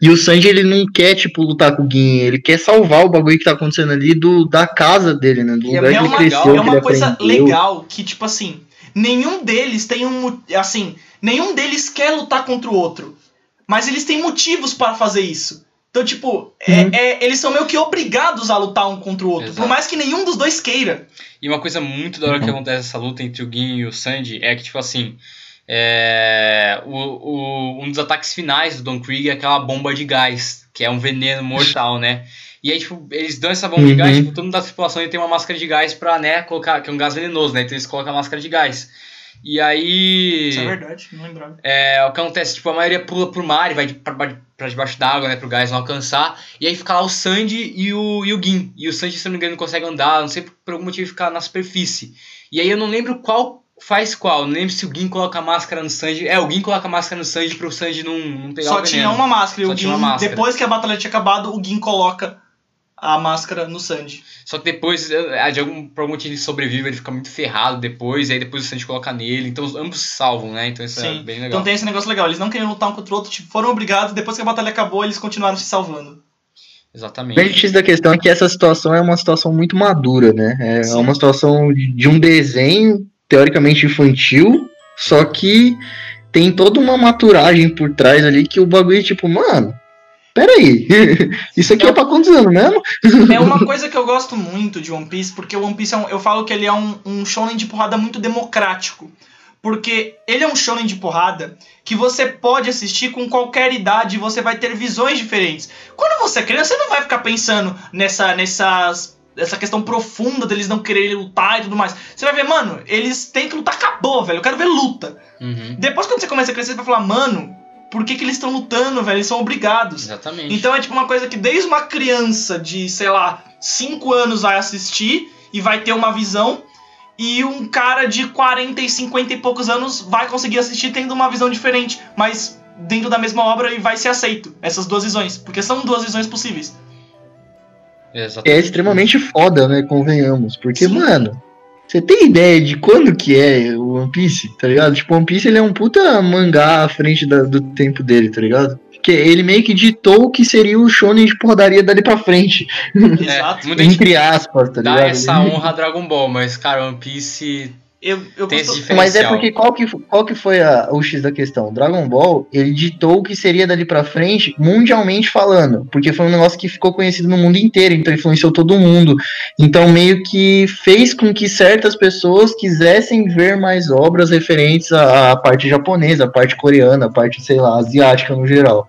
C: E o Sanji, ele não quer, tipo, lutar com o Gin, ele quer salvar o bagulho que tá acontecendo ali do, da casa dele, né? Do
B: E é
C: lugar
A: É
C: que ele
A: uma,
C: cresceu,
A: é
C: que ele
A: uma coisa
C: aprendeu.
A: legal que, tipo assim, nenhum deles tem um. Assim, nenhum deles quer lutar contra o outro. Mas eles têm motivos para fazer isso. Então, tipo, é-
C: Uhum.
A: é- eles são meio que obrigados a lutar um contra o outro.
B: Exato.
A: Por mais que nenhum dos dois queira.
B: E uma coisa muito da hora que acontece nessa luta entre o Gin e o Sanji é que, tipo assim, é, o, o- um dos ataques finais do Don Krieg é aquela bomba de gás, que é um veneno mortal, né? E aí, tipo, eles dão essa bomba de
C: Uhum.
B: gás, tipo, todo mundo da tripulação ele tem uma máscara de gás pra, né, colocar, que é um gás venenoso, né? Então eles colocam a máscara de gás. E aí.
A: Isso é verdade, não lembrava.
B: É, o que acontece, tipo, a maioria pula pro mar e vai de- pra, debaixo d'água, né, pro gás não alcançar. E aí fica lá o Sandy e o, e o Gin. E o Sandy, se não me engano, não consegue andar, não sei por, algum motivo ficar na superfície. E aí eu não lembro qual faz qual, não lembro se o Gin coloca a máscara no Sandy. É, o Gin coloca a máscara no Sandy pro Sandy não, não pegar
A: Só
B: o veneno.
A: tinha uma máscara. E
B: Só
A: o
B: tinha
A: Gin,
B: uma máscara.
A: depois que a batalha tinha acabado, o Gin coloca a máscara no Sandy.
B: Só que depois, é, de algum, por algum motivo, ele sobrevive, ele fica muito ferrado depois, e aí depois o Sandy coloca nele. Então ambos se salvam, né? Então isso é
A: Sim.
B: bem legal.
A: Então tem esse negócio legal. Eles não queriam lutar um contra o outro, tipo, foram obrigados. Depois que a batalha acabou, eles continuaram se salvando.
C: O
B: Exatamente.
C: X da questão é que essa situação é uma situação muito madura, né? É
A: Sim.
C: uma situação de de um desenho teoricamente infantil, só que tem toda uma maturagem por trás ali que o bagulho, tipo, mano, peraí, isso aqui é pra quantos anos mesmo?
A: É uma coisa que eu gosto muito de One Piece, porque o One Piece é um, eu falo que ele é um, um shonen de porrada muito democrático. Porque ele é um shonen de porrada que você pode assistir com qualquer idade e você vai ter visões diferentes. Quando você é criança, você não vai ficar pensando nessa, nessas, essa questão profunda deles não quererem lutar e tudo mais. Você vai ver, mano, eles têm que lutar, acabou, velho. Eu quero ver luta.
B: Uhum.
A: Depois, quando você começa a crescer, você vai falar, mano, por que, que eles estão lutando, velho? Eles são obrigados.
B: Exatamente.
A: Então é tipo uma coisa que desde uma criança de, sei lá, 5 anos vai assistir e vai ter uma visão. E um cara de 40 e 50 e poucos anos vai conseguir assistir tendo uma visão diferente, mas dentro da mesma obra e vai ser aceito essas duas visões, porque são duas visões possíveis.
B: Exatamente.
C: É extremamente foda, né? Convenhamos. Porque,
A: Sim.
C: mano, você tem ideia de quando que é o One Piece, tá ligado? Tipo, One Piece ele é um puta mangá à frente da- do tempo dele, tá ligado? Porque ele meio que ditou o que seria o shonen de porradaria dali pra frente.
A: Exato.
B: É,
C: Entre aspas, tá
B: dá
C: ligado?
B: essa honra a Dragon Ball, mas, cara, One Piece
A: Eu, eu
B: tem esse.
C: Mas é porque qual que, qual que foi a- o X da questão? Dragon Ball, ele ditou o que seria dali pra frente, mundialmente falando. Porque foi um negócio que ficou conhecido no mundo inteiro, então influenciou todo mundo. Então meio que fez com que certas pessoas quisessem ver mais obras referentes à, à parte japonesa, à parte coreana, à parte, sei lá, asiática no geral.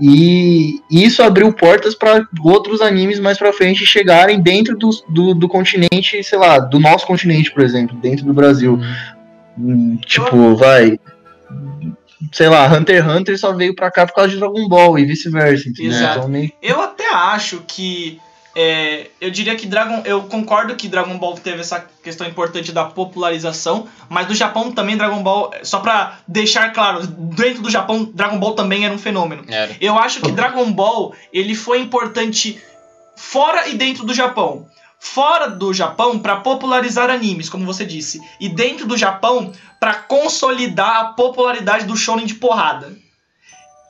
C: E isso abriu portas para outros animes mais pra frente chegarem dentro do, do, do continente, sei lá, do nosso continente, por exemplo, dentro do Brasil. Hum, Tipo, vai. Sei lá, Hunter x Hunter só veio pra cá por causa de Dragon Ball e vice-versa, entendeu?
A: Exato.
C: Então, meio-
A: Eu até acho que. É, eu diria que Dragon. Eu concordo que Dragon Ball teve essa questão importante da popularização, mas no Japão também Dragon Ball. Só pra deixar claro, dentro do Japão, Dragon Ball também era um fenômeno.
B: Era.
A: Eu acho que Dragon Ball ele foi importante fora e dentro do Japão. Fora do Japão para popularizar animes, como você disse, e dentro do Japão para consolidar a popularidade do shonen de porrada.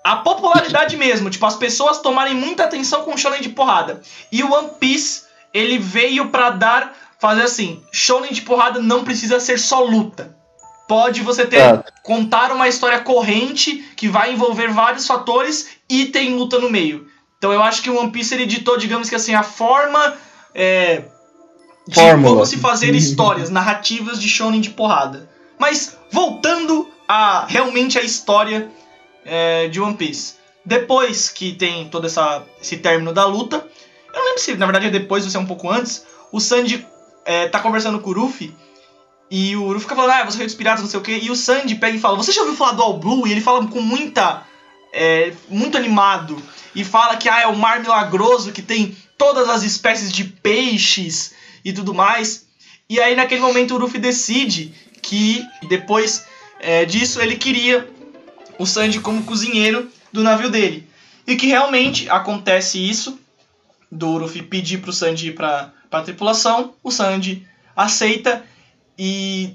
A: A popularidade mesmo, tipo as pessoas tomarem muita atenção com o shonen de porrada. E o One Piece, ele veio para dar fazer assim, shonen de porrada não precisa ser só luta. Pode você ter
C: Tá.
A: contar uma história corrente que vai envolver vários fatores e tem luta no meio. Então eu acho que o One Piece ele ditou, digamos que assim, a forma é, de
C: Fórmula.
A: como se fazer histórias, narrativas de shonen de porrada. Mas voltando a realmente a história é, de One Piece. Depois que tem todo essa, esse término da luta, eu não lembro se na verdade é depois ou se é um pouco antes, o Sandy é, tá conversando com o Ruffy e o Luffy fica falando, ah, você é dos piratas, não sei o quê. E o Sandy pega e fala, você já ouviu falar do All Blue? E ele fala com muita. é, muito animado. E fala que ah, é o mar milagroso que tem todas as espécies de peixes e tudo mais. E aí naquele momento o Luffy decide que depois é, disso ele queria o Sandy como cozinheiro do navio dele. E que realmente acontece isso. Do Luffy pedir pro Sandy ir pra, pra tripulação. O Sandy aceita. E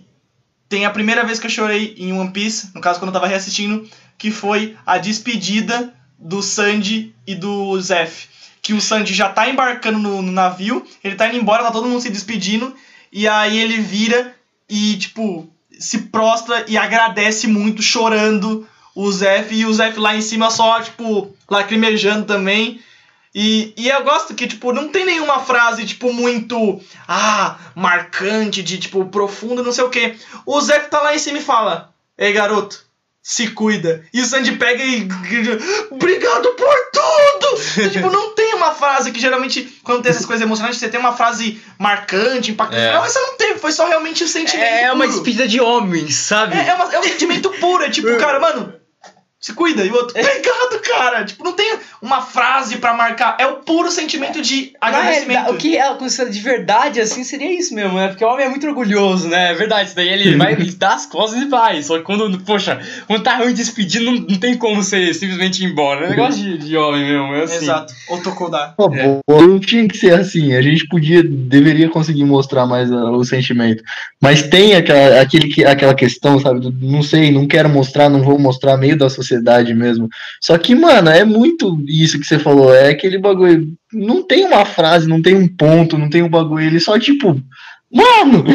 A: tem a primeira vez que eu chorei em One Piece, no caso quando eu tava reassistindo, que foi a despedida do Sandy e do Zef. Que o Sandy já tá embarcando no, no navio, ele tá indo embora, tá todo mundo se despedindo, e aí ele vira e, tipo, se prostra e agradece muito, chorando o Zef e o Zef lá em cima só, tipo, lacrimejando também. E, e eu gosto que, tipo, não tem nenhuma frase, tipo, muito, ah, marcante, de, tipo, profundo, não sei o quê. O Zef tá lá em cima e fala, ei, garoto, se cuida. E o Sandy pega e. Obrigado por tudo! Então, tipo, não tem uma frase que geralmente, quando tem essas coisas emocionantes, você tem uma frase marcante, impactante.
B: É.
A: Não, essa não teve, foi só realmente o sentimento.
B: É uma
A: puro.
B: despedida de homem, sabe?
A: É, é, uma- é um sentimento puro, é tipo, cara, mano, se cuida. E o outro, obrigado, cara. Tipo, não tem uma frase pra marcar. É o puro sentimento de agradecimento.
B: o que ela considera de verdade, assim, seria isso mesmo, né? Porque o homem é muito orgulhoso, né? É verdade, isso daí ele vai ele dá as costas e vai. Só que quando, poxa, quando tá ruim despedir, não, não tem como você simplesmente ir embora. É um negócio de, de homem mesmo, é assim.
A: Exato. Ou Tokodá.
C: Pô,
B: É.
C: não tinha que ser assim. A gente podia, deveria conseguir mostrar mais ah, o sentimento. Mas tem aquela, aquele, que- aquela questão, sabe? do não sei, não quero mostrar, não vou mostrar, meio da sociedade mesmo. Só que, mano, é muito isso que você falou. É aquele bagulho. Não tem uma frase, não tem um ponto, não tem um bagulho. Ele só, tipo. Mano!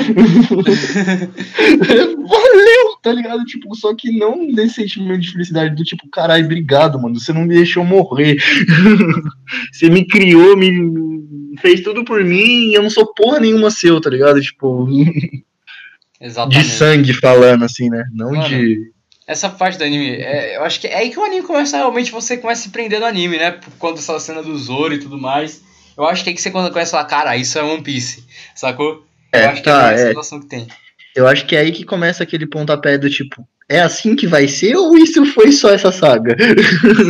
C: Valeu, tá ligado? Tipo, só que não nesse sentimento de felicidade do tipo, caralho, obrigado, mano. Você não me deixou morrer. Você me criou, me fez tudo por mim e eu não sou porra nenhuma seu, tá ligado? Tipo,
B: Exatamente.
C: de sangue falando, assim, né? Não
B: Mano.
C: de.
B: Essa parte do anime, é, eu acho que é aí que o anime começa realmente, você começa a se prender no anime, né? Por conta dessa cena do Zoro e tudo mais. Eu acho que é aí que você quando começa a falar, cara, isso é One Piece, sacou?
C: É,
B: eu acho que
C: tá,
B: é essa
C: é.
B: situação que tem.
C: Eu acho que é aí que começa aquele pontapé do tipo, é assim que vai ser ou isso foi só essa saga?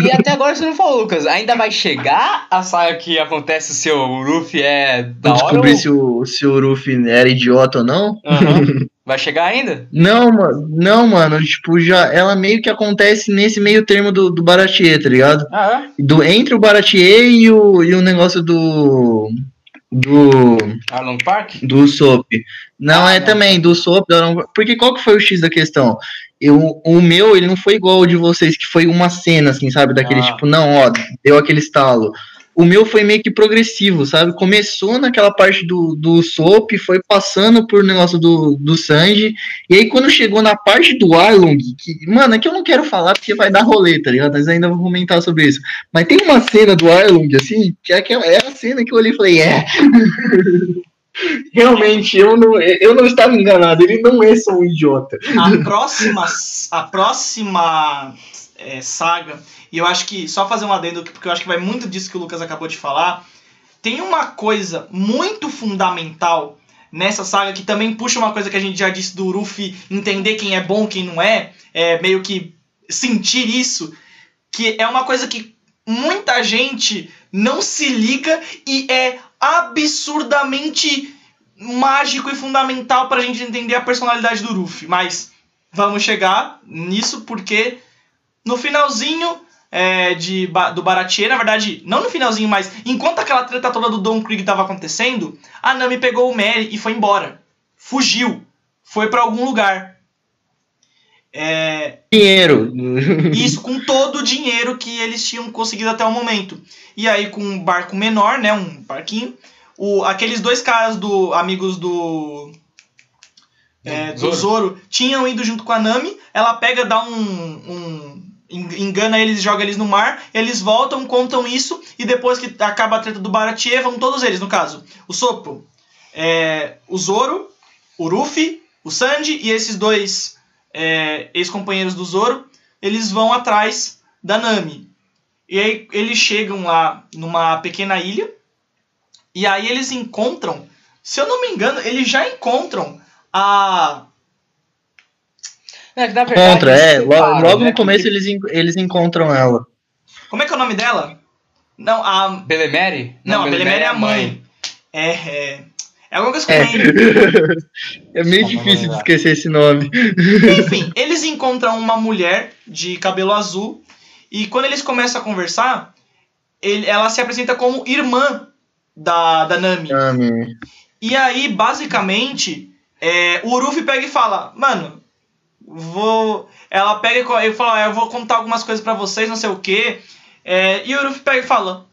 B: E até agora você não falou, Lucas, ainda vai chegar a saga que acontece se o Luffy é da hora
C: descobrir
B: ou...
C: se o, se o Ruffy era idiota ou não?
B: Aham. Vai chegar ainda?
C: Não, mano, não, mano, tipo, já ela meio que acontece nesse meio termo do, do Baratier, tá ligado?
B: Ah, é?
C: Do, entre o Baratier e o, e o negócio do. Do.
B: Arlong Park?
C: Do Soap. Não,
B: Ah,
C: é
B: não.
C: também, do Soap. da Iron- Porque qual que foi o X da questão? Eu, o meu, ele não foi igual ao de vocês, que foi uma cena, assim, sabe? Daquele
B: Ah.
C: tipo, não, ó, deu aquele estalo. O meu foi meio que progressivo, sabe? Começou naquela parte do, do Soap, foi passando por negócio do, do Sanji, e aí quando chegou na parte do Arlong, que, mano, é que eu não quero falar porque vai dar rolê, tá ligado? Mas ainda vou comentar sobre isso. Mas tem uma cena do Arlong, assim, que é, aquela, é a cena que eu olhei e falei, é. Realmente, eu não, eu não estava enganado, ele não é só um idiota.
A: A próxima, a próxima é, saga, e eu acho que, só fazer um adendo, porque eu acho que vai muito disso que o Lucas acabou de falar, tem uma coisa muito fundamental nessa saga que também puxa uma coisa que a gente já disse do Ruffy entender quem é bom, quem não é, é meio que sentir isso, que é uma coisa que muita gente não se liga e é absurdamente mágico e fundamental pra gente entender a personalidade do Ruffy. Mas vamos chegar nisso porque no finalzinho é, de, do Baratier, na verdade, não no finalzinho, mas enquanto aquela treta toda do Don Krieg tava acontecendo, a Nami pegou o Mary e foi embora. Fugiu. Foi pra algum lugar. É,
C: Dinheiro.
A: isso com todo o dinheiro que eles tinham conseguido até o momento. E aí com um barco menor, né, um barquinho, o, aqueles dois caras do amigos do é, do
B: Zoro.
A: Zoro tinham ido junto com a Nami. Ela pega, dá um, um engana eles, joga eles no mar. Eles voltam, contam isso e depois que acaba a treta do Baratier, vão todos eles, no caso, o Sopo, é, o Zoro, o Ruffy, o Sanji e esses dois é, ex-companheiros do Zoro, eles vão atrás da Nami. E aí eles chegam lá numa pequena ilha. E aí eles encontram, se eu não me engano, eles já encontram a.
B: É, que na verdade,
C: Contra, é. Logo, logo
B: né?
C: no começo eles, eles encontram ela.
A: Como é que é o nome dela? Não, a.
B: Belemere?
A: Não, a Belemere é a mãe. É. É, é alguma coisa com M.
C: É meio
B: Não, não
C: difícil de esquecer esse nome.
A: Enfim, eles encontram uma mulher de cabelo azul e quando eles começam a conversar, ele- ela se apresenta como irmã da, da Nami.
C: Nome.
A: E aí, basicamente, é, o Ruffy pega e fala, mano, vou. Ela pega e fala, "Ah, eu vou contar algumas coisas pra vocês, não sei o quê. É, e o Ruffy pega e fala,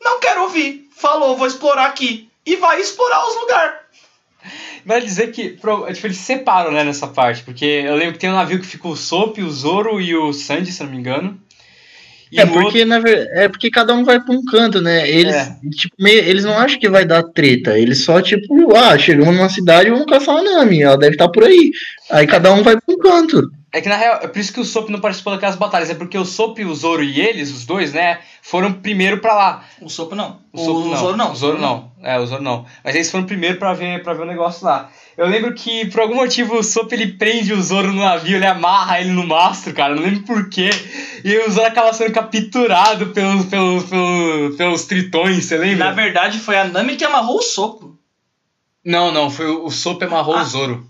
A: não quero ouvir. Falou, vou explorar aqui. E vai explorar os lugares.
B: Vai dizer que. Tipo, eles separam, né, nessa parte. Porque eu lembro que tem um navio que fica o Sop, o Zoro e o Sanji, se não me engano. E
C: É
B: no outro-
C: porque, na ver- é porque cada um vai pra um canto, né? Eles,
B: É.
C: tipo, meio- eles não acham que vai dar treta. Eles só, tipo, ah, chegamos numa cidade e vamos caçar a Nami. Ela deve estar por aí. Aí cada um vai pra um canto.
B: É que na real, é por isso que o Sop não participou daquelas batalhas. É porque o Sop, o Zoro e eles, os dois, né, foram primeiro pra lá.
A: O Sopo não.
B: O, Sop não.
A: Zoro não.
B: O Zoro não. É, o Zoro não. Mas eles foram primeiro pra ver, pra ver o negócio lá. Eu lembro que, por algum motivo, o Sop ele prende o Zoro no navio, ele amarra ele no mastro, cara. Não lembro porquê. E o Zoro acaba sendo capturado pelos, pelos, pelos, pelos tritões, você lembra?
A: Na verdade, foi a Nami que amarrou o Sopo.
B: Não, não, foi o, o Sop amarrou
A: Ah.
B: o Zoro.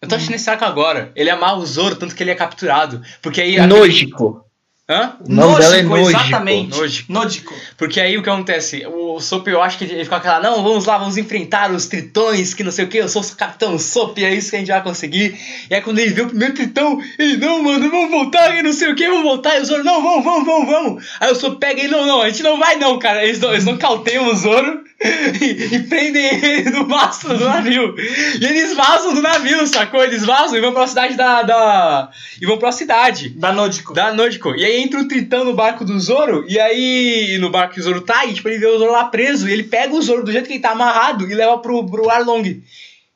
B: Eu tô achando esse saco agora. Ele amarra o Zoro, tanto que ele é capturado. Porque aí.
C: Nojiko.
B: Hã?
C: O nome dela é Nojiko.
A: exatamente.
B: Nojiko.
A: Nojiko.
B: Porque aí o que acontece? O Sop, eu acho que ele fica aquela, não, vamos lá, vamos enfrentar os tritões, que não sei o que, eu sou o Capitão Sop, é isso que a gente vai conseguir. E aí quando ele vê o primeiro tritão, ele, não, mano, vamos voltar, e não sei o que, vamos voltar. E o Zoro, não, vamos, vamos, vamos, vamos. Aí o Sop pega ele, não, não, a gente não vai não, cara. Eles não, eles não cauteiam o Zoro e, e prendem ele no mastro do navio. E eles vazam do navio, sacou? Eles vazam e vão pra cidade da... da... E vão pra cidade.
A: Da Nojiko.
B: Da Nojiko. E aí entra o Tritão no barco do Zoro, e aí no barco que o Zoro tá, e tipo, ele vê o Zoro lá preso, e ele pega o Zoro do jeito que ele tá amarrado e leva pro, pro Arlong.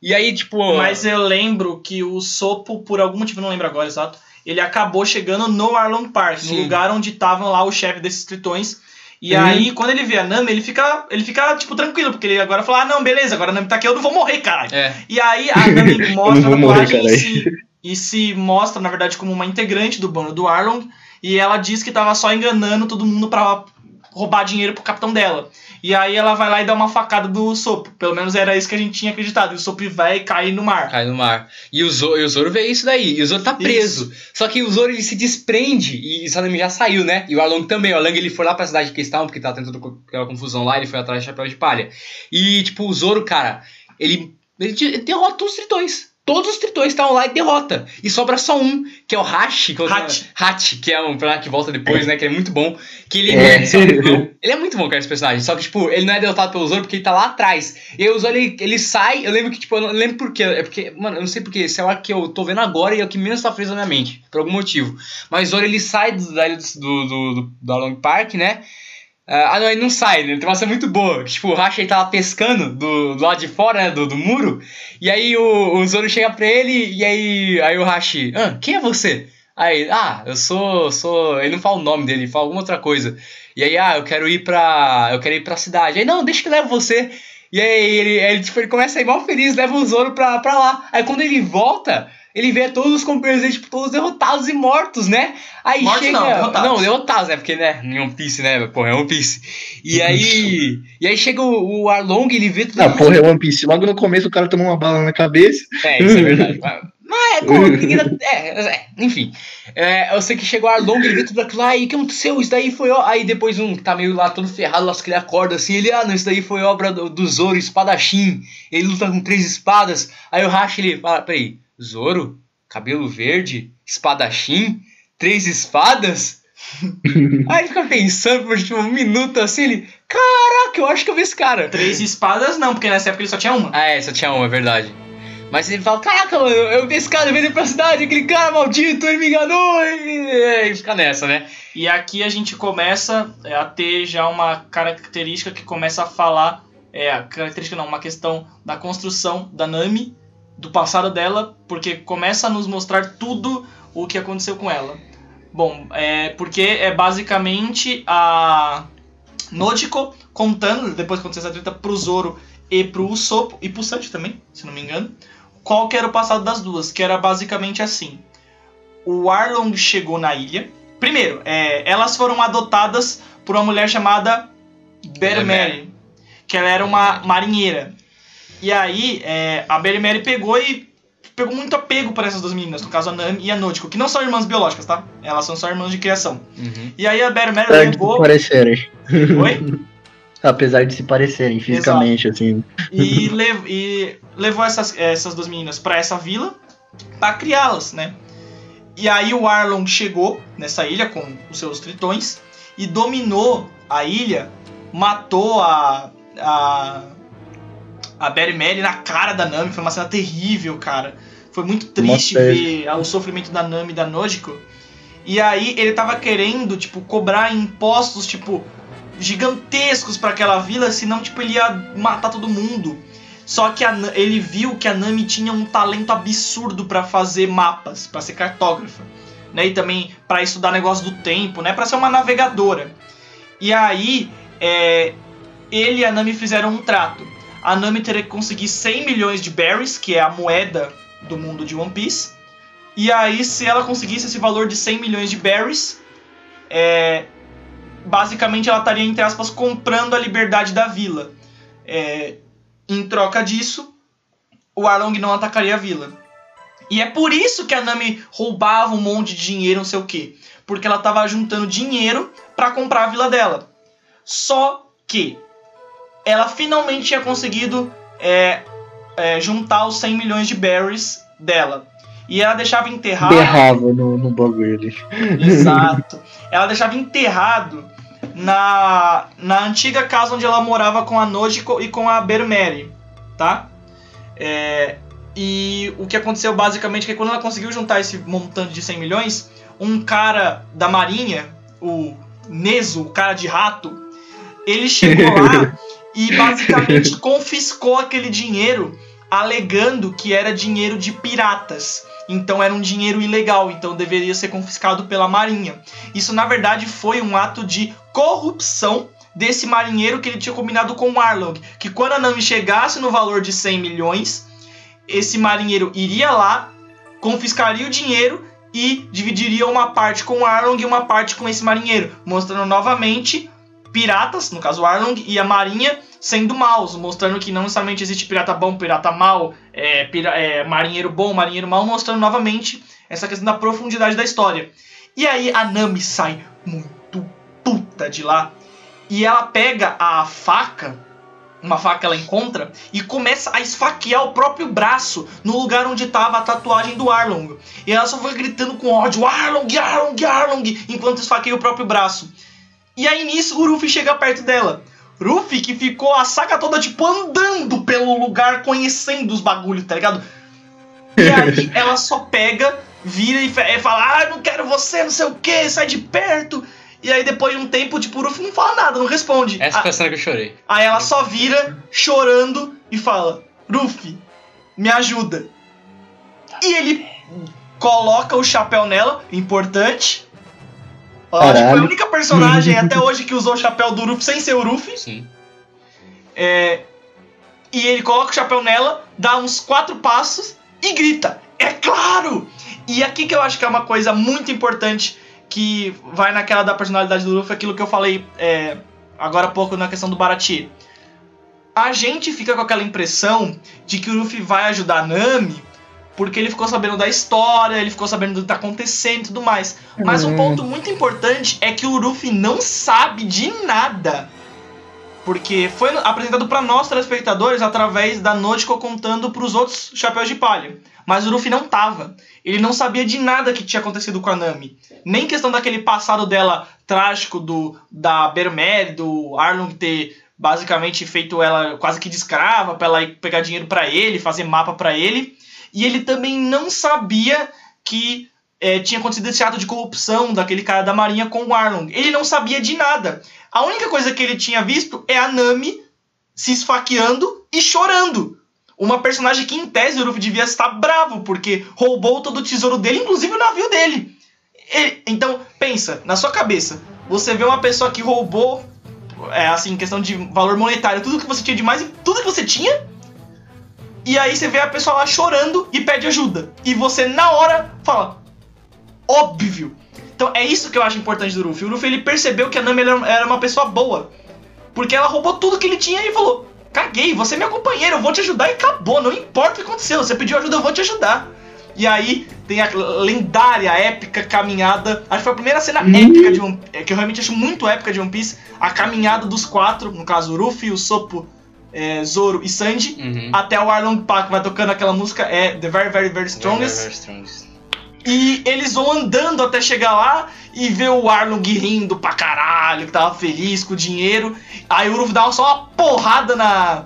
B: E aí, tipo.
A: Mas eu lembro que o Sopo, por algum motivo, não lembro agora exato, ele acabou chegando no Arlong Park,
B: Sim.
A: no lugar onde estavam lá o chefe desses tritões. E
C: Uhum.
A: aí, quando ele vê a Nami, ele fica, ele fica, tipo, tranquilo, porque ele agora fala, ah, não, beleza, agora a Nami tá aqui, eu não vou morrer, caralho.
B: É.
A: E aí a Nami mostra a tatuagem e se, e se mostra, na verdade, como uma integrante do bando do Arlong. E ela diz que tava só enganando todo mundo pra roubar dinheiro pro capitão dela. E aí ela vai lá e dá uma facada do Sopo. Pelo menos era isso que a gente tinha acreditado. E o Sopo vai cair no mar.
B: Cai no mar. E o, Zoro, e o Zoro vê isso daí. E o Zoro tá preso. Só que o Zoro ele se desprende. E o Sanami já saiu, né? E o Arlong também. O Arlong ele foi lá pra cidade que eles estavam, porque tava tendo toda aquela confusão lá. Ele foi atrás de chapéu de palha. E, tipo, o Zoro, cara, ele, ele de- derrota os tritões. Todos os tritões estavam lá e derrota. E sobra só um, que é o Hashi. que é o-
A: Hachi.
B: Hachi, que é um personagem que volta depois, né? Que é muito bom. Que ele
C: É.
B: só que não- ele é muito bom, cara, esse personagem. Só que, tipo, ele não é derrotado pelo Zoro porque ele tá lá atrás. E aí o Zoro, ele, ele sai. Eu lembro que, tipo, eu não lembro por quê. É porque, mano, eu não sei porquê. Esse é o que eu tô vendo agora e é o que menos tá preso na minha mente. Por algum motivo. Mas o Zoro, ele sai do, da do, do, do, do Along Park, né? Ah, ah, não, ele não sai, né? Tem uma cena muito boa. Tipo, o Hashi ele tá pescando do, do lado de fora, né? Do, do muro. E aí o, o Zoro chega pra ele e aí, aí o Hashi, ah, quem é você? Aí, ah, eu sou, sou. Ele não fala o nome dele, ele fala alguma outra coisa. E aí, ah, eu quero ir pra. Eu quero ir pra cidade. Aí, não, deixa que eu levo você. E aí ele, ele, tipo, ele começa a ir mal feliz, leva o Zoro pra, pra lá. Aí quando ele volta, ele vê todos os companheiros dele, tipo, todos derrotados e mortos, né? Aí
A: Mortos
B: chega.
A: não, derrotados.
B: Não, derrotados, né? Porque, né? Em One Piece, né? Porra, é One Piece. E aí. e aí chega o, o Arlong, ele vê tudo.
C: Ah, porra, é One Piece. Logo no começo o cara tomou uma bala na cabeça.
B: É, isso é verdade. Mas, é, é, é, enfim. É, eu sei que chegou o Arlong, ele vê tudo aquilo lá, e o que aconteceu? Isso daí foi. ó- Aí depois um que tá meio lá todo ferrado, lá que ele acorda assim, ele, ah, não, isso daí foi obra do, do Zoro, espadachim. Ele luta com três espadas. Aí o Hashi, ele fala, peraí, Zoro? Cabelo verde? Espadachim? Três espadas? Aí ele fica pensando por tipo, um minuto assim, ele. Caraca, eu acho que eu vi esse cara.
A: Três espadas não, porque nessa época ele só tinha uma.
B: Ah, é, só tinha uma, é verdade. Mas ele fala, caraca, mano, eu vi esse cara vindo pra cidade, aquele cara maldito, ele me enganou, e, e fica nessa, né?
A: E aqui a gente começa é, a ter já uma característica que começa a falar. É, a característica não, uma questão da construção da Nami, do passado dela, porque começa a nos mostrar tudo o que aconteceu com ela. Bom, é porque é basicamente a Nojiko contando, depois que aconteceu essa treta, pro Zoro e pro Usopp, e pro Sanji também, se não me engano, qual que era o passado das duas, que era basicamente assim. O Arlong chegou na ilha. Primeiro, é, elas foram adotadas por uma mulher chamada Bermeri, que ela era uma marinheira. E aí, é, a Bermeri pegou e pegou muito apego por essas duas meninas, no caso a Nami e a Nojiko, que não são irmãs biológicas, tá? Elas são só irmãs de criação.
B: Uhum.
A: E aí a Bermeri
C: Apesar de se
A: levou...
C: parecerem.
A: Oi?
C: Apesar de se parecerem fisicamente, assim.
A: e, lev- e levou essas, essas duas meninas pra essa vila pra criá-las, né? E aí o Arlong chegou nessa ilha com os seus tritões e dominou a ilha, matou a, a a Berry Mary na cara da Nami. Foi uma cena terrível, cara. Foi muito triste
C: Mó
A: ver o sofrimento da Nami e da Nojiko. E aí ele tava querendo, tipo, cobrar impostos, tipo, gigantescos pra aquela vila, senão, tipo, ele ia matar todo mundo. Só que a ele viu que a Nami tinha um talento absurdo pra fazer mapas, pra ser cartógrafa, né? E também pra estudar negócio do tempo, né? Pra ser uma navegadora. E aí, é, ele e a Nami fizeram um trato. A Nami teria que conseguir 100 milhões de berries, que é a moeda do mundo de One Piece. E aí, se ela conseguisse esse valor de 100 milhões de berries, é, basicamente ela estaria, entre aspas, comprando a liberdade da vila. É, em troca disso, o Arlong não atacaria a vila. E é por isso que a Nami roubava um monte de dinheiro, não sei o quê. Porque ela estava juntando dinheiro para comprar a vila dela. Só que ela finalmente tinha conseguido é, é, juntar os 100 milhões de berries dela. E ela deixava enterrado.
C: Berrava no, no bagulho.
A: Exato. Ela deixava enterrado na, na antiga casa onde ela morava com a Nojiko e com a Bermeri, tá? É, e o que aconteceu basicamente é que quando ela conseguiu juntar esse montante de 100 milhões, um cara da marinha, o Nezo, o cara de rato, ele chegou lá e basicamente confiscou aquele dinheiro alegando que era dinheiro de piratas. Então era um dinheiro ilegal, então deveria ser confiscado pela marinha. Isso na verdade foi um ato de corrupção desse marinheiro que ele tinha combinado com o Arlong, que quando a Nami chegasse no valor de 100 milhões, esse marinheiro iria lá, confiscaria o dinheiro e dividiria uma parte com o Arlong e uma parte com esse marinheiro, mostrando novamente piratas, no caso Arlong, e a marinha sendo maus, mostrando que não necessariamente existe pirata bom, pirata mal, é, pira- é, marinheiro bom, marinheiro mal, mostrando novamente essa questão da profundidade da história. E aí a Nami sai muito puta de lá e ela pega a faca, uma faca que ela encontra, e começa a esfaquear o próprio braço no lugar onde estava a tatuagem do Arlong. E ela só foi gritando com ódio: Arlong, Arlong, Arlong, enquanto esfaqueia o próprio braço. E aí nisso o Ruffy chega perto dela. Ruffy que ficou a saga toda, tipo, andando pelo lugar, conhecendo os bagulhos, tá ligado? E aí ela só pega, vira e fa- fala, ah, não quero você, não sei o que, sai de perto. E aí depois de um tempo, tipo, o Ruffy não fala nada, não responde.
B: Essa
A: A-
B: foi a cena que eu chorei.
A: Aí ela só vira, chorando, e fala: Ruffy, me ajuda. E ele coloca o chapéu nela, importante. Eu acho que foi a única personagem até hoje que usou o chapéu do Ruffy sem ser o Ruffy.
B: Sim.
A: É, e ele coloca o chapéu nela, dá uns quatro passos e grita: É claro! E aqui que eu acho que é uma coisa muito importante que vai naquela da personalidade do Luffy, aquilo que eu falei é, agora há pouco na questão do Baratie. A gente fica com aquela impressão de que o Luffy vai ajudar a Nami porque ele ficou sabendo da história, ele ficou sabendo do que tá acontecendo e tudo mais. Mas um
C: Hum.
A: ponto muito importante é que o Luffy não sabe de nada. Porque foi apresentado pra nós, telespectadores, através da Nojiko contando pros outros chapéus de palha. Mas o Luffy não tava. Ele não sabia de nada que tinha acontecido com a Nami. Nem questão daquele passado dela trágico do da Bermere, do Arlong ter basicamente feito ela quase que de escrava pra ela ir pegar dinheiro pra ele, fazer mapa pra ele. E ele também não sabia que eh, tinha acontecido esse ato de corrupção daquele cara da marinha com o Arlong. Ele não sabia de nada. A única coisa que ele tinha visto é a Nami se esfaqueando e chorando. Uma personagem que, em tese, o Luffy devia estar bravo, porque roubou todo o tesouro dele, inclusive o navio dele. E- então, pensa, na sua cabeça, você vê uma pessoa que roubou, é, assim, questão de valor monetário, tudo que você tinha de mais, tudo que você tinha, e aí você vê a pessoa lá chorando e pede ajuda. E você, na hora, fala, óbvio. Então é isso que eu acho importante do Luffy. O Luffy ele percebeu que a Nami era uma pessoa boa. Porque ela roubou tudo que ele tinha e falou: Caguei, você é minha companheira, eu vou te ajudar e acabou. Não importa o que aconteceu, você pediu ajuda, eu vou te ajudar. E aí tem a lendária, épica caminhada. Acho que foi a primeira cena épica de One Piece, que eu realmente acho muito épica de One Piece. A caminhada dos quatro, no caso o Luffy, o Soppo, é, Zoro e Sanji,
B: Uhum.
A: até o Arlong Park vai tocando aquela música, é The Very Very Very Strongest.
B: Very, very strongest.
A: E eles vão andando até chegar lá e ver o Arlong rindo pra caralho, que tava feliz com o dinheiro. Aí o Luffy dá só uma porrada na,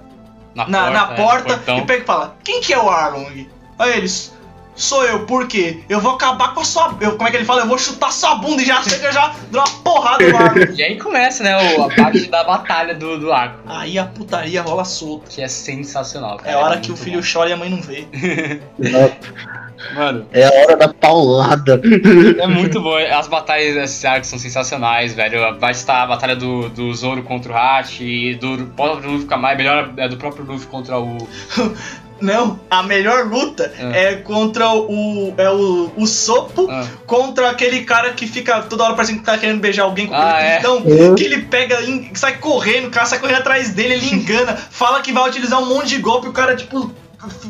B: Na,
A: na, na
B: é,
A: porta
B: portão.
A: e pega e fala: Quem que é o Arlong? Aí eles. Sou eu, por quê? Eu vou acabar com a sua. Eu, como é que ele fala? Eu vou chutar sua bunda e já chega já dá uma porrada no Arlong.
B: E aí começa, né, o, a parte da batalha do, do arco.
A: Aí a putaria rola solta.
B: Que é sensacional, cara.
A: É a hora que o filho
B: bom.
A: chora e a mãe não vê.
B: Mano,
C: É a hora da paulada.
B: é muito bom. As batalhas desses arcos são sensacionais, velho. Vai estar a batalha do, do Zoro contra o Hachi, do próprio Luffy com a Mai, melhor é do próprio Luffy contra o.
A: Não, a melhor luta
B: Ah.
A: é contra o. É o, o Sopo
B: Ah,
A: contra aquele cara que fica toda hora parecendo que tá querendo beijar alguém com
B: Ah, é.
A: pintão,
C: É.
A: que ele pega, e sai correndo, o cara sai correndo atrás dele, ele engana, fala que vai utilizar um monte de golpe, o cara, tipo,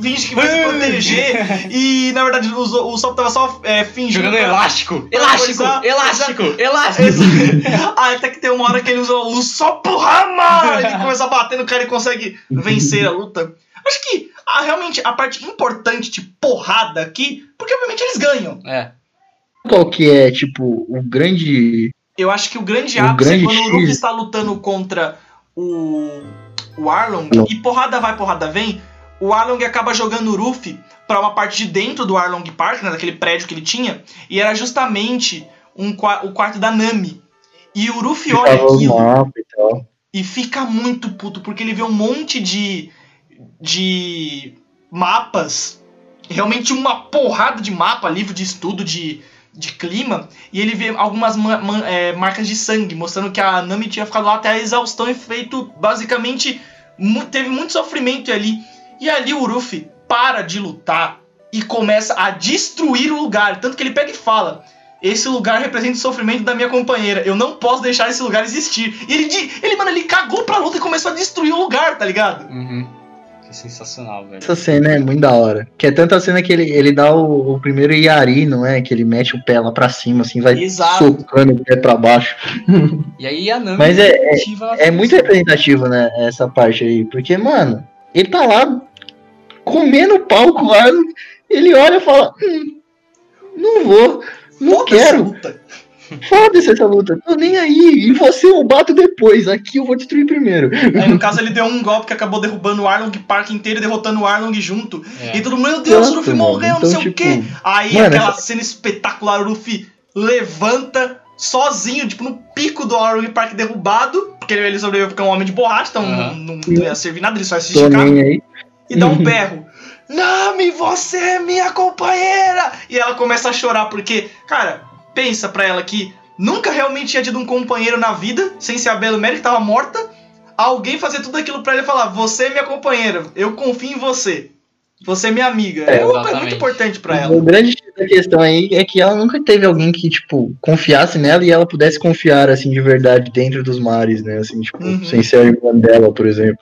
A: finge que vai se proteger, e na verdade o, o Sopo tava só é, fingindo.
B: jogando
A: pra-
B: elástico!
A: pra
B: Elástico!
A: coisar-
B: Elástico!
A: Exa-
B: Elástico!
A: ah, até que tem uma hora que ele usa o Sopo Rama! Ele começa a bater no cara e consegue vencer a luta. Acho que ah, realmente a parte importante de porrada aqui, porque obviamente eles ganham.
B: É.
C: Qual que é, tipo, o grande.
A: Eu acho que o grande
C: O
A: ápice
C: grande
A: é quando o Luffy
C: X.
A: está lutando contra o, o Arlong
C: Não.
A: e porrada vai, porrada vem. O Arlong acaba jogando o Luffy pra uma parte de dentro do Arlong Park, né, daquele prédio que ele tinha, e era justamente um, o quarto da Nami. E o Luffy olha aquilo
C: e
A: e fica muito puto, porque ele vê um monte de, de mapas, realmente uma porrada de mapa, livro de estudo de, de clima, e ele vê algumas ma- ma- é, marcas de sangue, mostrando que a Nami tinha ficado lá até a exaustão e feito, basicamente, mu- teve muito sofrimento ali. E ali o Ruffy para de lutar e começa a destruir o lugar, tanto que ele pega e fala... Esse lugar representa o sofrimento da minha companheira. Eu não posso deixar esse lugar existir. E ele, ele, mano, ele cagou pra luta e começou a destruir o lugar, tá ligado?
B: Uhum. Que sensacional, velho.
C: Essa cena é muito da hora. Que é tanta cena que ele, ele dá o, o primeiro Yari, não é? Que ele mete o pé lá pra cima, assim, vai
A: Exato.
C: socando o pé pra baixo.
B: E aí a Nami
C: Mas é-
B: a
C: É muito representativo, né? Essa parte aí. Porque, mano, ele tá lá comendo o Arlong. Ele olha e fala: hum, Não vou, não
A: Foda-se a
C: quero. Foda-se essa luta. Tô nem aí. E você eu bato depois. Aqui eu vou destruir primeiro.
A: Aí, no caso, ele deu um golpe que acabou derrubando o Arlong Park inteiro e derrotando o Arlong junto.
B: É.
A: E todo mundo, meu Deus, o Luffy morreu, não
C: Então,
A: sei
C: tipo,
A: o quê. Aí
C: mano,
A: aquela
C: essa-
A: cena espetacular, o Luffy levanta sozinho, tipo, no pico do Arlong Park derrubado. Porque ele sobreviveu porque é um homem de borracha, então
B: Aham.
A: não, não ia servir nada, ele só ia se esticar.
C: nem aí.
A: e dá um berro. Nami, você é minha companheira! E ela começa a chorar, porque, cara, pensa pra ela que nunca realmente tinha tido um companheiro na vida, sem ser a Bela Mary, que tava morta. Alguém fazer tudo aquilo pra ela e falar: Você é minha companheira, eu confio em você. Você é minha amiga.
C: É,
A: É, é muito importante pra
C: O
A: ela.
C: grande X da questão aí é que ela nunca teve alguém que, tipo, confiasse nela e ela pudesse confiar, assim, de verdade dentro dos mares, né? Assim, tipo,
A: Uhum.
C: sem ser a irmã dela, por exemplo.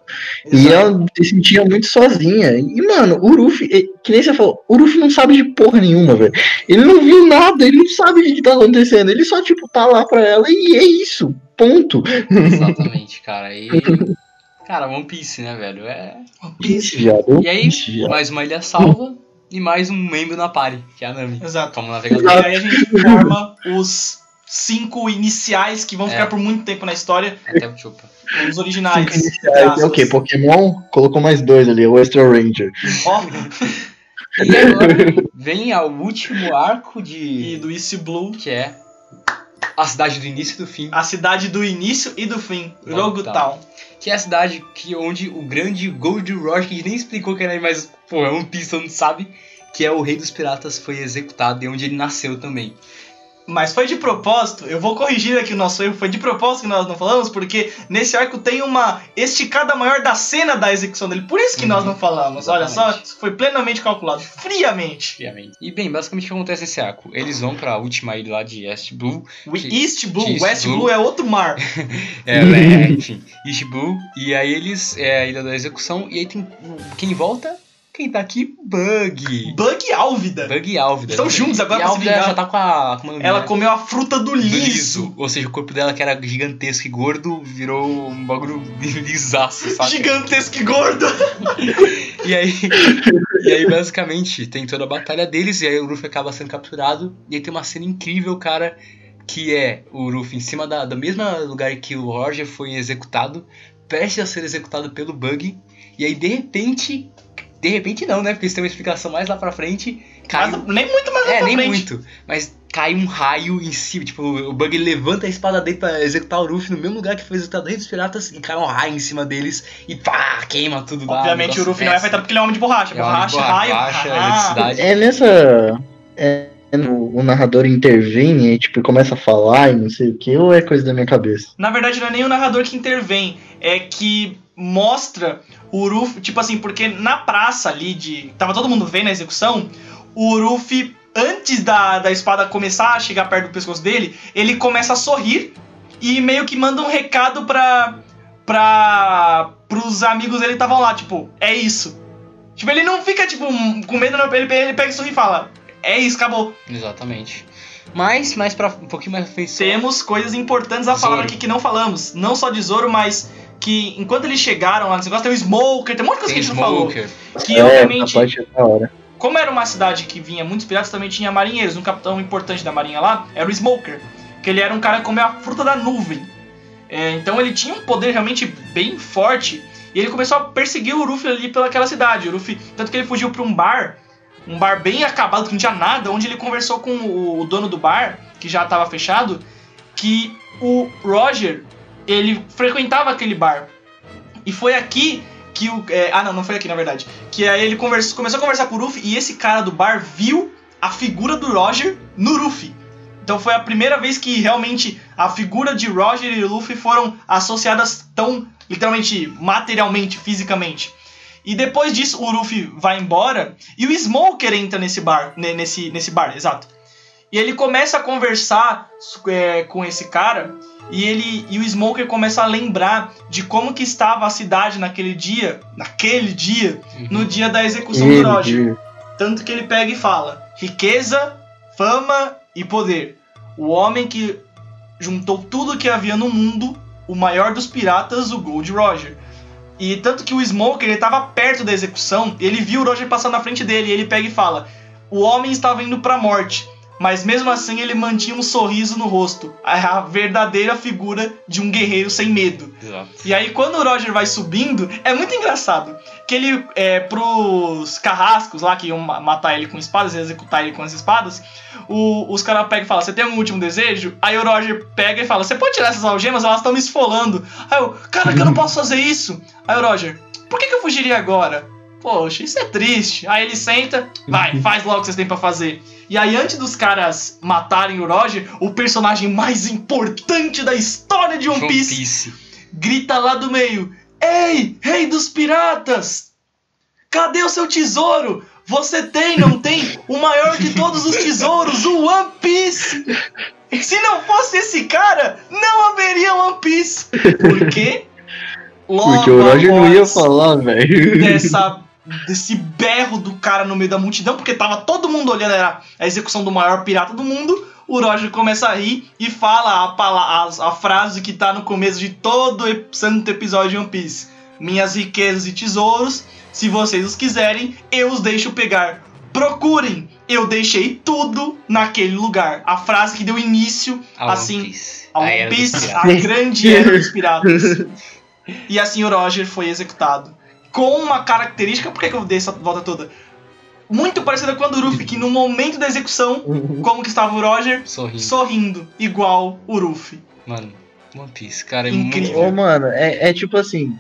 C: E
A: Exato.
C: ela se sentia muito sozinha. E, mano, o eh, que nem você falou, o Ruffy não sabe de porra nenhuma, velho. Ele não viu nada, ele não sabe o que tá acontecendo. Ele só, tipo, tá lá pra ela e é isso. Ponto.
B: Exatamente, cara. E. Cara, One Piece, né, velho? É.
A: One Piece.
C: Viado.
B: E aí, mais uma ilha salva e mais um membro na party, que é a Nami.
A: Exato.
B: Como
A: E
B: navegador.
A: aí a gente forma os cinco iniciais que vão
B: É.
A: ficar por muito tempo na história,
B: Até o Chupa.
A: os originais.
C: Cinco iniciais. É o quê? Pokémon colocou mais dois ali, o Extra Ranger.
A: Ó,
B: E agora vem ao último arco
A: e
B: de.
A: do East Blue.
B: Que é a cidade do início e do fim.
A: A cidade do início e do fim. Rogue
B: Town.
A: Town.
B: Que é a cidade que, onde o grande Gold Roger, que a gente nem explicou que era, mas, pô, é um todo mundo sabe, que é o rei dos piratas, foi executado e onde ele nasceu também.
A: Mas foi de propósito, eu vou corrigir aqui o nosso erro, foi de propósito que nós não falamos, porque nesse arco tem uma esticada maior da cena da execução dele. Por isso que nós
B: Uhum.
A: não falamos. Olha só,
B: Exatamente.
A: foi plenamente calculado, friamente.
B: Obviamente. E bem, basicamente o que acontece nesse arco? Eles vão pra última ilha lá de East Blue. Que-
A: East Blue,
B: East
A: West
B: Blue.
A: Blue é outro mar.
B: É, é, enfim, East Blue. E aí eles. É a ilha da execução. E aí tem. Quem volta? Quem tá aqui? Bug.
A: Bug Álvida.
B: Bug e Álvida.
A: Estão juntos agora
B: e
A: pra se
B: Álvida
A: vingar.
B: já tá com a. Com
A: Ela comeu a fruta do
B: do
A: liso.
B: Ou seja, o corpo dela que era gigantesco e gordo virou um bagulho lisaço, sabe?
A: Gigantesco e gordo.
B: E aí, e aí, basicamente, tem toda a batalha deles, e aí o Luffy acaba sendo capturado. E aí tem uma cena incrível, cara, que é o Luffy em cima da, do mesmo lugar que o Roger foi executado, prestes a ser executado pelo Bug. E aí, de repente. De repente não, né? Porque isso tem uma explicação mais lá pra frente. Cai
A: Mas nem muito mais lá
B: É,
A: pra
B: nem
A: frente.
B: muito. Mas cai um raio em cima. Tipo, o Bug levanta a espada dele pra executar o Luffy no mesmo lugar que foi executado Rei dos Piratas e cai um raio em cima deles e pá, queima tudo lá.
A: Obviamente o Luffy não é afetado porque ele é homem de borracha.
B: É homem de
A: borracha,
B: borracha,
A: raio.
B: borracha,
A: ah,
B: eletricidade.
C: É nessa. É, o narrador intervém e tipo, começa a falar e não sei o que, ou é coisa da minha cabeça?
A: Na verdade, não é nem o narrador que intervém, é que mostra o Ruffy, tipo assim, porque na praça ali de. Tava todo mundo vendo a execução, o Ruffy, antes da, da espada começar a chegar perto do pescoço dele, ele começa a sorrir e meio que manda um recado pra. pra. pros amigos dele que estavam lá, tipo, é isso. Tipo, ele não fica, tipo, com medo, não, ele, ele pega e sorri e fala, é isso, acabou.
B: Exatamente. Mas, mais pra, um pouquinho mais frente.
A: Temos coisas importantes a falar
B: Zoro.
A: aqui que não falamos. Não só de Zoro, mas que enquanto eles chegaram lá nesse negócio, tem o Smoker, tem um monte de coisa
B: Tem
A: que a gente não falou.
B: Smoker.
A: Que
C: é,
A: obviamente,
C: é
A: como era uma cidade que vinha muitos piratas, também tinha marinheiros. Um capitão importante da marinha lá era o Smoker. Que ele era um cara que comeu a fruta da nuvem. É, então ele tinha um poder realmente bem forte. E ele começou a perseguir o Luffy ali pelaquela cidade. O Luffy, tanto que ele fugiu pra um bar, um bar bem acabado, que não tinha nada, onde ele conversou com o, o dono do bar, que já estava fechado, que o Roger, ele frequentava aquele bar. E foi aqui que o. é, ah, não, não foi aqui na verdade. Que aí ele conversou, começou a conversar com o Luffy e esse cara do bar viu a figura do Roger no Luffy. Então foi a primeira vez que realmente a figura de Roger e Luffy foram associadas tão literalmente, materialmente, fisicamente. E depois disso o Luffy vai embora e o Smoker entra nesse bar, ne- nesse, nesse bar, exato. E ele começa a conversar é, com esse cara e ele e o Smoker começa a lembrar de como que estava a cidade naquele dia, naquele dia,
B: Uhum.
A: no dia da execução
C: Ele,
A: do Roger. Tanto que ele pega e fala: riqueza, fama e poder. O homem que juntou tudo que havia no mundo, o maior dos piratas, o Gold Roger. E tanto que o Smoker ele estava perto da execução, ele viu o Roger passar na frente dele, e ele pega e fala: o homem estava indo para a morte, mas mesmo assim ele mantinha um sorriso no rosto, a verdadeira figura de um guerreiro sem medo.
B: Exato.
A: E aí, quando o Roger vai subindo, é muito engraçado. Que ele, é, pros carrascos lá que iam ma- matar ele com espadas, executar ele com as espadas, o- os caras pegam e falam: Você tem algum último desejo? Aí o Roger pega e fala: Você pode tirar essas algemas? Elas estão me esfolando. Aí eu, cara, que eu não posso fazer isso. Aí o Roger, por que, que eu fugiria agora? Poxa, isso é triste. Aí ele senta, vai, faz logo o que vocês têm pra fazer. E aí, antes dos caras matarem o Roger, o personagem mais importante da história de One
B: One
A: Piece
B: Piece.
A: grita lá do meio: Ei, rei dos piratas! Cadê o seu tesouro? Você tem, não tem? O maior de todos os tesouros, o One Piece! Se não fosse esse cara, não haveria One Piece! Por quê? Logo
C: Porque o Roger não ia falar, velho.
A: dessa desse berro do cara no meio da multidão, porque tava todo mundo olhando era a execução do maior pirata do mundo. O Roger começa a rir e fala a, a, a frase que tá no começo de todo santo episódio de One Piece: Minhas riquezas e tesouros, se vocês os quiserem, eu os deixo pegar. Procurem, eu deixei tudo naquele lugar. A frase que deu início
B: A One
A: assim
B: Piece.
A: a One Piece, a grande era dos piratas. E assim o Roger foi executado. Com uma característica, por que que eu dei essa volta toda? Muito parecida com a do Ruffy, que no momento da execução, como que estava o Roger?
B: Sorrindo.
A: Sorrindo, igual o Ruffy.
B: Mano, One Piece, cara, é
A: Incrível.
C: Ô, mano, é, é tipo assim.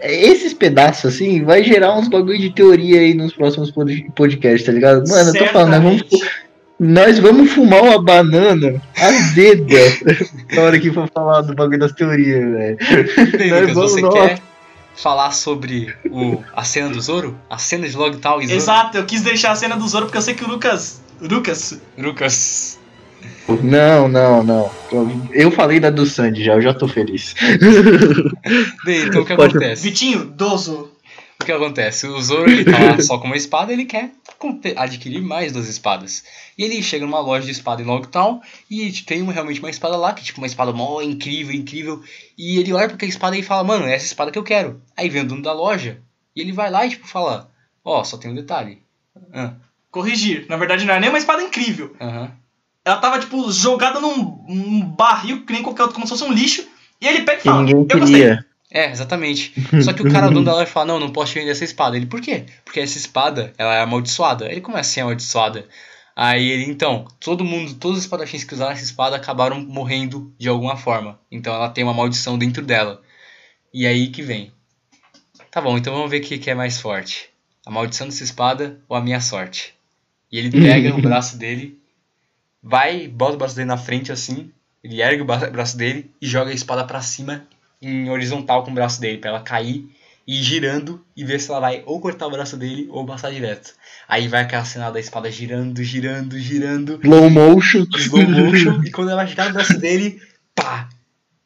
C: é- Esses pedaços, assim, vai gerar uns bagulho de teoria aí nos próximos pod- podcasts, tá ligado? Mano, eu tô falando, nós vamos,
A: Certamente.
C: nós vamos fumar uma banana azeda na hora que for falar do bagulho das teorias, velho. Nós
B: Lucas,
C: vamos-
B: você
C: nossa.
B: quer falar sobre o, a cena do Zoro? A cena de Logtown e Zoro?
A: Exato, eu quis deixar a cena do Zoro porque eu sei que o Lucas. Lucas.
B: Lucas.
C: Não, não, não. Eu falei da do Sandy já, eu já tô feliz.
B: Bem, então o que
C: Pode-
B: acontece?
A: Vitinho, Dozo.
B: O que acontece? O Zoro ele tá lá só com uma espada, ele quer adquirir mais duas espadas. E ele chega numa loja de espada em Logtown e tem realmente uma espada lá, que é tipo uma espada mó incrível, incrível. E ele olha pra aquela espada e fala, mano, é essa espada que eu quero. Aí vem o dono da loja e ele vai lá e tipo fala, ó, só tem um detalhe. Ah,
A: Corrigir. Na verdade, não era nem uma espada incrível.
B: Aham.
A: Ela tava, tipo, jogada num, num barril, que nem qualquer outro, como se fosse um lixo. E ele pega e fala:
C: ninguém
A: Eu gostei.
B: É, exatamente. Só que o cara, o dono da fala: Não, não posso te vender essa espada. Ele, por quê? Porque essa espada, ela é amaldiçoada. Ele, como assim amaldiçoada? Aí ele, então, todo mundo, todos os espadachins que usaram essa espada acabaram morrendo de alguma forma. Então ela tem uma maldição dentro dela. E aí que vem. Tá bom, então vamos ver o que, que é mais forte. A maldição dessa espada ou a minha sorte? E ele pega o braço dele, vai, bota o braço dele na frente assim, ele ergue o bra- braço dele e joga a espada pra cima em horizontal com o braço dele, pra ela cair e ir girando e ver se ela vai ou cortar o braço dele ou passar direto. Aí vai aquela cena da espada girando, girando, girando,
C: Slow motion.
B: slow motion, e quando ela girar o braço dele, pá!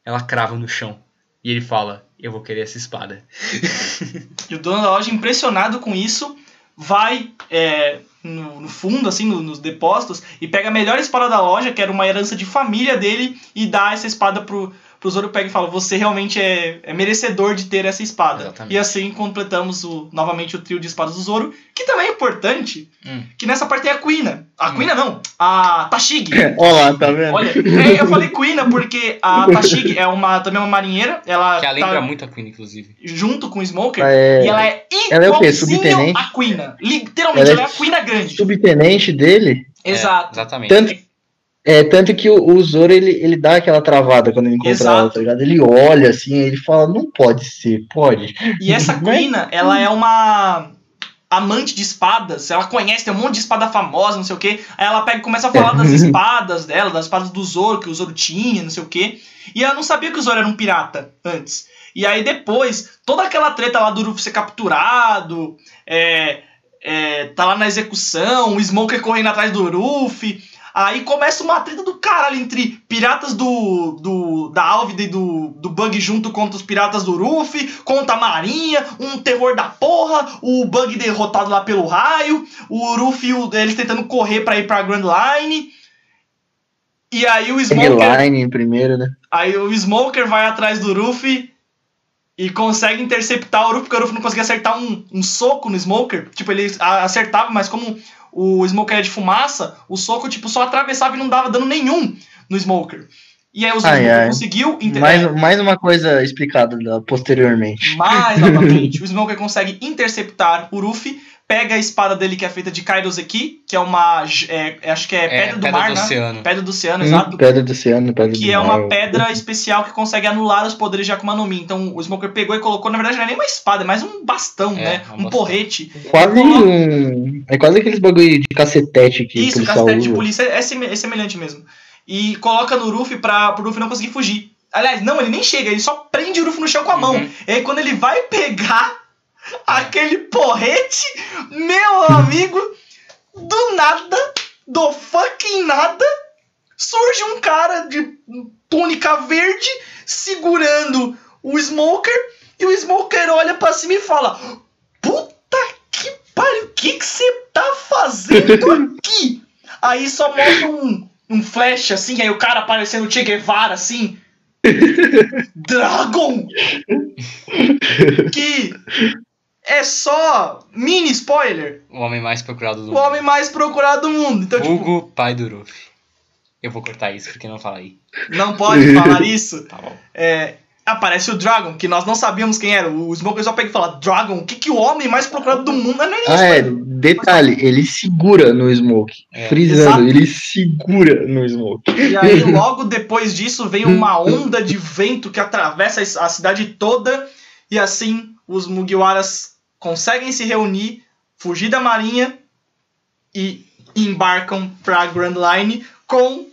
B: Ela crava no chão. E ele fala: Eu vou querer essa espada.
A: E o dono da loja, impressionado com isso, vai é, no, no fundo, assim, no- nos depósitos, e pega a melhor espada da loja, que era uma herança de família dele, e dá essa espada pro, pro Zoro pega e fala: Você realmente é, é merecedor de ter essa espada.
B: Exatamente.
A: E assim completamos o, novamente o trio de espadas do Zoro, que também é importante,
B: Hum.
A: que nessa parte tem a Quina. A
B: Hum.
A: Quina não, a Tashigi.
C: Olha lá, tá vendo?
A: Olha, é, eu falei Quina porque a Tashigi é uma, também uma marinheira, ela
B: Que ela lembra
A: tá
B: muito a Queen, inclusive.
A: junto com o Smoker,
C: É,
A: e ela é
C: ela é o quê?
A: igualzinho
C: Subtenente?
A: a Quina. Literalmente,
C: Ela é
A: ela é a Quina grande.
C: subtenente dele.
B: É,
A: Exato.
B: exatamente.
C: Tanto, é, tanto que o, o Zoro ele, ele dá aquela travada quando ele encontra
A: Exato.
C: ela, tá ligado? Ele olha assim, ele fala, não pode ser, pode.
A: E essa
C: Né?
A: Quina, ela é uma amante de espadas, ela conhece, tem um monte de espada famosa, não sei o que. Aí ela pega e começa a falar das espadas dela, das espadas do Zoro, que o Zoro tinha, não sei o que. E ela não sabia que o Zoro era um pirata antes. E aí depois, toda aquela treta lá do Ruffy ser capturado, é, é, tá lá na execução, o Smoker correndo atrás do Ruffy. Aí começa uma treta do caralho entre piratas do, do da Álvida e do, do Bug junto contra os piratas do Ruffy, contra a Marinha, um terror da porra, o Bug derrotado lá pelo raio, o Ruffy e eles tentando correr pra ir pra Grand Line. E aí o Smoker,
C: Line primeiro, né?
A: aí o Smoker vai atrás do Ruffy e consegue interceptar o Ruffy, porque o Ruffy não conseguia acertar um, um soco no Smoker. Tipo, ele acertava, mas como o Smoker é de fumaça, o soco tipo, só atravessava e não dava dano nenhum no Smoker. E aí o
C: Ai,
A: Smoker
C: ai.
A: conseguiu... inter-
C: Mais, mais uma coisa explicada da- posteriormente.
A: mais novamente, o Smoker consegue interceptar o Ruffy, pega a espada dele que é feita de Kairoseki, que é uma. é, acho que é pedra do mar, né?
B: oceano.
A: Pedra do oceano,
C: Hum,
A: exato.
C: pedra do oceano, pedra
A: Que
C: do
A: é
C: mar.
A: uma pedra especial que consegue anular os poderes de Akuma no Mi. Então o Smoker pegou e colocou, na verdade não é nem uma espada, é mais um bastão,
B: É,
A: né?
B: um
A: Um
B: bastão.
A: porrete.
C: Quase um. É quase aqueles bagulho de cacetete que
A: Isso,
C: o
A: o
C: policial
A: castelo de
C: usa.
A: polícia é, é semelhante mesmo. E coloca no Ruffy pra pro Ruffy não conseguir fugir. Aliás, não, ele nem chega, ele só prende o Ruffy no chão com a mão.
B: Uhum.
A: E aí quando ele vai pegar aquele porrete, meu amigo, do nada, do fucking nada, surge um cara de túnica verde segurando o Smoker e o Smoker olha pra cima e fala: Puta que pariu, o que que você tá fazendo aqui? Aí só mostra um, um flash assim, aí o cara aparecendo o Che Guevara assim. Dragon! Que é só mini spoiler.
B: O homem mais procurado do
A: O homem mais procurado do mundo. Então, tipo,
B: Hugo, pai do Ruffy. Eu vou cortar isso porque não fala aí.
A: não pode falar isso.
B: Tá bom.
A: É, aparece o Dragon, que nós não sabíamos quem era. O Smoker só pega e fala: Dragon, o que, que o homem mais procurado do mundo? Não é nem
C: Ah, é. Detalhe, ele segura no Smoke.
B: É.
C: Frisando,
A: Exato.
C: ele segura no Smoke.
A: E aí, logo depois disso, vem uma onda de vento que atravessa a cidade toda. E assim, os Mugiwaras conseguem se reunir, fugir da marinha e embarcam pra Grand Line com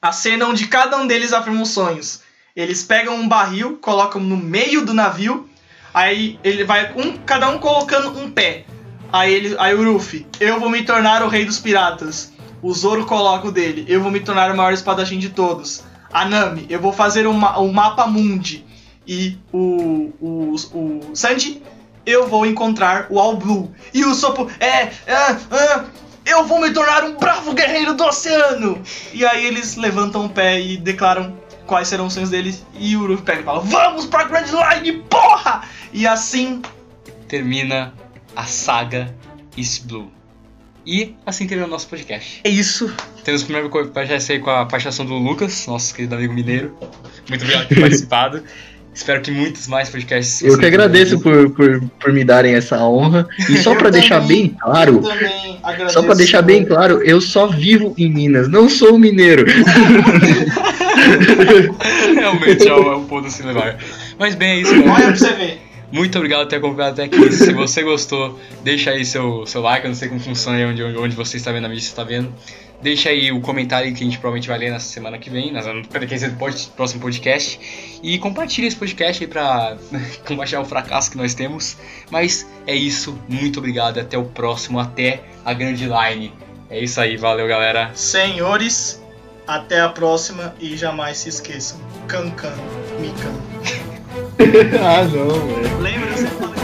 A: a cena onde cada um deles afirma os sonhos. Eles pegam um barril, colocam no meio do navio, aí ele vai um, cada um colocando um pé. Aí ele, aí o Ruffy, eu vou me tornar o rei dos piratas. O Zoro coloca o dele, eu vou me tornar o maior espadachim de todos. A Nami, eu vou fazer ma- o mapa mundi. E o, o, o Sanji, eu vou encontrar o All Blue. E o Sopo, é, ah, ah, eu vou me tornar um bravo guerreiro do oceano. E aí eles levantam o pé e declaram quais serão os sonhos deles. E o Luffy pega e fala, vamos pra Grand Line, porra! E assim,
B: Termina a saga East Blue. E assim termina o nosso podcast.
A: é isso.
B: Temos o primeiro podcast aí com a participação do Lucas, nosso querido amigo mineiro. Muito obrigado por ter participado. Espero que muitos mais podcasts.
C: Eu que agradeço por, por, por me darem essa honra. E só pra deixar bem claro,
A: Eu também agradeço.
C: só pra deixar bem claro, eu só vivo em Minas, não sou mineiro.
B: Realmente é um, é um se levar. Mas bem, é isso,
A: Olha pra você ver.
B: Muito obrigado por ter acompanhado até aqui. Se você gostou, deixa aí seu, seu like. Eu não sei como funciona aí onde, onde você está vendo a mídia, você está vendo. Deixa aí o comentário que a gente provavelmente vai ler na semana que vem, na próximo podcast. E compartilha esse podcast aí pra combater o fracasso que nós temos. Mas é isso. Muito obrigado. Até o próximo. Até a grande line. É isso aí. Valeu, galera.
A: Senhores, até a próxima e jamais se esqueçam. Cancan, Mikan.
C: ah, não, velho.
A: Lembra, você falou